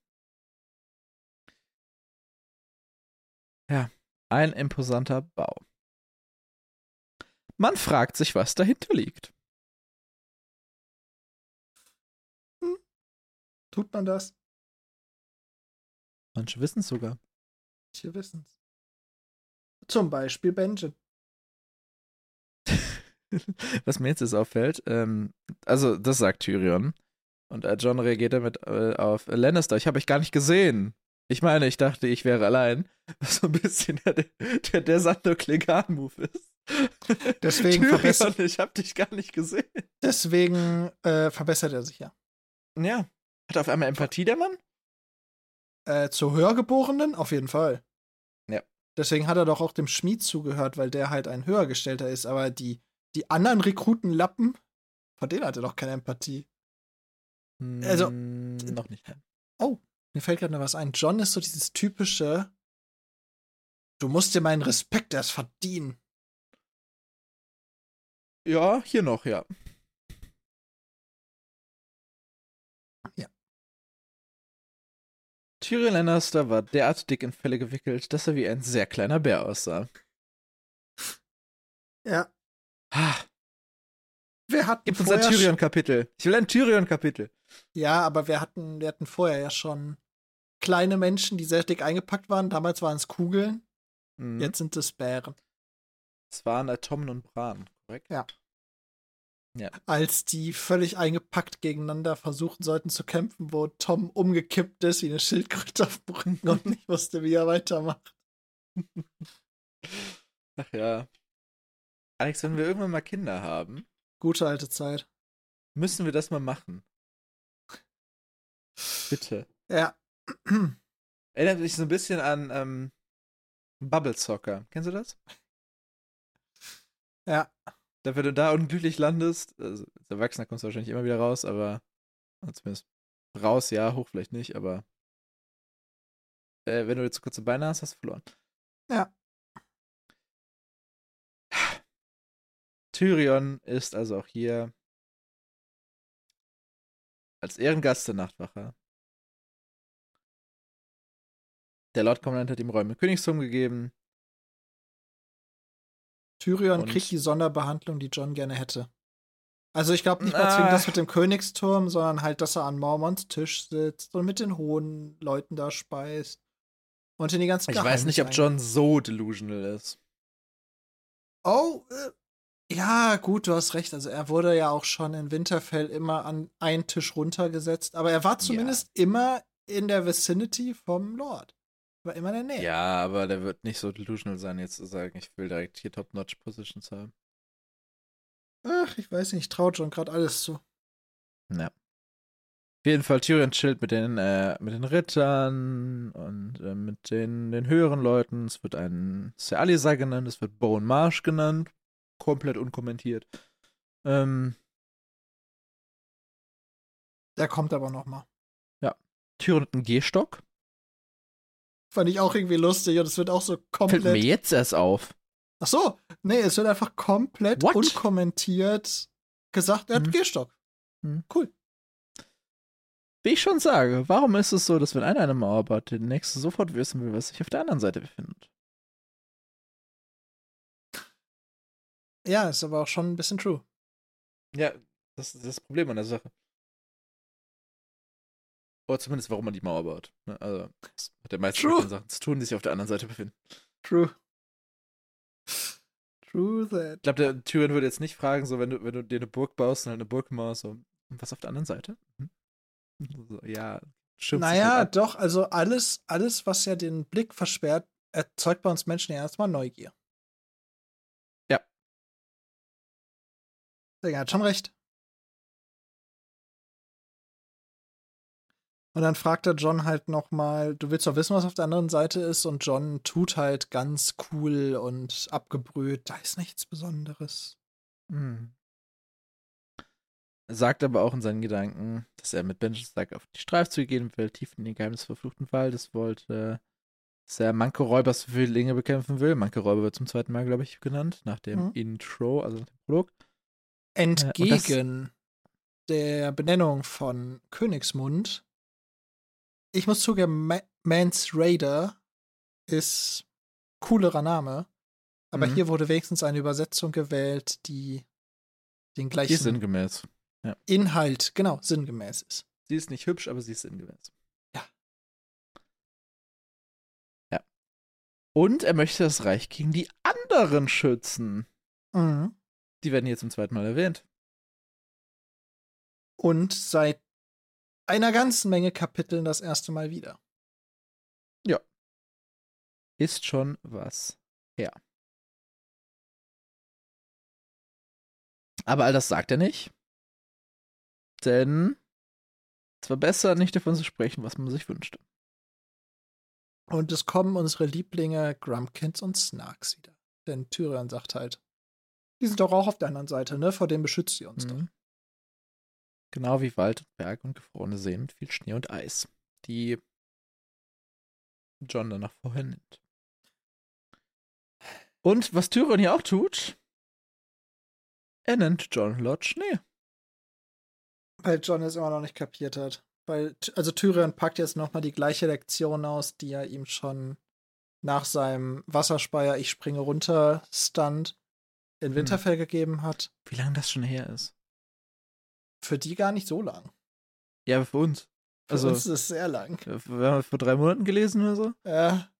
Ja, ein imposanter Bau. Man fragt sich, was dahinter liegt. Tut man das? Manche wissen es sogar. Wir wissen's. Zum Beispiel Benjen. Was mir jetzt auffällt, ähm, also das sagt Tyrion. Und äh, John reagiert damit äh, auf Lannister. Ich habe euch gar nicht gesehen. Ich meine, ich dachte, ich wäre allein. Was so ein bisschen der, der, der Sandor Klegan-Move ist. Deswegen Tyrion, ich habe dich gar nicht gesehen. Deswegen äh, verbessert er sich ja. Ja. Hat er auf einmal Empathie, der Mann? Äh, zu Höhergeborenen auf jeden Fall. Ja. Deswegen hat er doch auch dem Schmied zugehört, weil der halt ein Höhergestellter ist. Aber die, die anderen Rekrutenlappen, von denen hat er doch keine Empathie. Also- Hm, noch nicht. Oh, mir fällt gerade noch was ein. John ist so dieses typische, du musst dir meinen Respekt erst verdienen. Ja, hier noch, ja. Ja. Tyrion Lannister war derart dick in Felle gewickelt, dass er wie ein sehr kleiner Bär aussah. Ja. Ah, Wir hatten Gib uns ein Tyrion-Kapitel. Ich will ein Tyrion-Kapitel. Ja, aber wir hatten, wir hatten vorher ja schon kleine Menschen, die sehr dick eingepackt waren. Damals waren es Kugeln, Mhm. jetzt sind es Bären. Es waren Atomen und Bran, korrekt? Ja. Ja. Als die völlig eingepackt gegeneinander versuchen sollten zu kämpfen, wo Tom umgekippt ist wie eine Schildkröte auf dem Rücken und nicht wusste, wie er weitermacht. Ach ja. Alex, wenn wir irgendwann mal Kinder haben, Gute alte Zeit. müssen wir das mal machen. Bitte. Ja. Erinnert mich so ein bisschen an ähm, Bubble Soccer. Kennst du das? Ja. Da, wenn du da unglücklich landest, also als Erwachsener kommst du wahrscheinlich immer wieder raus, aber zumindest raus, ja, hoch vielleicht nicht, aber äh, wenn du jetzt zu kurze Beine hast, hast du verloren. Ja. Tyrion ist also auch hier als Ehrengast der Nachtwache. Der Lord Commandant hat ihm Räume im Königsturm gegeben. Tyrion Und- kriegt die Sonderbehandlung, die John gerne hätte. Also ich glaube nicht mal Ah. zwingend das mit dem Königsturm, sondern halt, dass er an Mormonts Tisch sitzt und mit den hohen Leuten da speist. Und in die ganzen Ich weiß nicht, ob John so delusional ist. Oh, äh, ja, gut, du hast recht. Also er wurde ja auch schon in Winterfell immer an einen Tisch runtergesetzt, aber er war zumindest immer in der Vicinity vom Lord. War immer in der Nähe. Ja, aber der wird nicht so delusional sein, jetzt zu sagen, ich will direkt hier Top-Notch-Positions haben. Ach, ich weiß nicht, ich traue John gerade alles zu. Ja. Auf jeden Fall, Tyrion chillt mit den, äh, mit den Rittern und äh, mit den, den höheren Leuten. Es wird ein Ser Alisa genannt, es wird Bone Marsh genannt. Komplett unkommentiert. Ähm, Der kommt aber noch mal. Tyrion hat einen Gehstock. Fand ich auch irgendwie lustig und es wird auch so Fällt mir komplett. jetzt erst auf. Ach so, nee, es wird einfach komplett What? unkommentiert gesagt, er hat Hm. einen Gehstock. Hm. Cool. Wie ich schon sage, warum ist es so, dass wenn einer eine Mauer baut, der nächste sofort wissen will, was sich auf der anderen Seite befindet? Ja, ist aber auch schon ein bisschen true. Ja, das ist das Problem an der Sache. Oder zumindest, warum man die Mauer baut. Ne? Also, das hat ja meistens True. mit den Sachen zu tun, die sich auf der anderen Seite befinden. True. True that. Ich glaube, der Tyrion würde jetzt nicht fragen, so, wenn du, wenn du dir eine Burg baust und halt eine Burgmauer, so, "Und was auf der anderen Seite? Hm? So, ja, stimmt. Naja, doch, also alles, alles, was ja den Blick versperrt, erzeugt bei uns Menschen ja erstmal Neugier. Der hat schon recht. Und dann fragt er John halt nochmal, du willst doch wissen, was auf der anderen Seite ist? Und John tut halt ganz cool und abgebrüht, da ist nichts Besonderes. Hm. Er sagt aber auch in seinen Gedanken, dass er mit Benjamin Stark auf die Streifzüge gehen will, tief in den Geheimnis verfluchten Wald. Das wollte, dass er Manke Räubers Zwillinge bekämpfen will. Manke Räuber wird zum zweiten Mal, glaube ich, genannt, nach dem Mhm. Intro, also nach dem Prolog. Entgegen der Benennung von Königsmund, ich muss zugeben, Ma Mans Raider ist coolerer Name, aber Mhm. hier wurde wenigstens eine Übersetzung gewählt, die den gleichen sinngemäß. Inhalt, genau, sinngemäß ist. Sie ist nicht hübsch, aber sie ist sinngemäß. Ja. Ja. Und er möchte das Reich gegen die anderen schützen. Mhm. Die werden hier zum zweiten Mal erwähnt. Und seit einer ganzen Menge Kapiteln das erste Mal wieder. Ist schon was her. Aber all das sagt er nicht. Denn es war besser, nicht davon zu sprechen, was man sich wünschte. Und es kommen unsere Lieblinge Grumpkins und Snarks wieder. Denn Tyrion sagt halt, die sind doch auch auf der anderen Seite, ne? Vor dem beschützt sie uns doch. Mhm. Genau wie Wald und Berg und gefrorene Seen mit viel Schnee und Eis, die John danach vorher nimmt. Und was Tyrion hier auch tut, er nennt John Lord Schnee. Weil John es immer noch nicht kapiert hat. Weil, also Tyrion packt jetzt nochmal die gleiche Lektion aus, die er ihm schon nach seinem Wasserspeier Ich springe runter Stunt in Winterfell gegeben hat. Wie lange das schon her ist. Für die gar nicht so lang. Ja, aber für uns. Für Also, uns ist es sehr lang. wir haben vor drei Monaten gelesen oder so. Ja.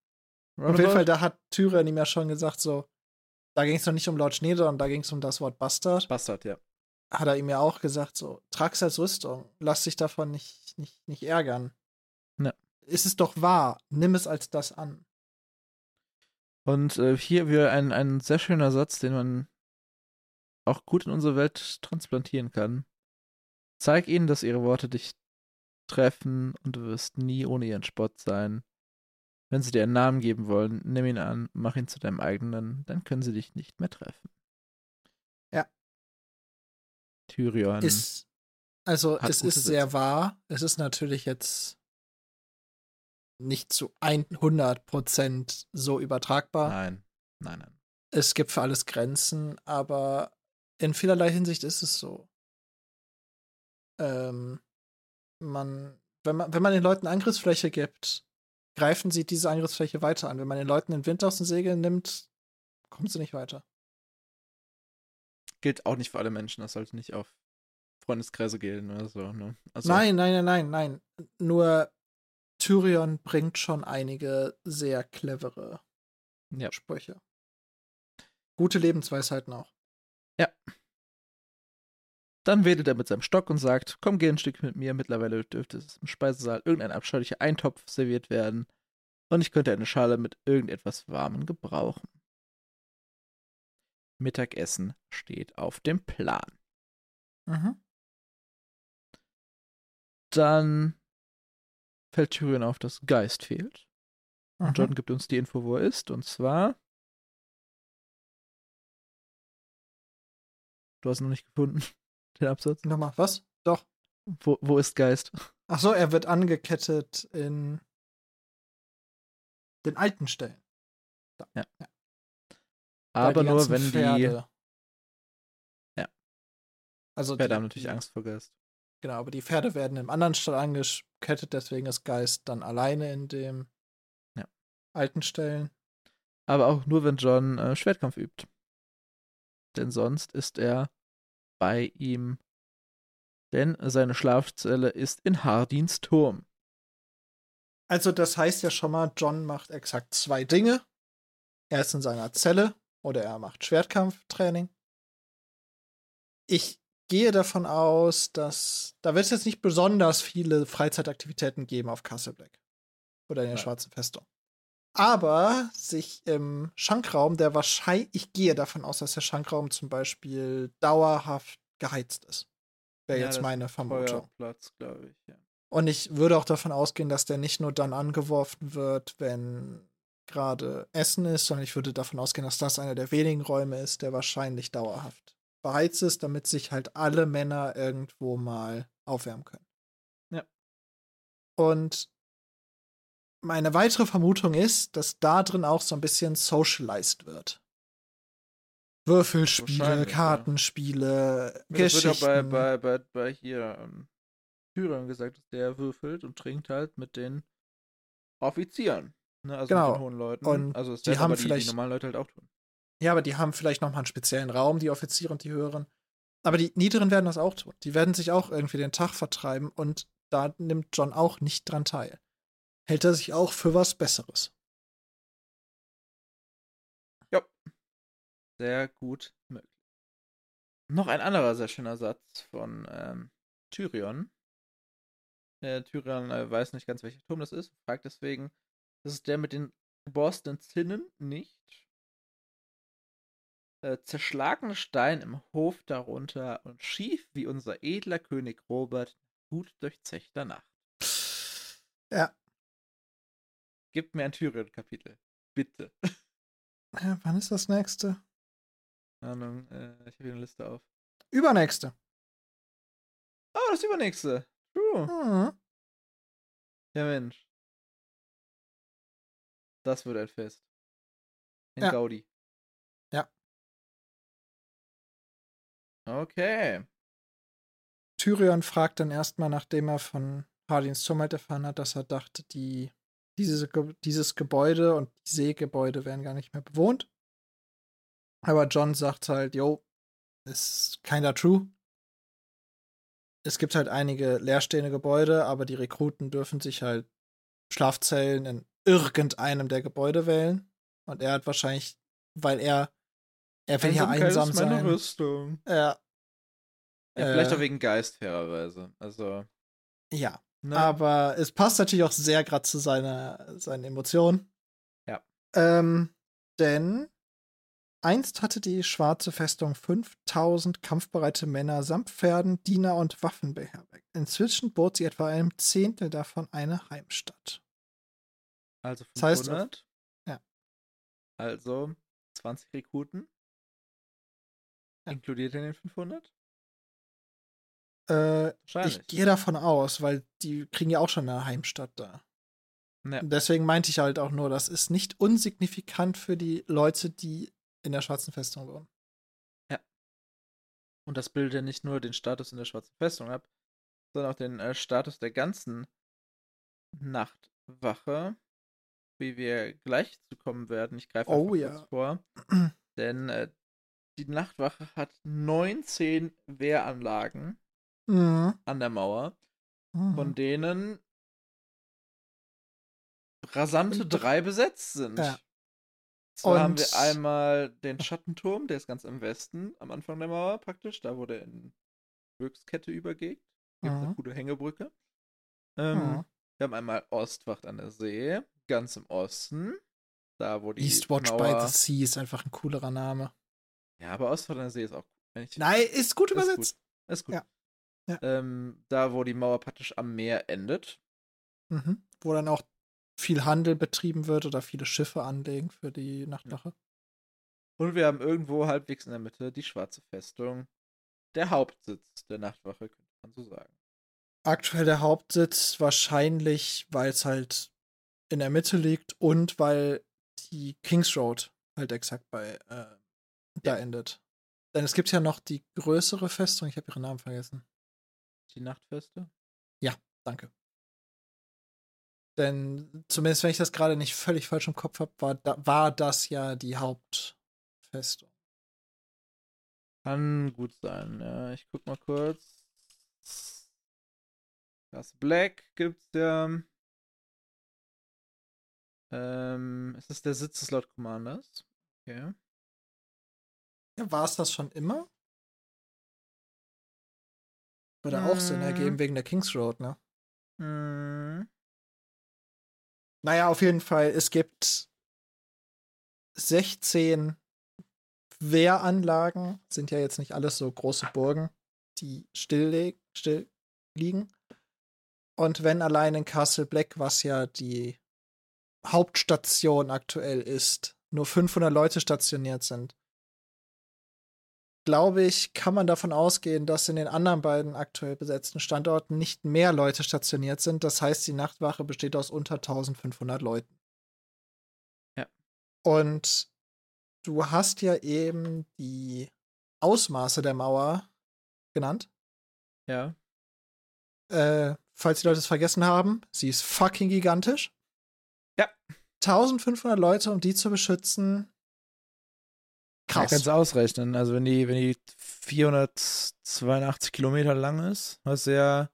Auf jeden Fall, da hat Tyrion ihm ja schon gesagt, so, da ging es noch nicht um Lord Schneider und da ging es um das Wort Bastard. Bastard, ja. Hat er ihm ja auch gesagt, so, trag's als Rüstung, lass dich davon nicht, nicht, nicht ärgern. Ja. Ist es doch wahr, nimm es als das an. Und äh, hier wieder ein, ein sehr schöner Satz, den man auch gut in unsere Welt transplantieren kann. Zeig ihnen, dass ihre Worte dich treffen und du wirst nie ohne ihren Spott sein. Wenn sie dir einen Namen geben wollen, nimm ihn an, mach ihn zu deinem eigenen, dann können sie dich nicht mehr treffen. Ja. Tyrion. Ist, also, es ist sehr wahr. Es ist natürlich jetzt nicht zu 100% so übertragbar. Nein, nein, nein. Es gibt für alles Grenzen, aber in vielerlei Hinsicht ist es so. Ähm, man, wenn man, wenn man den Leuten Angriffsfläche gibt, greifen sie diese Angriffsfläche weiter an. Wenn man den Leuten den Wind aus den Segeln nimmt, kommen sie nicht weiter. Gilt auch nicht für alle Menschen, das sollte nicht auf Freundeskreise gelten oder so. Ne? Also, Nein, nein, nein, nein, nein. Nur Tyrion bringt schon einige sehr clevere Ja. Sprüche. Gute Lebensweisheiten auch. Dann wedelt er mit seinem Stock und sagt, komm, geh ein Stück mit mir. Mittlerweile dürfte es im Speisesaal irgendein abscheulicher Eintopf serviert werden. Und ich könnte eine Schale mit irgendetwas Warmem gebrauchen. Mittagessen steht auf dem Plan. Mhm. Dann fällt Tyrion auf, dass Geist fehlt. Mhm. Und John gibt uns die Info, wo er ist. Und zwar. Du hast ihn noch nicht gefunden, den Absatz. Nochmal, was? Doch. Wo, wo ist Geist? Ach so, er wird angekettet in den alten Stellen. Da. Ja. Weil Aber nur, wenn die. Pferde, Also Pferde die, haben natürlich Angst vor Geist. Genau, aber die Pferde werden im anderen Stall angekettet, deswegen ist Geist dann alleine in dem Ja. alten Stellen. Aber auch nur, wenn John äh, Schwertkampf übt. Denn sonst ist er bei ihm. Denn seine Schlafzelle ist in Hardins Turm. Also das heißt ja schon mal, John macht exakt zwei Dinge. Er ist in seiner Zelle oder er macht Schwertkampftraining. Ich gehe davon aus, dass da wird es jetzt nicht besonders viele Freizeitaktivitäten geben auf Castle Black oder in der Nein. Schwarzen Festung. Aber sich im Schankraum, der wahrscheinlich, ich gehe davon aus, dass der Schankraum zum Beispiel dauerhaft geheizt ist. Wäre Ja, jetzt meine Vermutung. Feuerplatz, glaube ich. Ja. Und ich würde auch davon ausgehen, dass der nicht nur dann angeworfen wird, wenn gerade Essen ist, sondern ich würde davon ausgehen, dass das einer der wenigen Räume ist, der wahrscheinlich dauerhaft beheizt ist, damit sich halt alle Männer irgendwo mal aufwärmen können. Ja. Und meine weitere Vermutung ist, dass da drin auch so ein bisschen socialized wird. Würfelspiele, Wahrscheinlich, ja. Kartenspiele, Das wird ja Geschichten. bei, bei, bei, bei hier ähm, Tyrion gesagt, dass der würfelt und trinkt halt mit den Offizieren. Ne? Also Genau. mit den hohen Leuten. Und also es die haben die, die vielleicht- normalen Leute halt auch tun. Ja, aber die haben vielleicht noch mal einen speziellen Raum, die Offiziere und die Höheren. Aber die Niederen werden das auch tun. Die werden sich auch irgendwie den Tag vertreiben und da nimmt John auch nicht dran teil. Hält er sich auch für was Besseres. Sehr gut möglich. Noch ein anderer sehr schöner Satz von ähm, Tyrion. Äh, Tyrion äh, weiß nicht ganz, welcher Turm das ist, fragt deswegen, das ist der mit den geborstenen Zinnen, nicht? Äh, zerschlagene Stein im Hof darunter und schief wie unser edler König Robert gut durchzechter Nacht. Ja. Gib mir ein Tyrion-Kapitel. Bitte. Äh, wann ist das nächste? Ahnung, äh, ich habe hier eine Liste auf. Übernächste. Oh, das übernächste. True. Mhm. Ja, Mensch. Das wird ein Fest. In Ja. Gaudi. Okay. Tyrion fragt dann erstmal, nachdem er von Hardins Turm halt erfahren hat, dass er dachte, die, diese, dieses Gebäude und die Seegebäude werden gar nicht mehr bewohnt. Aber John sagt halt, yo, ist keiner true. es gibt halt einige leerstehende Gebäude, aber die Rekruten dürfen sich halt Schlafzellen in irgendeinem der Gebäude wählen. Und er hat wahrscheinlich, weil er, er will ja einsam ist meine sein. Rüstung. Ja, Ja, vielleicht Äh. auch wegen Geist, fairerweise. Also, ja. ne? Aber es passt natürlich auch sehr gerade zu seiner, seinen Emotionen. Ja. Ähm, denn einst hatte die schwarze Festung 5000 kampfbereite Männer samt Pferden, Diener und Waffen beherbergt. Inzwischen bot sie etwa einem Zehntel davon eine Heimstatt. also das heißt, 500. ja. Also 20 Rekruten. Ja. Inkludiert in den 500? Äh, ich gehe davon aus, weil die kriegen ja auch schon eine Heimstatt da. Ja. Deswegen meinte ich halt auch nur, das ist nicht unsignifikant für die Leute, die in der schwarzen Festung wohnen. Und das bildet ja nicht nur den Status in der Schwarzen Festung ab, sondern auch den äh, Status der ganzen Nachtwache, wie wir gleich zu kommen werden. Ich greife Oh ja. kurz vor. Denn äh, die Nachtwache hat 19 Wehranlagen Mhm. an der Mauer, Mhm. von denen rasante drei besetzt sind. Ja. Zwar haben wir einmal den Schattenturm, der ist ganz im Westen, am Anfang der Mauer praktisch, da wo der in Höchstkette übergeht. Gibt eine Mhm. gute Hängebrücke. Ähm, Mhm. Wir haben einmal Ostwacht an der See, ganz im Osten. Da, wo die Eastwatch Mauer... by the Sea ist einfach ein coolerer Name. Ja, aber der See ist auch ich... Nein, ist gut Ist gut. übersetzt. Ist gut. Ja. Ja. Ähm, da, wo die Mauer praktisch am Meer endet. Mhm. Wo dann auch viel Handel betrieben wird oder viele Schiffe anlegen für die Nachtwache. Und wir haben irgendwo halbwegs in der Mitte die Schwarze Festung. Der Hauptsitz der Nachtwache, könnte man so sagen. Aktuell der Hauptsitz wahrscheinlich, weil es halt in der Mitte liegt und weil die Kings Road halt exakt bei äh, da endet. Denn es gibt ja noch die größere Festung, ich habe ihren Namen vergessen. Die Nachtfeste? Danke. Denn zumindest wenn ich das gerade nicht völlig falsch im Kopf habe, war, da, war das ja die Hauptfestung. Kann gut sein, ja. Ich guck mal kurz. Das Black gibt's ja. Ähm, ist das der Sitz des Lord Commanders? Okay. War es das schon immer? Würde auch Sinn Mm. ergeben wegen der Kings Road, ne? Hm. Naja, auf jeden Fall, es gibt 16 Wehranlagen, sind ja jetzt nicht alles so große Burgen, die still liegen. Und wenn allein in Castle Black, was ja die Hauptstation aktuell ist, nur 500 Leute stationiert sind, glaube ich, kann man davon ausgehen, dass in den anderen beiden aktuell besetzten Standorten nicht mehr Leute stationiert sind. Das heißt, die Nachtwache besteht aus unter 1500 Leuten. Ja. Und du hast ja eben die Ausmaße der Mauer genannt. Ja. Äh, falls die Leute es vergessen haben, sie ist fucking gigantisch. Ja. 1500 Leute, um die zu beschützen. Ja, Krass. kannst du ausrechnen. Also wenn die, wenn die 482 Kilometer lang ist, hast du ja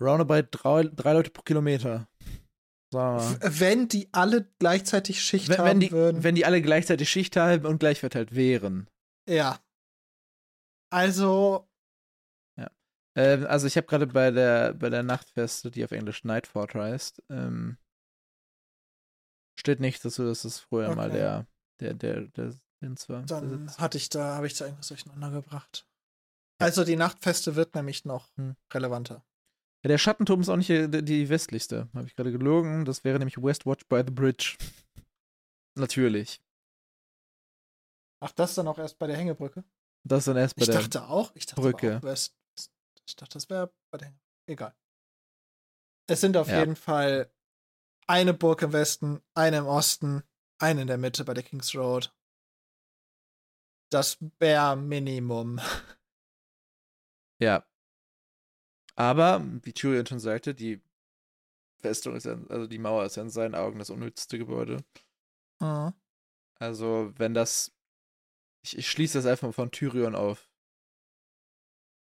roundabout drei, drei Leute pro Kilometer. Mal. Wenn die alle gleichzeitig Schicht Wenn, haben wenn, die, würden. wenn die alle gleichzeitig Schicht haben und gleich verteilt wären. ja. Also, Ähm, also ich habe gerade bei der bei der Nachtfeste, die auf Englisch Nightfort heißt, ähm, steht nicht dazu, dass es früher mal Okay. der der der der War. der dann Sitz. hatte ich da, habe ich da irgendwas durcheinander gebracht. Also die Nachtfeste wird nämlich noch Hm. relevanter. Ja, der Schattenturm ist auch nicht die, die westlichste. Habe ich gerade gelogen. Das wäre nämlich Westwatch by the Bridge. Natürlich. Ach, das dann auch erst bei der Hängebrücke? Das ist dann erst bei Ich der. dachte auch, ich dachte Brücke. auch West. Ich dachte, das wäre bei der Hängebrücke. Egal. Es sind auf Ja. jeden Fall eine Burg im Westen, eine im Osten, eine in der Mitte bei der Kings Road. Das Bare Minimum. Ja. Aber, wie Julian schon sagte, die Festung ist ja, also die Mauer ist ja in seinen Augen das unnützste Gebäude. Mhm. Also, wenn das. Ich, ich schließe das einfach von Tyrion auf.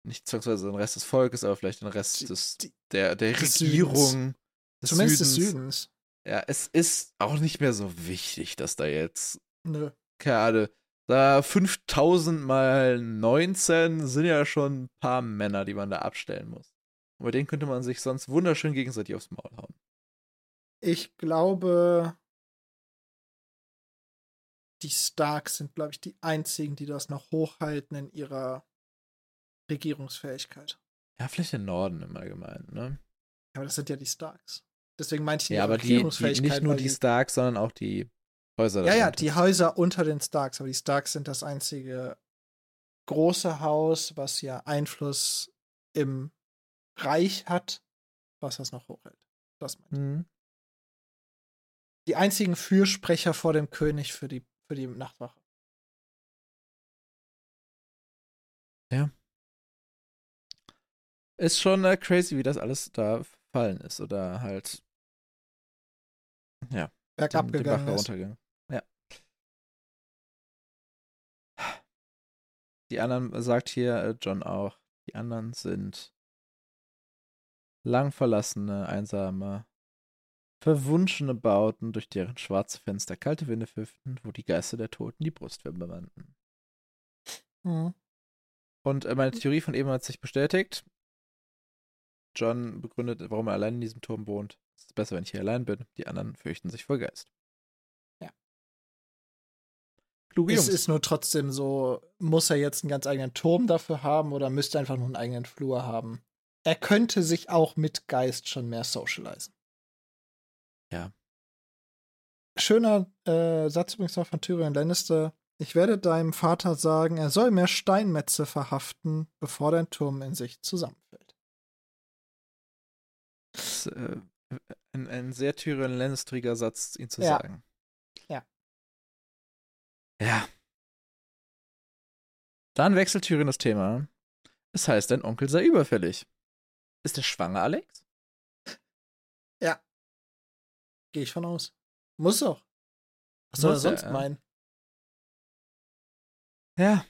nicht zwangsweise den Rest des Volkes, aber vielleicht den Rest Die- des, der, der des Regierung. Des Zumindest des Südens. Südens. Ja, es ist auch nicht mehr so wichtig, dass da jetzt, Nö. keine Ahnung, da 5000 mal 19 sind ja schon ein paar Männer, die man da abstellen muss. Aber denen könnte man sich sonst wunderschön gegenseitig aufs Maul hauen. Ich glaube, die Starks sind, glaube ich, die einzigen, die das noch hochhalten in ihrer Regierungsfähigkeit. Ja, vielleicht der Norden im Allgemeinen, ne? Aber das sind ja die Starks. Deswegen meinte ich Ja, aber die, die nicht nur die Starks, sondern auch die Häuser. Ja, ja, die Häuser unter den Starks, aber die Starks sind das einzige große Haus, was ja Einfluss im Reich hat, was das noch hochhält. Das meinte ich. Mhm. Die einzigen Fürsprecher vor dem König für die, für die Nachtwache. Ist schon äh, crazy, wie das alles da fallen ist oder halt ja, Bergab gegangen ist. heruntergegangen. Die anderen, sagt hier äh, John auch, die anderen sind lang verlassene, einsame, verwunschene Bauten, durch deren schwarze Fenster kalte Winde pfiffen, wo die Geister der Toten die Brust verbanden. Mhm. Und äh, meine Theorie von eben hat sich bestätigt. John begründet, warum er allein in diesem Turm wohnt. Es ist besser, wenn ich hier allein bin. Die anderen fürchten sich vor Geist. Kluge Es Jungs. ist nur trotzdem so, muss er jetzt einen ganz eigenen Turm dafür haben oder müsste er einfach nur einen eigenen Flur haben? Er könnte sich auch mit Geist schon mehr socialisen. Ja. Schöner äh, Satz übrigens noch von Tyrion Lannister. Ich werde deinem Vater sagen, er soll mehr Steinmetze verhaften, bevor dein Turm in sich zusammenfällt. Das ist, äh, ein, ein sehr Tyrion Lannistriger Satz, ihn zu Ja. sagen. Ja. Ja. Dann wechselt Tyrion das Thema. Es heißt, dein Onkel sei überfällig. Ist er schwanger, Alex? Gehe ich von aus. Muss auch. Was soll er er, sonst ja. meinen? Ja.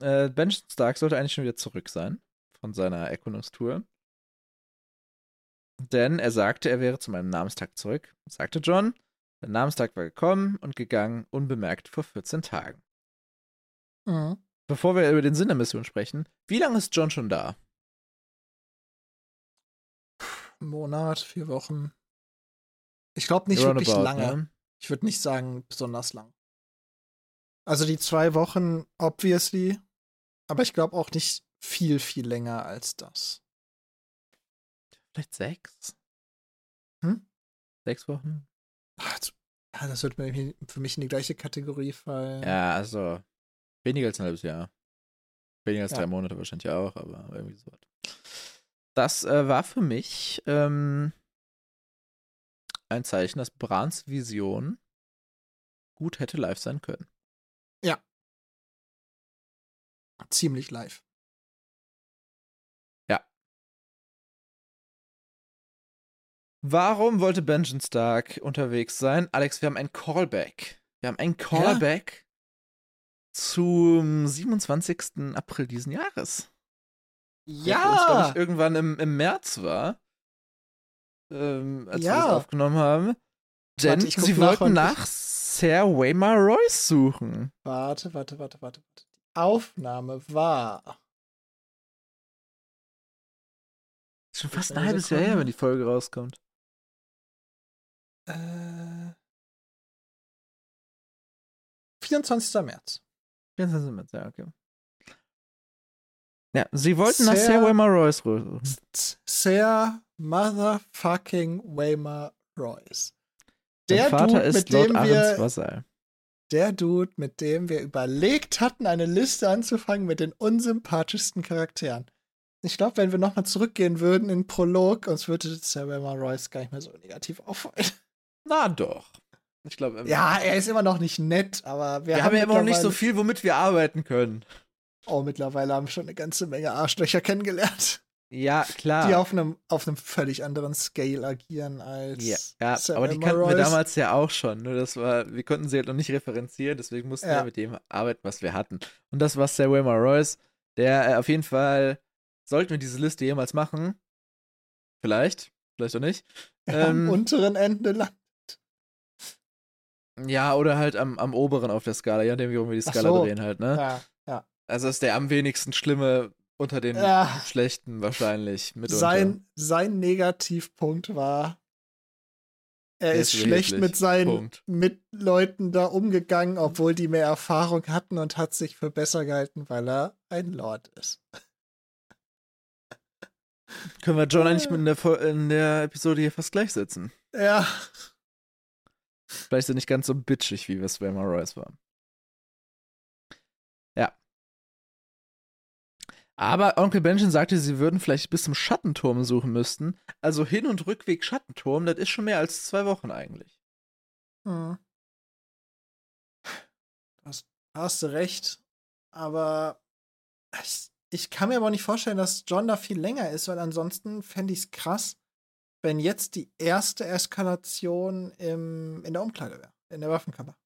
Äh, Benjamin Stark sollte eigentlich schon wieder zurück sein von seiner Erkundungstour. Denn er sagte, er wäre zu meinem Namenstag zurück, sagte John. Der Namenstag war gekommen und gegangen, unbemerkt vor 14 Tagen. Mhm. Bevor wir über den Sinn der Mission sprechen, wie lange ist John schon da? Ein Monat, vier Wochen. Ich glaube nicht wirklich Roundabout, lange. ne? Ich würde nicht sagen besonders lang. Also die zwei Wochen, obviously. Aber ich glaube auch nicht viel, viel länger als das. Vielleicht sechs? Hm? Sechs Wochen? Das- Ja, das wird für mich in die gleiche Kategorie fallen. Ja, also weniger als ein halbes Jahr. Weniger als Ja. drei Monate wahrscheinlich auch, aber irgendwie so. Das äh, war für mich ähm, ein Zeichen, dass Brans Vision gut hätte live sein können. Ziemlich live. Warum wollte Benjamin Stark unterwegs sein? Alex, wir haben ein Callback. Wir haben ein Callback zum 27. April diesen Jahres. Der für uns, ich, irgendwann im, im März war. Ähm, als wir Ja. das aufgenommen haben. Denn Warte, sie nach, wollten wann nach Sir Waymar Royce suchen. Warte, warte, warte, warte. Die Aufnahme war. Ist schon fast ein halbes Jahr her, wenn die Folge rauskommt. Äh, 24. März. 24. März, ja, okay. Ja, sie wollten nach Sir- Sir Waymar Royce suchen. Sir Motherfucking Waymar Royce. Der Vater Dude, ist mit Lord dem Arens wir, der Dude, mit dem wir überlegt hatten, eine Liste anzufangen mit den unsympathischsten Charakteren. Ich glaube, wenn wir nochmal zurückgehen würden in den Prolog, uns würde Sir Waymar Royce gar nicht mehr so negativ auffallen. Na doch. Ich glaube, Ja, er ist immer noch nicht nett, aber wir, wir, haben ja immer noch nicht so viel, womit wir arbeiten können. Oh, mittlerweile haben wir schon eine ganze Menge Arschlöcher kennengelernt. Ja, klar. die auf einem, auf einem völlig anderen Scale agieren als ja, ja Sam aber die kannten wir damals ja auch schon. Nur das war, wir konnten sie halt noch nicht referenzieren, deswegen mussten Ja. wir mit dem arbeiten, was wir hatten. Und das war Sir Wilmer Royce, der äh, auf jeden Fall, sollten wir diese Liste jemals machen, vielleicht, vielleicht auch nicht. am Ähm, unteren Ende lang. Ja, oder halt am, am oberen auf der Skala, ja, indem wir die Skala so. drehen halt, ne? Ja, ja. Also ist der am wenigsten schlimme unter den Ja. schlechten wahrscheinlich mitunter. Sein, sein Negativpunkt war, er ist ist schlecht mit seinen Punkt. Mitleuten da umgegangen, obwohl die mehr Erfahrung hatten und hat sich für besser gehalten, weil er ein Lord ist. Können wir John eigentlich mit in der, in der Episode hier fast gleichsetzen? Ja, Vielleicht er nicht ganz so bitchig, wie es Wilmer Royce war. Ja. Aber Onkel Benjamin sagte, sie würden vielleicht bis zum Schattenturm suchen müssten. Also Hin- und Rückweg Schattenturm, das ist schon mehr als zwei Wochen eigentlich. Hm. Das, hast du recht. Aber ich, ich kann mir aber nicht vorstellen, dass John da viel länger ist, weil ansonsten fände ich es krass, wenn jetzt die erste Eskalation im, in der Umkleide wäre, in der Waffenkammer.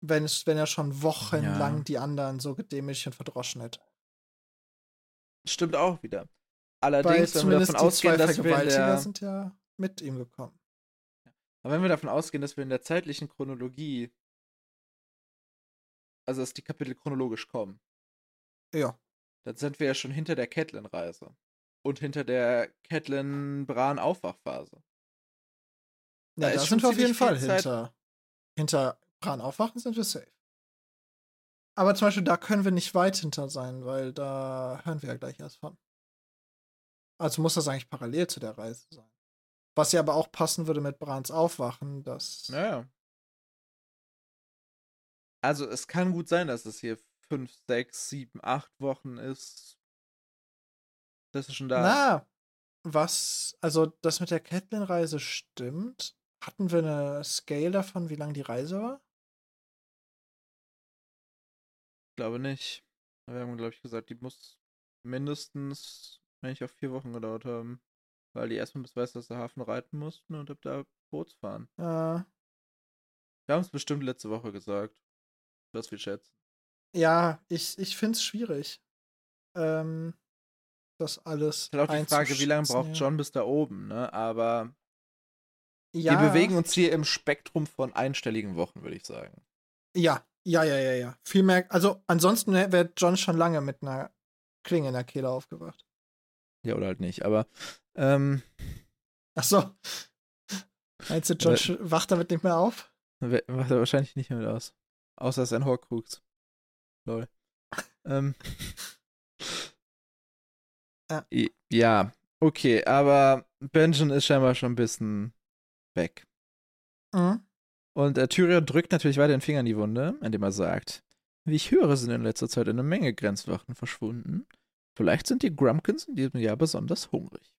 Wenn, es, wenn er schon wochenlang Ja. die anderen so gedemütigt und verdroschen hätte. Stimmt auch wieder. Weil Allerdings, wenn wir davon ausgehen, dass wir in der, sind ja mit ihm gekommen. aber wenn wir davon ausgehen, dass wir in der zeitlichen Chronologie, also dass die Kapitel chronologisch kommen, Ja. dann sind wir ja schon hinter der Catelyn-Reise. Und hinter der Catelyn-Bran-Aufwachphase. Da Ja, ist da schon sind wir auf jeden Fall Zeit- hinter. Hinter Bran aufwachen sind wir safe. Aber zum Beispiel da können wir nicht weit hinter sein, weil da hören wir ja gleich erst von. Also muss das eigentlich parallel zu der Reise sein. Was ja aber auch passen würde mit Brans Aufwachen, dass. Naja. Also es kann gut sein, dass es hier fünf, sechs, sieben, acht Wochen ist. Das ist schon da. Na, was, also das mit der Catelyn-Reise stimmt. Hatten wir eine Scale davon, wie lang die Reise war? Ich glaube nicht. Wir haben, glaube ich, gesagt, die muss mindestens, wenn nicht auf vier Wochen gedauert haben. Weil die erstmal bis weiß, dass der Hafen reiten mussten und ab da Boots fahren. Äh, Wir haben es bestimmt letzte Woche gesagt. Was wir schätzen. ja, ich, ich finde es schwierig. Ähm, das alles. Ist halt auch die Frage, wie lange braucht. John bis da oben, ne? Aber Ja, wir bewegen uns hier im Spektrum von einstelligen Wochen, würde ich sagen. Ja, ja, ja, ja, ja. Viel mehr. Also, ansonsten wäre John schon lange mit einer Klinge in der Kehle aufgewacht. Ja, oder halt nicht. Aber ähm, Ach so. Meinst du, John Weil- sch- wacht damit nicht mehr auf? macht er wahrscheinlich nicht mehr mit aus. Außer es ist ein Horcrux. Lol. ähm. Ja. Okay, aber Benjamin ist scheinbar schon ein bisschen weg. Mhm. Und äh, Tyrion drückt natürlich weiter den Finger in die Wunde, indem er sagt, wie ich höre, sind in letzter Zeit eine Menge Grenzwachen verschwunden. Vielleicht sind die Grumpkins in diesem Jahr besonders hungrig.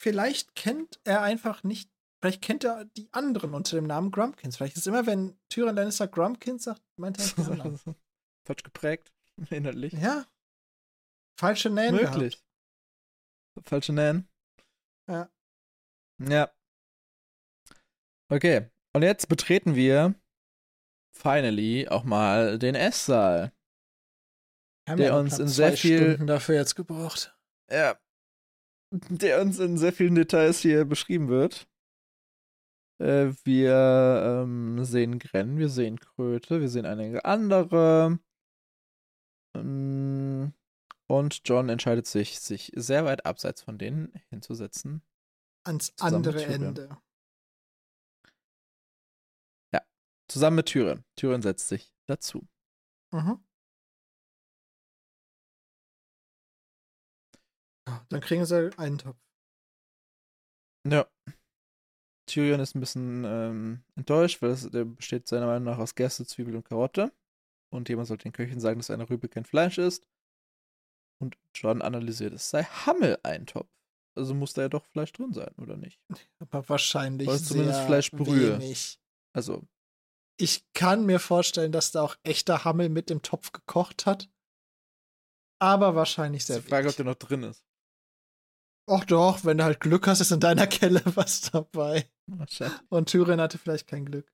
Vielleicht kennt er einfach nicht. Vielleicht kennt er die anderen unter dem Namen Grumpkins. Vielleicht ist immer, wenn Tyrion Lannister Grumpkins sagt, meint er. Falsch geprägt, inhaltlich. Ja. Falsche Nähen Möglich. Falsche Nähen. Ja. Ja. Okay. Und jetzt betreten wir finally auch mal den Esssaal. Haben Der ja uns in sehr viel- Stunden dafür jetzt gebraucht. Ja. Der uns in sehr vielen Details hier beschrieben wird. Äh, wir ähm, sehen Gren, wir sehen Kröte, wir sehen einige andere. Ähm, Und John entscheidet sich, sich sehr weit abseits von denen hinzusetzen. Ans andere. Ende. Zusammen mit Tyrion. Tyrion setzt sich dazu. Mhm. Ja, Dann kriegen sie einen Topf. Ja. Tyrion ist ein bisschen ähm, enttäuscht, weil es, der besteht seiner Meinung nach aus Gerste, Zwiebel und Karotte. Und jemand sollte den Köchen sagen, dass eine Rübe kein Fleisch ist. Und John analysiert, es sei Hammel-Eintopf. Also muss da ja doch Fleisch drin sein, oder nicht? Aber wahrscheinlich Oder zumindest Fleischbrühe. wenig. Also, Ich kann mir vorstellen, dass da auch echter Hammel mit dem Topf gekocht hat. aber wahrscheinlich sehr Die Frage, ob der noch drin ist. Och doch, wenn du halt Glück hast, ist in deiner Kelle was dabei. Und Tyrion hatte vielleicht kein Glück.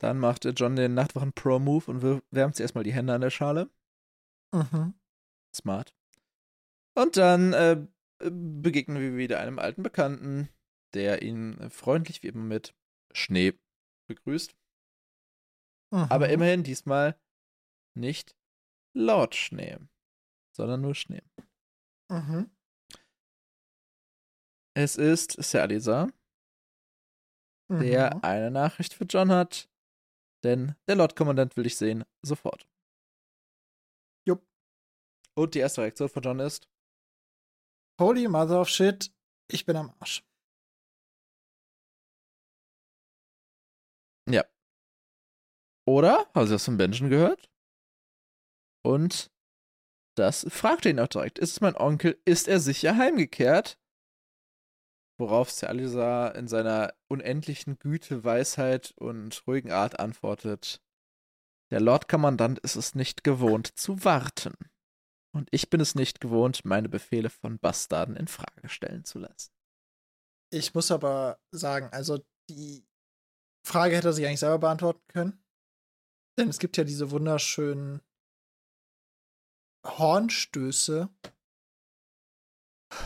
Dann macht John den Nachtwachen Pro-Move und wärmt sich erstmal die Hände an der Schale. Mhm. Smart. Und dann äh, begegnen wir wieder einem alten Bekannten, der ihn äh, freundlich wie immer mit Schnee begrüßt. Mhm. Aber immerhin diesmal nicht Lord Schnee, sondern nur Schnee. Mhm. Es ist Salisa, Mhm. der eine Nachricht für John hat, denn der Lord-Kommandant will dich sehen, sofort. Und die erste Reaktion von John ist, Holy Mother of Shit, ich bin am Arsch. ja. Oder? Haben Sie das von Benjen gehört? Und das fragt er ihn auch direkt. Ist es mein Onkel? Ist er sicher heimgekehrt? Worauf Salisa in seiner unendlichen Güte, Weisheit und ruhigen Art antwortet: Der Lordkommandant ist es nicht gewohnt zu warten. Und ich bin es nicht gewohnt, meine Befehle von Bastarden in Frage stellen zu lassen. Ich muss aber sagen, also die Frage hätte er sich eigentlich selber beantworten können. Denn es gibt ja diese wunderschönen Hornstöße.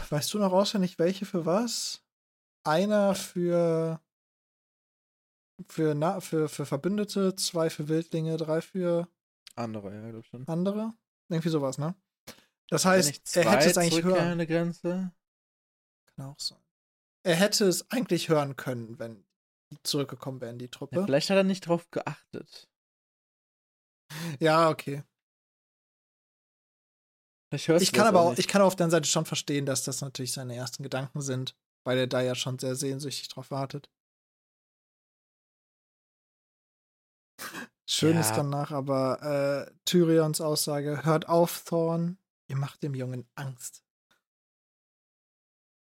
Weißt du noch auswendig, welche für was? Einer für für, Na für, für Verbündete, zwei für Wildlinge, drei für Andere, ja, glaube ich schon. andere. Irgendwie sowas, ne? Das heißt, er hätte es eigentlich hören. Grenze. Kann auch sein. Er hätte es eigentlich hören können, wenn die zurückgekommen wären, die Ja, Truppe. vielleicht hat er nicht drauf geachtet. Ja, okay. Ich du kann aber auch, nicht. ich kann auf der anderen Seite schon verstehen, dass das natürlich seine ersten Gedanken sind, weil er da ja schon sehr sehnsüchtig drauf wartet. Schön ist Ja. danach aber äh, Tyrions Aussage: Hört auf, Thorn, ihr macht dem Jungen Angst.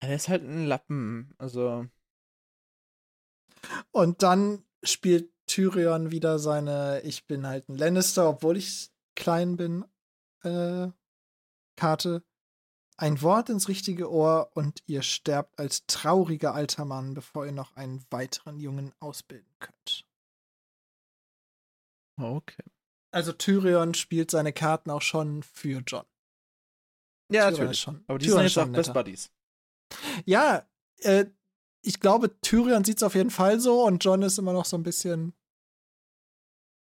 Ja, der ist halt ein Lappen. Also, Und dann spielt Tyrion wieder seine Ich bin halt ein Lannister, obwohl ich klein bin, äh, Karte. Ein Wort ins richtige Ohr und ihr sterbt als trauriger alter Mann, bevor ihr noch einen weiteren Jungen ausbilden könnt. okay. Also Tyrion spielt seine Karten auch schon für John. Ja, Tyrion natürlich. Schon, Aber die Tyrion sind jetzt auch schon Best. Buddies. Ja, äh, ich glaube, Tyrion sieht es auf jeden Fall so und John ist immer noch so ein bisschen.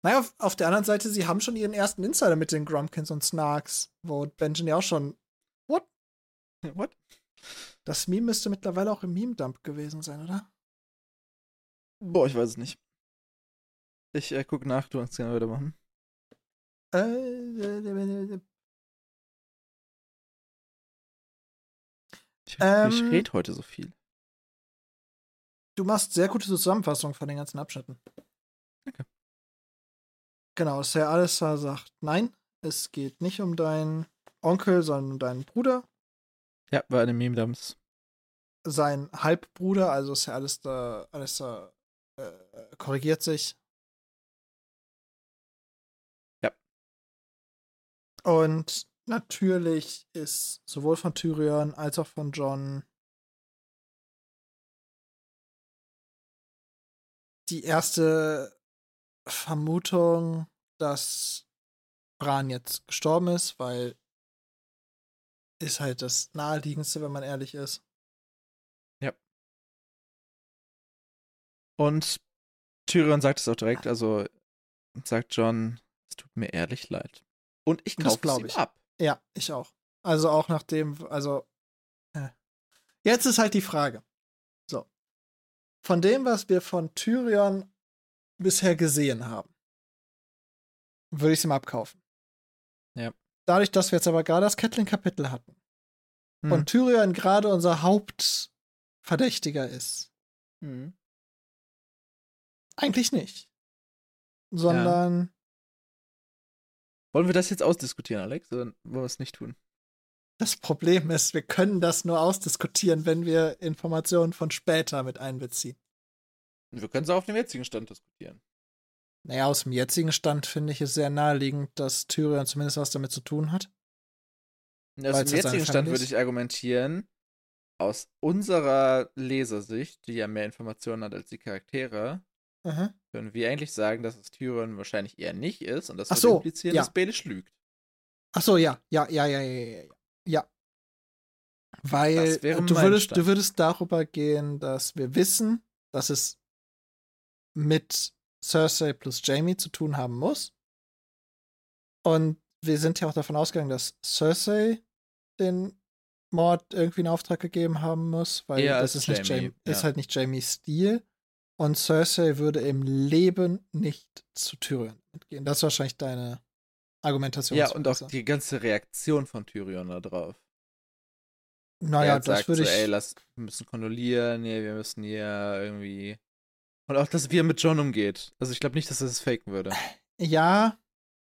Naja, auf, auf der anderen Seite, sie haben schon ihren ersten Insider mit den Grumpkins und Snarks, wo Benjen ja auch schon. What? Das Meme müsste mittlerweile auch im Meme-Dump gewesen sein, oder? Boah, ich weiß es nicht. Ich äh, guck nach, du kannst gerne weitermachen. Äh, Ich, Ähm, ich rede heute so viel. du machst sehr gute Zusammenfassung von den ganzen Abschnitten. Danke. Genau, Sir Alistair sagt, nein, es geht nicht um deinen Onkel, sondern um deinen Bruder. Ja, war eine Meme-Dumps. sein Halbbruder, also Sir Alistair, Alistair äh, korrigiert sich. Ja. Und natürlich ist sowohl von Tyrion als auch von John die erste Vermutung, dass Bran jetzt gestorben ist, weil ist halt das naheliegendste, wenn man ehrlich ist. Und Tyrion sagt es auch direkt, also sagt John, es tut mir ehrlich leid. Und ich kaufe es ihm ich. ab. Ja, ich auch. Also auch nachdem, also. Äh. Jetzt ist halt die Frage. So. Von dem, was wir von Tyrion bisher gesehen haben, würde ich es ihm abkaufen. Ja. Dadurch, dass wir jetzt aber gerade das Catelyn-Kapitel hatten Hm. und Tyrion gerade unser Hauptverdächtiger ist, Hm. eigentlich nicht. Sondern Wollen wir das jetzt ausdiskutieren, Alex? Oder wollen wir es nicht tun? das Problem ist, wir können das nur ausdiskutieren, wenn wir Informationen von später mit einbeziehen. Wir können es auch auf dem jetzigen Stand diskutieren. Naja, aus dem jetzigen Stand finde ich es sehr naheliegend, dass Tyrion zumindest was damit zu tun hat. Aus dem jetzigen Stand würde ich argumentieren, aus unserer Lesersicht, die ja mehr Informationen hat als die Charaktere, Mhm. können wir eigentlich sagen, dass es Tyrion wahrscheinlich eher nicht ist und das würde so, implizieren, ja. dass Baelish lügt. Ach so, ja, ja, ja, ja, ja, ja, ja. ja. Weil du würdest, Stand. du würdest darüber gehen, dass wir wissen, dass es mit Cersei plus Jamie zu tun haben muss. Und wir sind ja auch davon ausgegangen, dass Cersei den Mord irgendwie in Auftrag gegeben haben muss, weil Eher das ist, nicht Jaime, Jamie, ist ja. halt nicht Jamies Stil. Und Cersei würde im Leben nicht zu Tyrion mitgehen. Das ist wahrscheinlich deine Argumentation. Ja, und auch die ganze Reaktion von Tyrion da drauf. Naja, das sagt würde so, ich. ey, lass, wir müssen kondolieren, nee, wir müssen hier irgendwie. Und auch, dass wie er mit John umgeht. Also ich glaube nicht, dass er das faken würde. Ja,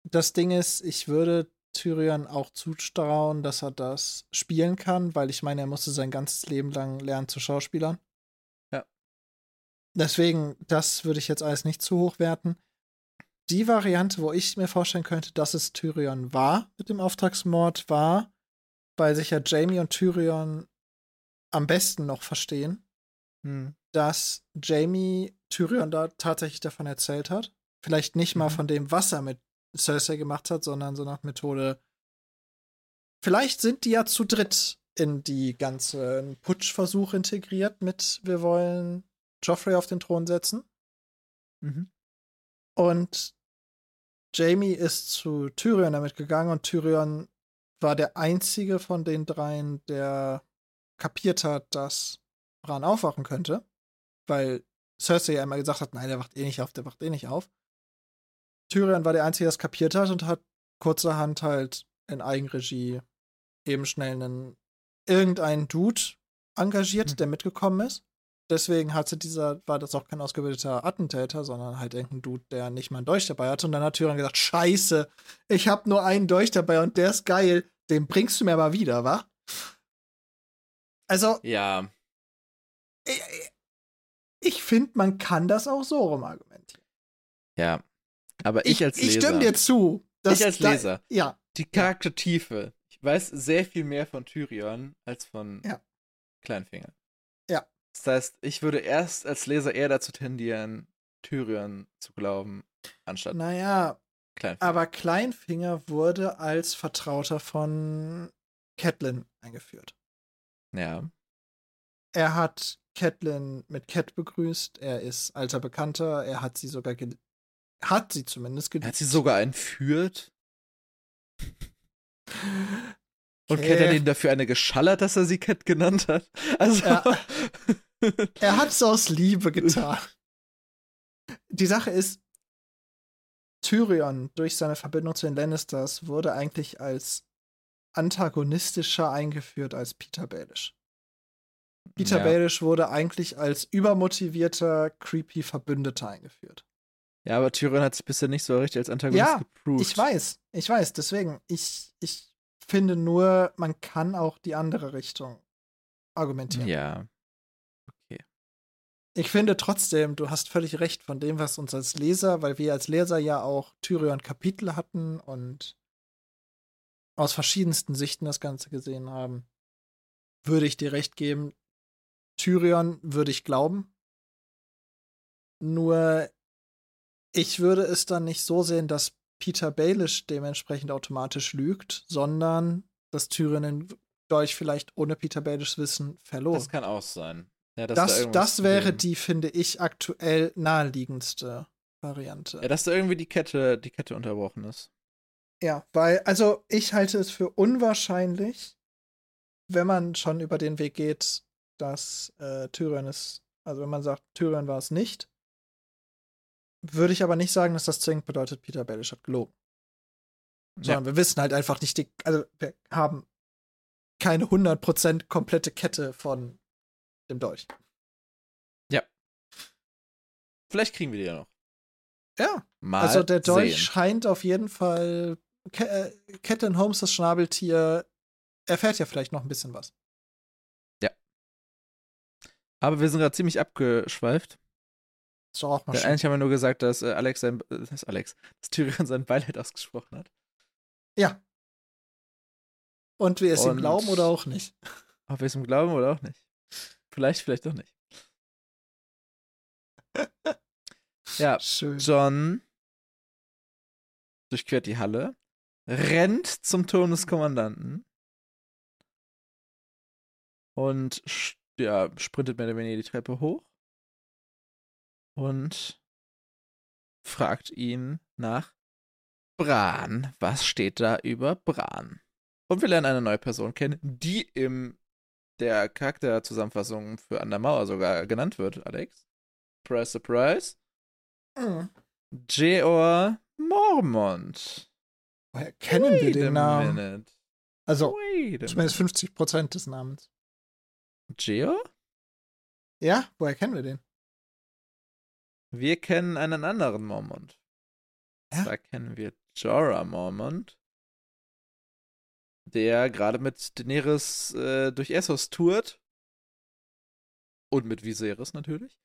das Ding ist, ich würde Tyrion auch zutrauen, dass er das spielen kann, weil ich meine, er musste sein ganzes Leben lang lernen zu Schauspielern. Deswegen, das würde ich jetzt alles nicht zu hoch werten. Die Variante, wo ich mir vorstellen könnte, dass es Tyrion war mit dem Auftragsmord, war, weil sich ja Jamie und Tyrion am besten noch verstehen, Hm. dass Jamie Tyrion da tatsächlich davon erzählt hat. Vielleicht nicht mal Mhm. von dem, was er mit Cersei gemacht hat, sondern so nach Methode. Vielleicht sind die ja zu dritt in die ganzen Putschversuch integriert mit wir wollen Joffrey auf den Thron setzen. Mhm. Und Jamie ist zu Tyrion damit gegangen und Tyrion war der einzige von den dreien, der kapiert hat, dass Bran aufwachen könnte. Weil Cersei ja immer gesagt hat, nein, der wacht eh nicht auf, der wacht eh nicht auf. Tyrion war der Einzige, der es kapiert hat und hat kurzerhand halt in Eigenregie eben schnell einen irgendeinen Dude engagiert, Hm. der mitgekommen ist. Deswegen hatte dieser, war das auch kein ausgebildeter Attentäter, sondern halt irgendein Dude, der nicht mal einen Dolch dabei hatte. Und dann hat Tyrion gesagt, scheiße, ich hab nur einen Dolch dabei und der ist geil, den bringst du mir mal wieder, wa? Also, Ja, ich, ich finde, man kann das auch so rum argumentieren. ja. Aber ich, als Leser. Ich stimme dir zu. dass Ich als da- Leser. ja, die Charaktertiefe. Ich weiß sehr viel mehr von Tyrion als von Ja. Kleinfinger. Das heißt, ich würde erst als Leser eher dazu tendieren, Tyrion zu glauben, anstatt naja, Kleinfinger. aber Kleinfinger wurde als Vertrauter von Catelyn eingeführt. ja. Er hat Catelyn mit Cat begrüßt, er ist alter Bekannter, er hat sie sogar hat sie zumindest geliebt. hat sie sogar entführt und Okay. Cat hat ihn dafür eine geschallert, dass er sie Cat genannt hat. Also. Ja. Er hat es aus Liebe getan. Die Sache ist, Tyrion durch seine Verbindung zu den Lannisters wurde eigentlich als antagonistischer eingeführt als Peter Baelish. Peter Ja. Baelish wurde eigentlich als übermotivierter, creepy Verbündeter eingeführt. ja, aber Tyrion hat sich bisher nicht so richtig als Antagonist Ja, geproved. Ich weiß, ich weiß, deswegen, ich, ich finde nur, man kann auch die andere Richtung argumentieren. Ja. Ich finde trotzdem, du hast völlig recht von dem, was uns als Leser, weil wir als Leser ja auch Tyrion Kapitel hatten und aus verschiedensten Sichten das Ganze gesehen haben, würde ich dir recht geben. Tyrion würde ich glauben. Nur ich würde es dann nicht so sehen, dass Peter Baelish dementsprechend automatisch lügt, sondern dass Tyrion den Dolch vielleicht ohne Peter Baelishs Wissen verlor. Das kann auch sein. Ja, Das, da das wäre die, finde ich, aktuell naheliegendste Variante. Ja, dass da irgendwie die Kette, die Kette unterbrochen ist. Ja, weil, also ich halte es für unwahrscheinlich, wenn man schon über den Weg geht, dass äh, Tyrion es, also wenn man sagt, Tyrion war es nicht, würde ich aber nicht sagen, dass das zwingend bedeutet, Peter Baelish hat gelogen. Sondern wir wissen halt einfach nicht, die, also wir haben keine 100% komplette Kette von dem Dolch. Vielleicht kriegen wir die ja noch. Ja, Mal also der Dolch sehen. scheint auf jeden Fall. Ke äh, Holmes, das Schnabeltier, erfährt ja vielleicht noch ein bisschen was. Aber wir sind gerade ziemlich abgeschweift. Ist doch auch mal Denn schön. eigentlich haben wir nur gesagt, dass äh, Alex sein, äh, dass Alex, dass Tyrion sein Beileid ausgesprochen hat. Ja. Und wir es ihm Und- glauben oder auch nicht. Ob wir es ihm glauben oder auch nicht. Vielleicht, vielleicht doch nicht. ja, Schön. John durchquert die Halle, rennt zum Turm des Kommandanten und ja, sprintet mehr oder weniger die Treppe hoch und fragt ihn nach Bran. Was steht da über Bran? Und wir lernen eine neue Person kennen, die im der Charakterzusammenfassung für An der Mauer sogar genannt wird, Alex. Surprise, surprise. Mhm. Jeor Mormont. Woher kennen wir Wait den a Namen? minute. Also, zumindest 50 Prozent des Namens. Jeor? Ja, woher kennen wir den? Wir kennen einen anderen Mormont. Ja? Da kennen wir Jorah Mormont, der gerade mit Daenerys äh, durch Essos tourt. Und mit Viserys natürlich.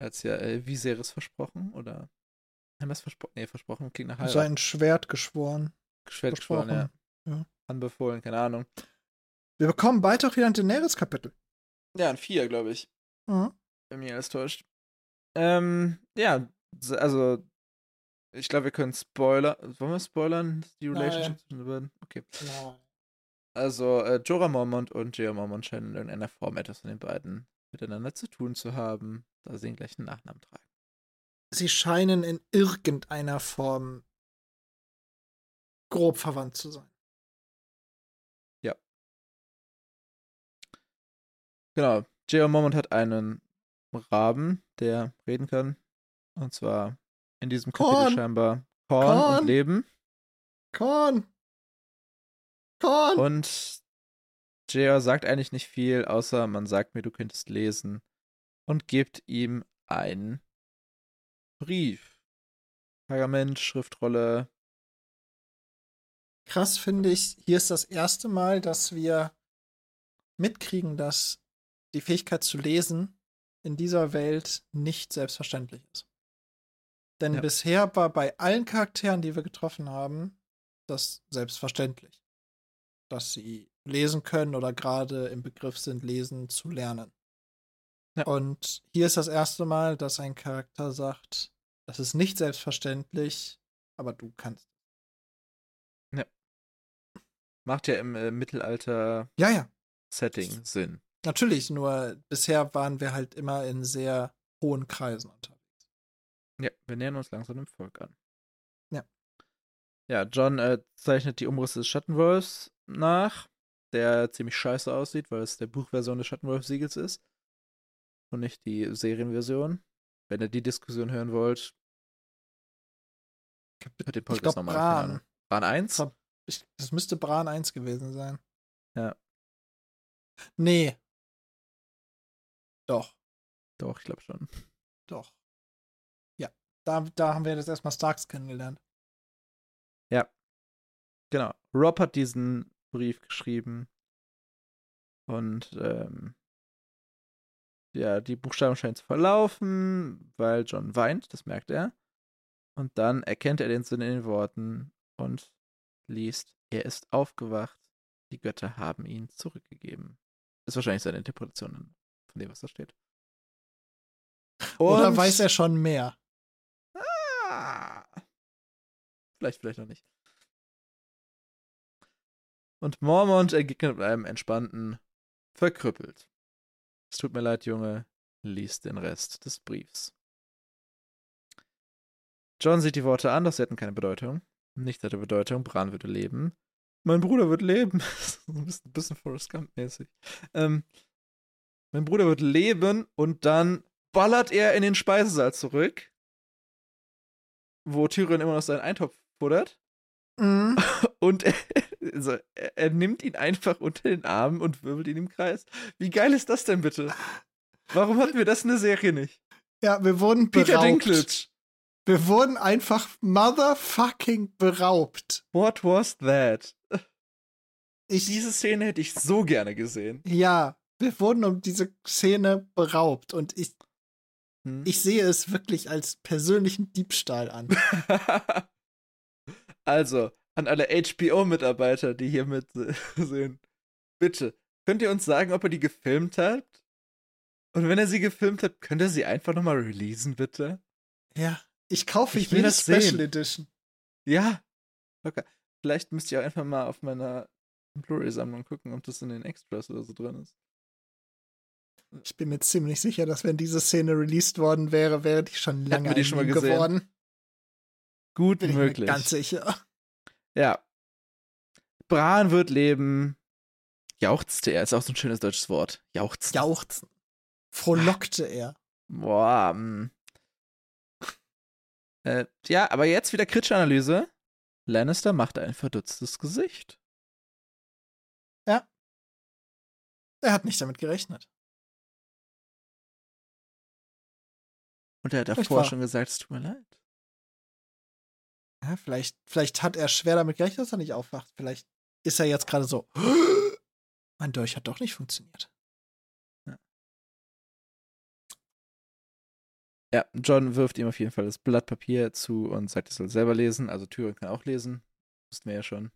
Er hat ja äh, Viserys versprochen, oder? Haben wir es versprochen? Nee, versprochen klingt nach Heirat. Sein Schwert geschworen. Schwert geschworen, ja. Ja. Anbefohlen, keine Ahnung. Wir bekommen bald auch wieder ein Daenerys-Kapitel. Ja, ein Vier, glaube ich. Mhm. Wenn mich alles täuscht. Ähm, ja, also, ich glaube, wir können Spoiler. Wollen wir spoilern? Die Nein. Relationship zwischen den beiden? Okay. Also, äh, Jorah Mormont und Jeor Mormont scheinen in irgendeiner Form etwas von den beiden miteinander zu tun zu haben, da sie den gleichen Nachnamen tragen. Sie scheinen in irgendeiner Form grob verwandt zu sein. Genau. Jeor Mormont hat einen Raben, der reden kann. Und zwar in diesem Kapitel Korn. scheinbar Korn, Korn. und Leben. Korn! Korn! Und Jeor sagt eigentlich nicht viel, außer man sagt mir, du könntest lesen. Und gibt ihm einen Brief. Pergament, Schriftrolle. Krass finde ich, hier ist das erste Mal, dass wir mitkriegen, dass die Fähigkeit zu lesen in dieser Welt nicht selbstverständlich ist. Denn Ja. bisher war bei allen Charakteren, die wir getroffen haben, das selbstverständlich. Dass sie lesen können oder gerade im Begriff sind, lesen zu lernen. Ja. Und hier ist das erste Mal, dass ein Charakter sagt, das ist nicht selbstverständlich, aber du kannst. Macht ja im äh, Mittelalter-Setting Ja, ja, Sinn. Natürlich, nur bisher waren wir halt immer in sehr hohen Kreisen unterwegs. Ja, wir nähern uns langsam dem Volk an. Ja. John äh, zeichnet die Umrisse des Schattenwolfs nach, der ziemlich scheiße aussieht, weil es der Buchversion des Schattenwolf-Siegels ist und nicht die Serienversion. Wenn ihr die Diskussion hören wollt, hört den Podcast nochmal. Bran. Bran 1? Ver- Ich, das müsste Bran 1 gewesen sein. Ja. Nee. Doch, Doch, ich glaube schon. doch. Ja, da, da haben wir jetzt erstmal Starks kennengelernt. Genau. Rob hat diesen Brief geschrieben. Und ähm, ja, die Buchstaben scheinen zu verlaufen, weil John weint, das merkt er. Und dann erkennt er den Sinn in den Worten und liest, er ist aufgewacht, die Götter haben ihn zurückgegeben. Ist wahrscheinlich seine Interpretation von dem, was da steht. Oder Und- weiß er schon mehr? Ah. Vielleicht, vielleicht noch nicht. Und Mormont entgegnet mit einem entspannten Verkrüppelt. Es tut mir leid, Junge. Lies den Rest des Briefs. John sieht die Worte an, doch sie hätten keine Bedeutung. Nicht hatte Bedeutung, Bran würde leben. Mein Bruder wird leben. ein bisschen, ein bisschen Forrest Gump-mäßig. Ähm, mein Bruder wird leben und dann ballert er in den Speisesaal zurück wo Tyrion immer noch seinen Eintopf futtert. Mhm. Und er, also, er, er nimmt ihn einfach unter den Arm und wirbelt ihn im Kreis. Wie geil ist das denn bitte? Warum hatten wir das in der Serie nicht? Ja, wir wurden Peter beraubt. Dinklage. Wir wurden einfach motherfucking beraubt. What was that? Ich, Diese Szene hätte ich so gerne gesehen. ja, wir wurden um diese Szene beraubt und ich, Hm? Ich sehe es wirklich als persönlichen Diebstahl an. also, an alle HBO-Mitarbeiter, die hier mit sehen. Bitte, könnt ihr uns sagen, ob er die gefilmt hat? Und wenn er sie gefilmt hat, könnt ihr sie einfach nochmal releasen, bitte? Ja, ich kaufe ich jede Special sehen. Edition. Ja, locker. Vielleicht müsst ihr einfach mal auf meiner Blu-ray-Sammlung gucken, ob das in den Extras oder so drin ist. Ich bin mir ziemlich sicher, dass wenn diese Szene released worden wäre, wäre die schon lange die schon mal gesehen? geworden. Gut bin möglich. ganz sicher. Ja. Bran wird leben. Jauchzte er, ist auch so ein schönes deutsches Wort. Jauchzen. Jauchzen. Frohlockte er. Boah. Mh. Hm. Äh, ja, aber jetzt wieder kritische Analyse. Lannister macht ein verdutztes Gesicht. Ja. Er hat nicht damit gerechnet. Und er hat davor schon gesagt, es tut mir leid. Ja, vielleicht, vielleicht hat er schwer damit gerechnet, dass er nicht aufwacht. Vielleicht ist er jetzt gerade so. Mein Dolch hat doch nicht funktioniert. Ja. ja, John wirft ihm auf jeden Fall das Blatt Papier zu und sagt, er soll selber lesen. Also Tyrion kann auch lesen. Wussten wir ja schon.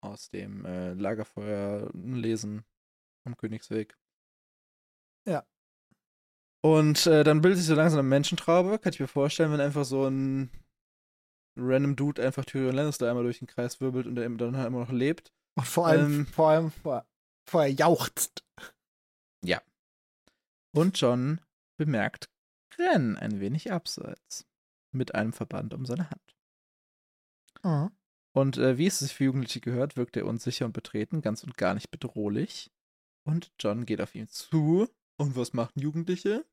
Aus dem äh, Lagerfeuer lesen am Königsweg. Ja. Und äh, dann bildet sich so langsam eine Menschentraube. Kann ich mir vorstellen, wenn einfach so ein random Dude einfach Tyrion Lannister einmal durch den Kreis wirbelt und der dann halt immer noch lebt. Und vor allem, ähm, vor allem vor, vorher jauchzt. Ja. Und John bemerkt Gren ein wenig abseits. Mit einem Verband um seine Hand. Mhm. Und äh, wie es sich für Jugendliche gehört, wirkt er unsicher und betreten, ganz und gar nicht bedrohlich. Und John geht auf ihn zu. Und was machen Jugendliche?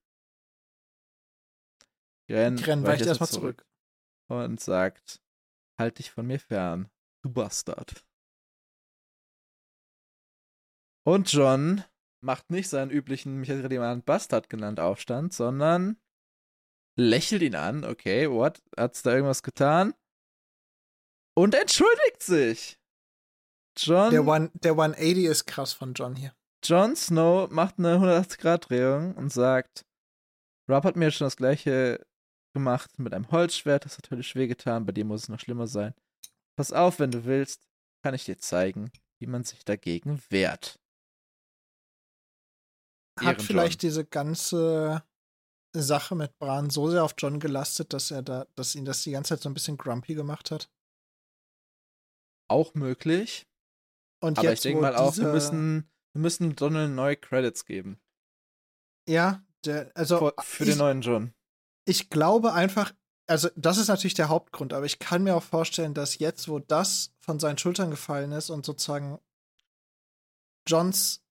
Gren, Gren weicht erstmal zurück. zurück und sagt, halt dich von mir fern, du Bastard. Und John macht nicht seinen üblichen, mich hat jemand Bastard genannt, Aufstand, sondern lächelt ihn an, okay, what, hat's da irgendwas getan? Und entschuldigt sich. John. Der, One, der 180 ist krass von John hier. John Snow macht eine 180-Grad-Drehung und sagt, Rob hat mir schon das gleiche gemacht mit einem Holzschwert, das hat natürlich wehgetan, bei dir muss es noch schlimmer sein. Pass auf, wenn du willst, kann ich dir zeigen, wie man sich dagegen wehrt. Hat vielleicht diese ganze Sache mit Bran so sehr auf John gelastet, dass er da, dass ihn das die ganze Zeit so ein bisschen grumpy gemacht hat? Auch möglich. Und Aber jetzt, ich denke mal auch, wir müssen, wir müssen Donald neue Credits geben. Ja, der, also. Für, für ich, den neuen John ich glaube einfach, also das ist natürlich der Hauptgrund, aber ich kann mir auch vorstellen, dass jetzt, wo das von seinen Schultern gefallen ist und sozusagen Johns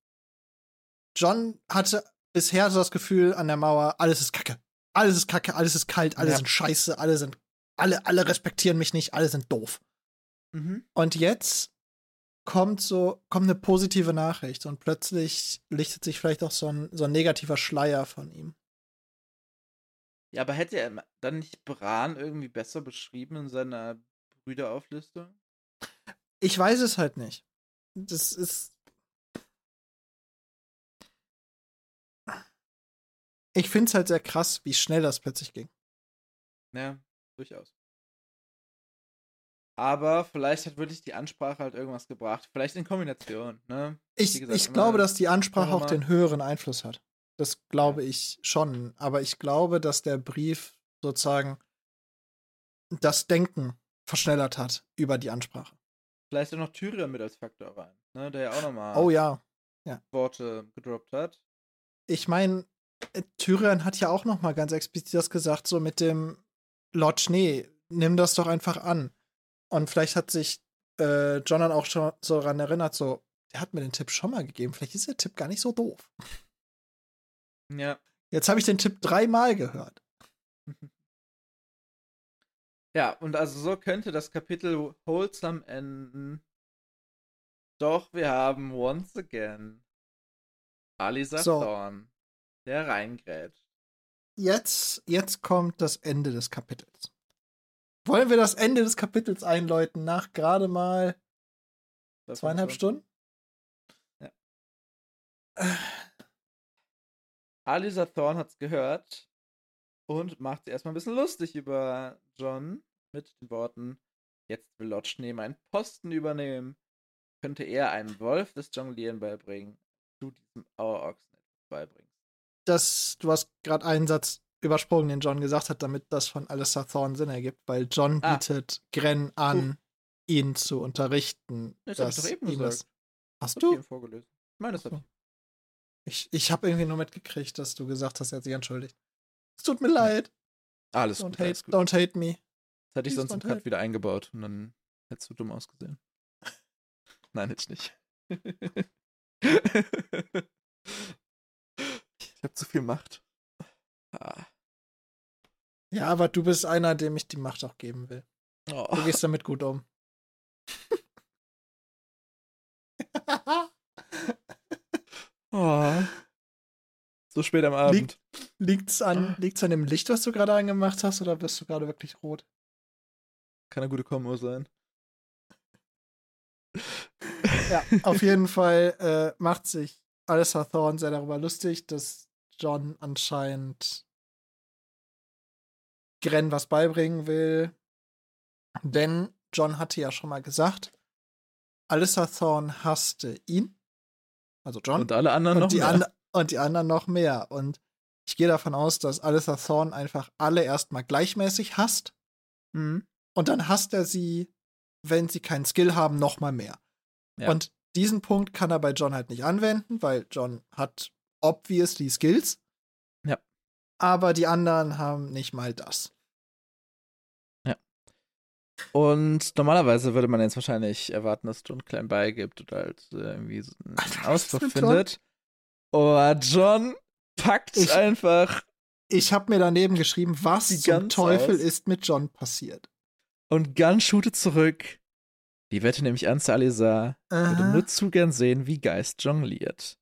John hatte bisher so das Gefühl an der Mauer, alles ist Kacke. Alles ist Kacke, alles ist kalt, alle ja. sind scheiße, alle sind, alle, alle respektieren mich nicht, alle sind doof. Mhm. Und jetzt kommt so, kommt eine positive Nachricht und plötzlich lichtet sich vielleicht auch so ein, so ein negativer Schleier von ihm. Ja, aber hätte er dann nicht Bran irgendwie besser beschrieben in seiner Brüderauflistung? Ich weiß es halt nicht. Das ist. Ich finde es halt sehr krass, wie schnell das plötzlich ging. Ja, durchaus. Aber vielleicht hat wirklich die Ansprache halt irgendwas gebracht. Vielleicht in Kombination, ne? Ich, gesagt, ich glaube, dass die Ansprache auch den höheren Einfluss hat. Das glaube ich schon. Aber ich glaube, dass der Brief sozusagen das Denken verschnellert hat über die Ansprache. Vielleicht auch noch Tyrion mit als Faktor rein, ne? der ja auch nochmal oh, ja. Ja. Worte gedroppt hat. Ich meine, äh, Tyrion hat ja auch nochmal ganz explizit das gesagt, so mit dem Lord Schnee, nimm das doch einfach an. Und vielleicht hat sich äh, John dann auch schon so daran erinnert, so, der hat mir den Tipp schon mal gegeben, vielleicht ist der Tipp gar nicht so doof. Ja. Jetzt habe ich den Tipp dreimal gehört. Ja, und also so könnte das Kapitel wholesome enden. Doch wir haben once again Alisa so. Thorn, der reingrätscht. Jetzt, jetzt kommt das Ende des Kapitels. Wollen wir das Ende des Kapitels einläuten nach gerade mal zweieinhalb Stunden? Ja. Alisa Thorne hat's gehört und macht sie erstmal ein bisschen lustig über John mit den Worten: Jetzt will Lord Schnee meinen Posten übernehmen. Könnte er einem Wolf das Jonglieren beibringen, du diesem Auerochsen beibringst. Das, du hast gerade einen Satz übersprungen, den John gesagt hat, damit das von Alistair Thorne Sinn ergibt, weil John Ah. bietet Gren an, Uh. ihn zu unterrichten. Das hab ich dass doch eben das- gesagt. Hast Das ich du? eben vorgelesen. Ich meine, das hab So. ich. Ich, ich habe irgendwie nur mitgekriegt, dass du gesagt hast, er hat sich entschuldigt. Es tut mir leid. Alles Don't gut, hate, alles gut. don't hate me. Das hätte ich Please sonst im Cut hate. wieder eingebaut und dann hättest du dumm ausgesehen. Nein, hätte ich nicht. ich habe zu viel Macht. Ah. Ja, aber du bist einer, dem ich die Macht auch geben will. Oh. Du gehst damit gut um. Oh. So spät am Abend. Liegt's an, liegt's an dem Licht, was du gerade angemacht hast, oder bist du gerade wirklich rot? Kann eine gute Kombo sein. Ja, auf jeden Fall äh, macht sich Alistair Thorne sehr darüber lustig, dass John anscheinend Gren was beibringen will. Denn John hatte ja schon mal gesagt, Alistair Thorne hasste ihn, also John, Und alle anderen und, noch die mehr. an, und die anderen noch mehr. Und ich gehe davon aus, dass Alistair Thorne einfach alle erstmal gleichmäßig hasst. Mhm. Und dann hasst er sie, wenn sie keinen Skill haben, noch mal mehr. Ja. Und diesen Punkt kann er bei John halt nicht anwenden, weil John hat obviously Skills. Ja. Aber die anderen haben nicht mal das. Und normalerweise würde man jetzt wahrscheinlich erwarten, dass John klein beigibt oder halt äh, irgendwie so einen Alter, Ausdruck findet. Aber John packt Ich- einfach Ich habe mir daneben geschrieben, was zum Teufel aus. ist mit John passiert. und Gunn shootet zurück. Die Wette nämlich an Salazar. Würde nur zu gern sehen, wie Geist jongliert.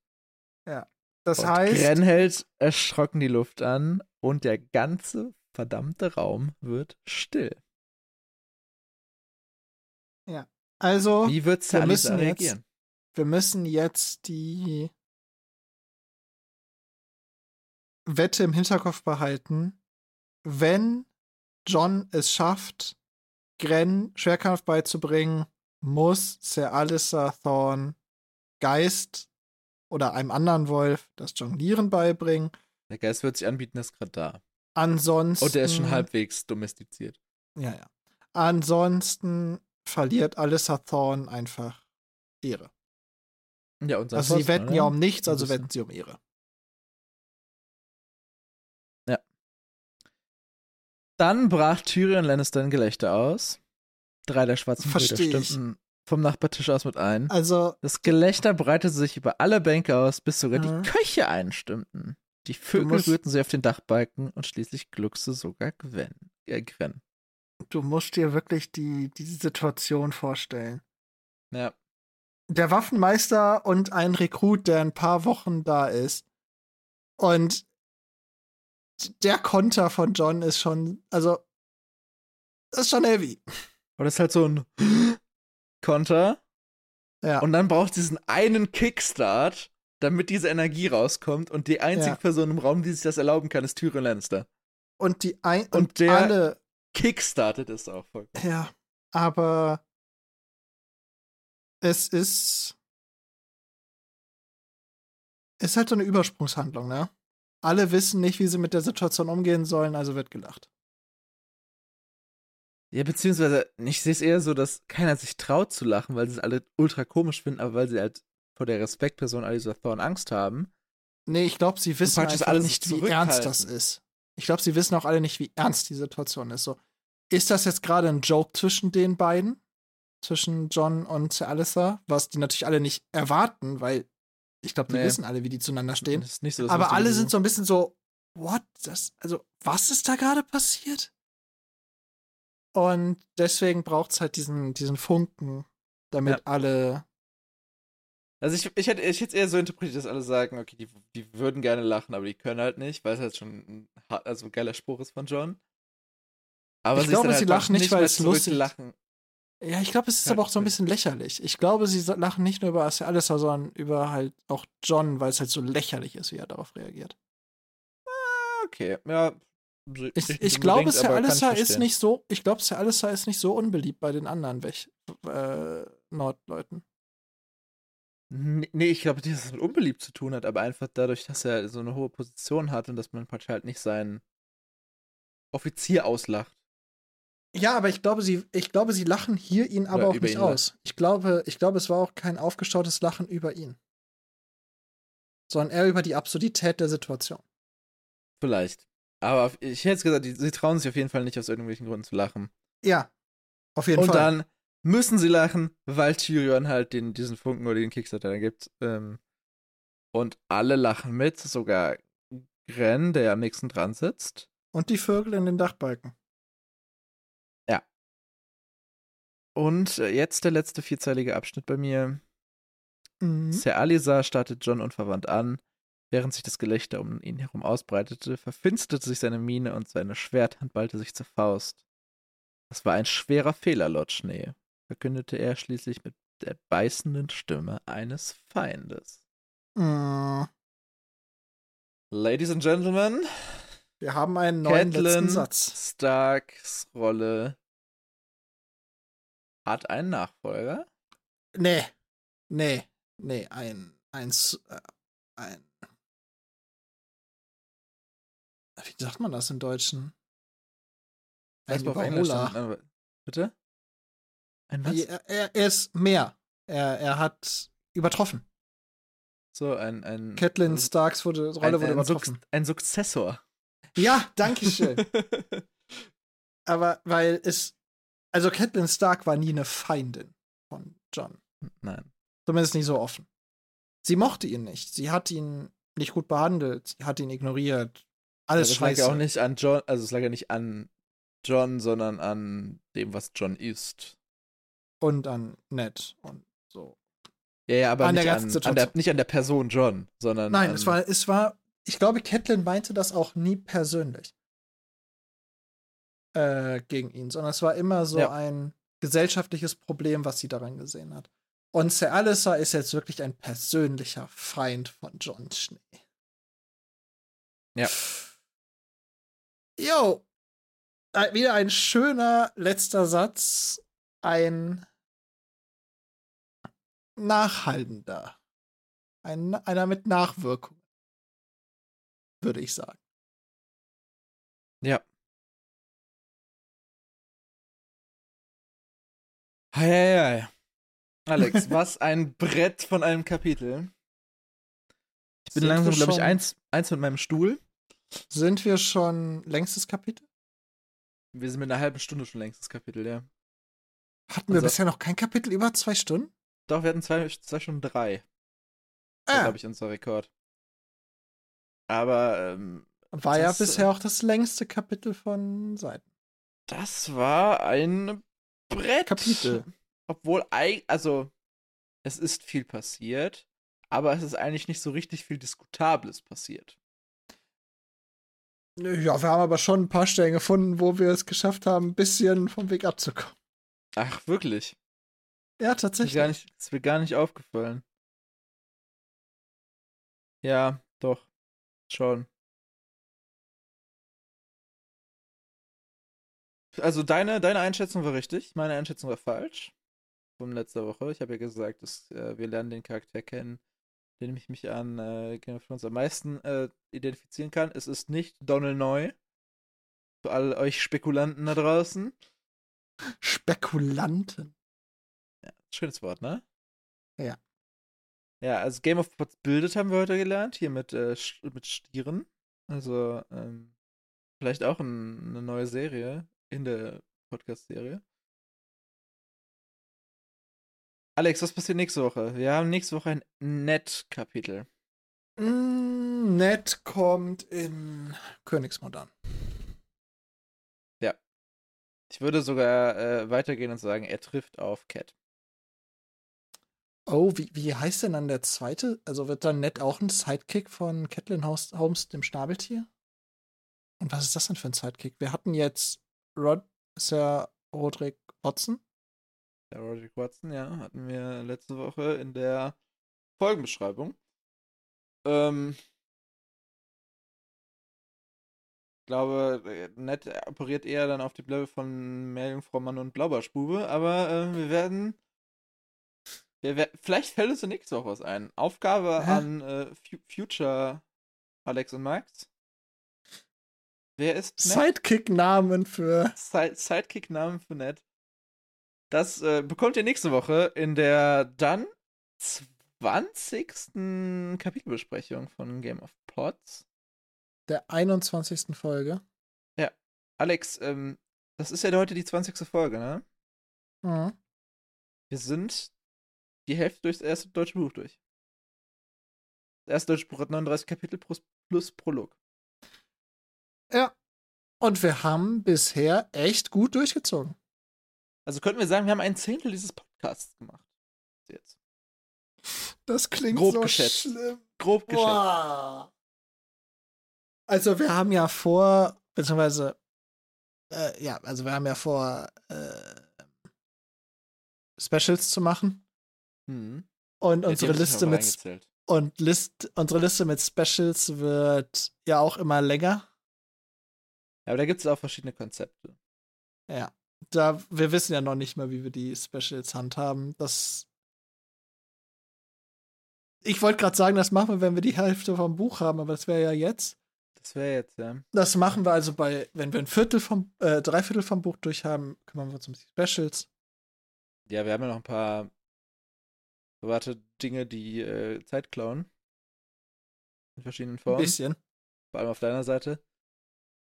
Das und heißt, Gren hält erschrocken die Luft an und der ganze verdammte Raum wird still. Also Wie wird wir müssen jetzt- reagieren? wir müssen jetzt die Wette im Hinterkopf behalten. Wenn John es schafft, Gren Schwerkampf beizubringen, muss Sir Alistair Thorne Geist oder einem anderen Wolf das Jonglieren beibringen. Der Geist wird sich anbieten, ist gerade da. Ansonsten. Und der ist schon halbwegs domestiziert. Ja, ja. Ansonsten verliert Alistair Thorne einfach Ehre. Ja, und Also sie wetten ja um nichts, also wetten sie um Ehre. Dann brach Tyrion Lannister ein Gelächter aus. Drei der schwarzen Brüder stimmten vom Nachbartisch aus mit ein. Also, Das Gelächter breitete sich über alle Bänke aus, bis sogar Mhm. die Köche einstimmten. Die Vögel rührten sie auf den Dachbalken und schließlich gluckste sogar Gwen. Äh, Gren. Du musst dir wirklich die, die Situation vorstellen. Ja. Der Waffenmeister und ein Rekrut, der ein paar Wochen da ist. Und der Konter von John ist schon, also, ist schon heavy. Und das ist halt so ein Konter. Ja. Und dann braucht es diesen einen Kickstart, damit diese Energie rauskommt. Und die einzige Ja. Person im Raum, die sich das erlauben kann, ist Tyrion Lannister. Und die ein Und und, der- alle, Kickstartet es auch voll. ja, aber es ist ist halt so eine Übersprungshandlung, ne? Alle wissen nicht, wie sie mit der Situation umgehen sollen, also wird gelacht. Ja, beziehungsweise, ich sehe es eher so, dass keiner sich traut zu lachen, weil sie es alle ultra komisch finden, aber weil sie halt vor der Respektperson Alistair Thorne Angst haben. Nee, ich glaube, sie wissen einfach alles nicht, wie ernst das ist. Ich glaube, sie wissen auch alle nicht, wie ernst die Situation ist. So, ist das jetzt gerade ein Joke zwischen den beiden? Zwischen John und Alistair? Was die natürlich alle nicht erwarten, weil ich glaube, die Nee. wissen alle, wie die zueinander stehen. Das ist nicht so Aber alle sind so ein bisschen so, what? Das, also, was ist da gerade passiert? Und deswegen braucht es halt diesen, diesen Funken, damit Ja. alle. Also ich, ich hätte ich hätte eher so interpretiert, dass alle sagen, okay, die, die würden gerne lachen, aber die können halt nicht, weil es halt schon ein also ein geiler Spruch ist von John. Aber Ich glaube, halt sie lachen nicht, weil es lustig- zurücklachen. Ja, ich glaube, es ist Ja, aber auch so ein bisschen lächerlich. Ich glaube, sie lachen nicht nur über Alistair, sondern über halt auch John, weil es halt so lächerlich ist, wie er darauf reagiert. Ah, Okay, ja, Ich, ich glaube, Sir Alistair ist nicht so, ich glaube, Sir Alistair ist nicht so unbeliebt bei den anderen äh, Nordleuten. Nee, ich glaube nicht, dass es mit unbeliebt zu tun hat, aber einfach dadurch, dass er so eine hohe Position hat und dass man praktisch halt nicht seinen Offizier auslacht. Ja, aber ich glaube, sie, ich glaube, sie lachen hier ihn aber Oder auch nicht aus. Ich glaube, ich glaube, es war auch kein aufgestautes Lachen über ihn. Sondern eher über die Absurdität der Situation. Vielleicht. Aber ich hätte jetzt gesagt, sie trauen sich auf jeden Fall nicht aus irgendwelchen Gründen zu lachen. Ja, auf jeden und Fall. Und dann müssen sie lachen, weil Tyrion halt den, diesen Funken oder den Kickstarter gibt. Ähm, und alle lachen mit, sogar Gren, der am nächsten dran sitzt. Und die Vögel in den Dachbalken. Ja. Und äh, jetzt der letzte vierzeilige Abschnitt bei mir. Mhm. Ser Alisa startet John unverwandt an. Während sich das Gelächter um ihn herum ausbreitete, verfinsterte sich seine Miene und seine Schwerthand ballte sich zur Faust. Das war ein schwerer Fehler, Lord Schnee verkündete er schließlich mit der beißenden Stimme eines Feindes. Mm. Ladies and Gentlemen, wir haben einen neuen Catelyn letzten Satz. Starks Rolle hat einen Nachfolger? Nee. Nee. Nee, ein ein äh, ein Wie sagt man das im Deutschen? Ein Überholer. Bitte? Ein was? Er, er, er ist mehr. Er, er hat übertroffen. So, ein. ein Catelyn Starks wurde, Rolle ein, wurde ein übertroffen. Suk ein Sukzessor. Ja, danke schön. Aber weil es. Also, Catelyn Stark war nie eine Feindin von John. Nein. Zumindest nicht so offen. Sie mochte ihn nicht. Sie hat ihn nicht gut behandelt. Sie hat ihn ignoriert. Alles ja, das scheiße. lag ja auch nicht an John, also es lag ja nicht an John, sondern an dem, was John ist und an Ned und so. Ja, ja, aber an nicht, der an, an der, nicht an der Person John, sondern. Nein, es war, es war, ich glaube, Catelyn meinte das auch nie persönlich äh, gegen ihn, sondern es war immer so ja. ein gesellschaftliches Problem, was sie daran gesehen hat. Und Sir Alissa ist jetzt wirklich ein persönlicher Feind von John Schnee. Ja. Jo. Äh, wieder ein schöner letzter Satz. Ein nachhaltender. Ein, einer mit Nachwirkung. Würde ich sagen. Ja. Hei, hei, hei. Alex, was ein Brett von einem Kapitel. Ich bin Sind langsam, glaube ich, eins, eins mit meinem Stuhl. Sind wir schon längstes Kapitel? Wir sind mit einer halben Stunde schon längstes Kapitel, ja. Hatten wir also, bisher noch kein Kapitel über zwei Stunden? Doch, wir hatten zwei, zwei Stunden drei. Ah. Das glaube ich, unser Rekord. Aber ähm, war das, ja bisher auch das längste Kapitel von Seiten. Das war ein Brett. Kapitel. Obwohl, also, es ist viel passiert, aber es ist eigentlich nicht so richtig viel Diskutables passiert. Ja, wir haben aber schon ein paar Stellen gefunden, wo wir es geschafft haben, ein bisschen vom Weg abzukommen. Ach, wirklich? Ja, tatsächlich. Ist nicht, ist mir gar nicht aufgefallen. Ja, doch. Schon. Also deine, deine Einschätzung war richtig, meine Einschätzung war falsch. Von letzter Woche. Ich habe ja gesagt, dass äh, wir lernen den Charakter kennen, den ich mich an äh, Game of Thrones am meisten äh, identifizieren kann. Es ist nicht Donald Neu. Für all euch Spekulanten da draußen. Spekulanten. Ja, schönes Wort, ne? Ja. Ja, also Game of Pots bildet haben wir heute gelernt, hier mit, äh, mit Stieren. Also, ähm, vielleicht auch ein, eine neue Serie in der Podcast-Serie. Alex, was passiert nächste Woche? Wir haben nächste Woche ein Net-Kapitel. Mm, Net kommt in Königsmodern. Ich würde sogar äh, weitergehen und sagen, er trifft auf Cat. Oh, wie, wie heißt denn dann der zweite? Also wird dann Ned auch ein Sidekick von Catelyn Holmes, dem Schnabeltier? Und was ist das denn für ein Sidekick? Wir hatten jetzt Rod, Sir Roderick Watson. Sir Roderick Watson, ja, hatten wir letzte Woche in der Folgenbeschreibung. Ähm, ich glaube, Ned operiert eher dann auf dem Level von Meerjungfrau Mann und Blaubarschbube, aber äh, wir werden. Wer vielleicht fällt uns nächste Woche was ein. Aufgabe Hä? an äh, Fu- Future Alex und Max. Wer ist? Sidekick-Namen für. Side Sidekick-Namen für Ned. Das äh, bekommt ihr nächste Woche in der dann 20. Kapitelbesprechung von Game of Pods. der 21. Folge. Alex, ähm, das ist ja heute die 20. Folge, ne? Mhm. Wir sind die Hälfte durchs erste deutsche Buch durch. Das erste deutsche Buch hat 39 Kapitel plus, plus Prolog. Ja. Und wir haben bisher echt gut durchgezogen. Also könnten wir sagen, wir haben ein Zehntel dieses Podcasts gemacht. Jetzt. Das klingt Grob so geschätzt. schlimm. Grob geschätzt. Boah. Also wir haben ja vor, beziehungsweise, äh, ja, also wir haben ja vor, äh, Specials zu machen. Hm. Und Ja, unsere Liste mit und List, unsere Liste mit Specials wird ja auch immer länger. Ja, aber da gibt es auch verschiedene Konzepte. Ja. Da, wir wissen ja noch nicht mal, wie wir die Specials handhaben. Das. Ich wollte gerade sagen, das machen wir, wenn wir die Hälfte vom Buch haben, aber das wäre ja jetzt. Das wäre jetzt, ja. Das machen wir also bei, wenn wir ein Viertel vom, äh, drei Viertel vom Buch durch haben, kümmern wir uns um die Specials. Ja, wir haben ja noch ein paar private Dinge, die äh, Zeit klauen. In verschiedenen Ein Formen. bisschen. Vor allem auf deiner Seite.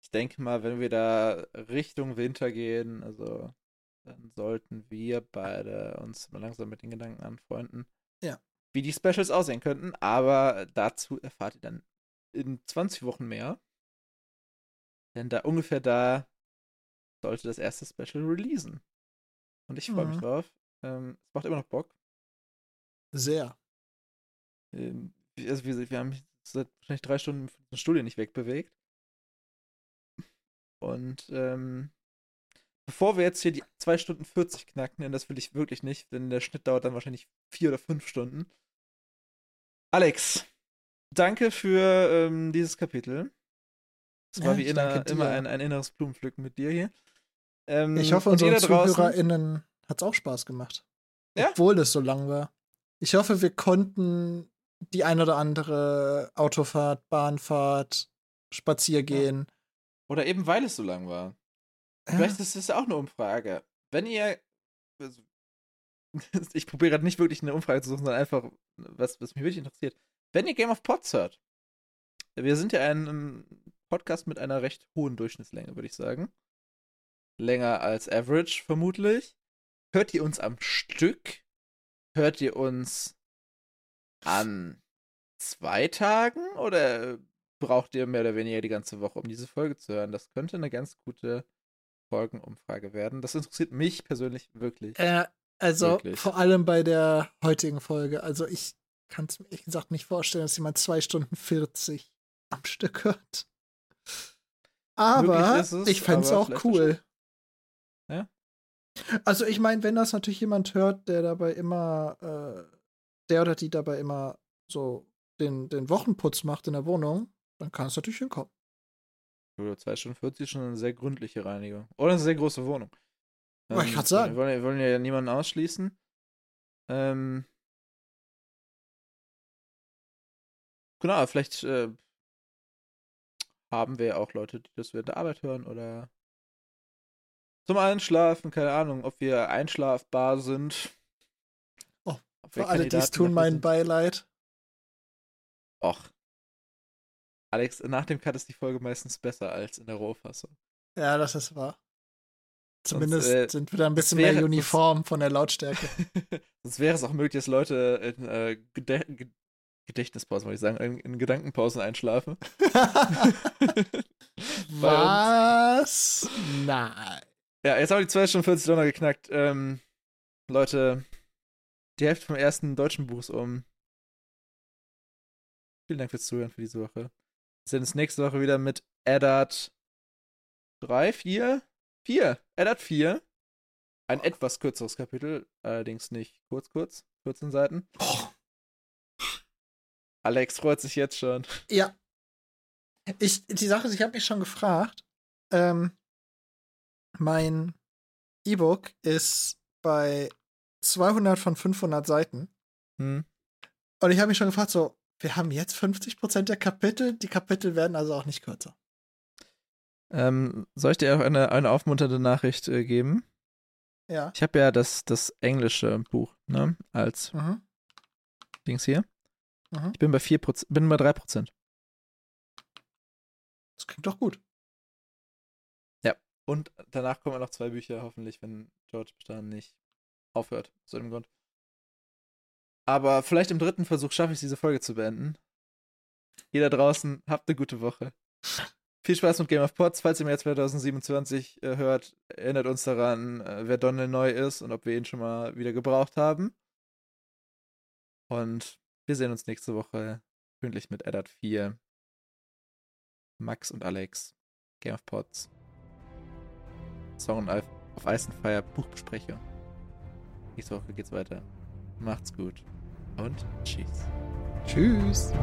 Ich denke mal, wenn wir da Richtung Winter gehen, also dann sollten wir beide uns mal langsam mit den Gedanken anfreunden. Ja. Wie die Specials aussehen könnten, aber dazu erfahrt ihr dann in 20 Wochen mehr. Denn da ungefähr da sollte das erste Special releasen. Und ich freue mich Mhm. drauf. Ähm, es macht immer noch Bock. Sehr. Ähm, wir- also wir, wir haben uns seit wahrscheinlich drei Stunden von der Studie nicht wegbewegt. Und ähm, bevor wir jetzt hier die 2 Stunden 40 knacken, denn das will ich wirklich nicht, denn der Schnitt dauert dann wahrscheinlich vier oder fünf Stunden. Alex, danke für ähm, dieses Kapitel. Es war Ja, wie inner, immer ein, ein inneres Blumenpflücken mit dir hier. Ähm, Ich hoffe, unseren ZuhörerInnen hat es auch Spaß gemacht. Ja. Obwohl es so lang war. Ich hoffe, wir konnten die ein oder andere Autofahrt, Bahnfahrt, Spaziergehen. Oder eben weil es so lang war. Vielleicht ist das ja auch eine Umfrage. Wenn ihr. also, Ich probiere gerade nicht wirklich eine Umfrage zu suchen, sondern einfach, was, was mich wirklich interessiert. Wenn ihr Game of Pods hört, wir sind ja ein Podcast mit einer recht hohen Durchschnittslänge, würde ich sagen. Länger als Average, vermutlich. Hört ihr uns am Stück? Hört ihr uns an zwei Tagen? Oder braucht ihr mehr oder weniger die ganze Woche, um diese Folge zu hören? Das könnte eine ganz gute Folgenumfrage werden. Das interessiert mich persönlich wirklich. Äh, also Wirklich. vor allem bei der heutigen Folge. Also ich kann es mir ehrlich gesagt nicht vorstellen, dass jemand zwei Stunden 40 am Stück hört. Aber es, ich fände es auch cool. Also ich meine, wenn das natürlich jemand hört, der dabei immer, äh, der oder die dabei immer so den, den Wochenputz macht in der Wohnung, dann kann es natürlich hinkommen. Oder 2 Stunden 40 ist schon eine sehr gründliche Reinigung. Oder eine sehr große Wohnung. Wollte ich grad sagen. Wir wollen, wir wollen ja niemanden ausschließen. Ähm, genau, vielleicht äh, haben wir ja auch Leute, die das während der Arbeit hören oder zum Einschlafen, keine Ahnung, ob wir einschlafbar sind. Oh, Für alle, die es tun, mein sind. Beileid. Och. Alex, nach dem Cut ist die Folge meistens besser als in der Rohfassung. Ja, das ist wahr. Zumindest äh, sind wir da ein bisschen wäre- mehr sonst- uniform von der Lautstärke. Sonst wäre es auch möglich, dass Leute in äh, Gedä Ge- Gedächtnispausen, wollte ich sagen, in, in Gedankenpausen einschlafen. Was? Nein. Ja, jetzt haben wir die 2 Stunden 40 Dollar geknackt. Ähm, Leute, die Hälfte vom ersten deutschen Buch ist um. Vielen Dank fürs Zuhören für diese Woche. Wir sehen uns nächste Woche wieder mit Eddard 3, 4? 4. Eddard 4. Ein etwas kürzeres Kapitel, allerdings nicht kurz, kurz. 14 Seiten. Oh. Alex freut sich jetzt schon. Ja. Ich, die Sache ist, ich habe mich schon gefragt, ähm, mein E-Book ist bei 200 von 500 Seiten. Hm. Und ich habe mich schon gefragt, so, wir haben jetzt 50% der Kapitel, die Kapitel werden also auch nicht kürzer. Ähm, soll ich dir auch eine, eine aufmunternde Nachricht äh, geben? Ja. Ich habe ja das, das englische Buch, ne, als Mhm. Dings hier. Mhm. Ich bin bei 4%, bin bei 3%. Das klingt doch gut. Und danach kommen noch zwei Bücher, hoffentlich, wenn George dahin nicht aufhört, aus irgendeinem Grund. Aber vielleicht im dritten Versuch schaffe ich diese Folge zu beenden. Ihr da draußen, habt eine gute Woche. Viel Spaß mit Game of Pots. Falls ihr im Jahr 2027 äh, hört, erinnert uns daran, äh, wer Donald neu ist und ob wir ihn schon mal wieder gebraucht haben. Und wir sehen uns nächste Woche pünktlich mit Eddard 4, Max und Alex, Game of Pots. Song auf, Ice and Buchbesprechung. Nächste Woche geht's weiter. Macht's gut und tschüss. Tschüss.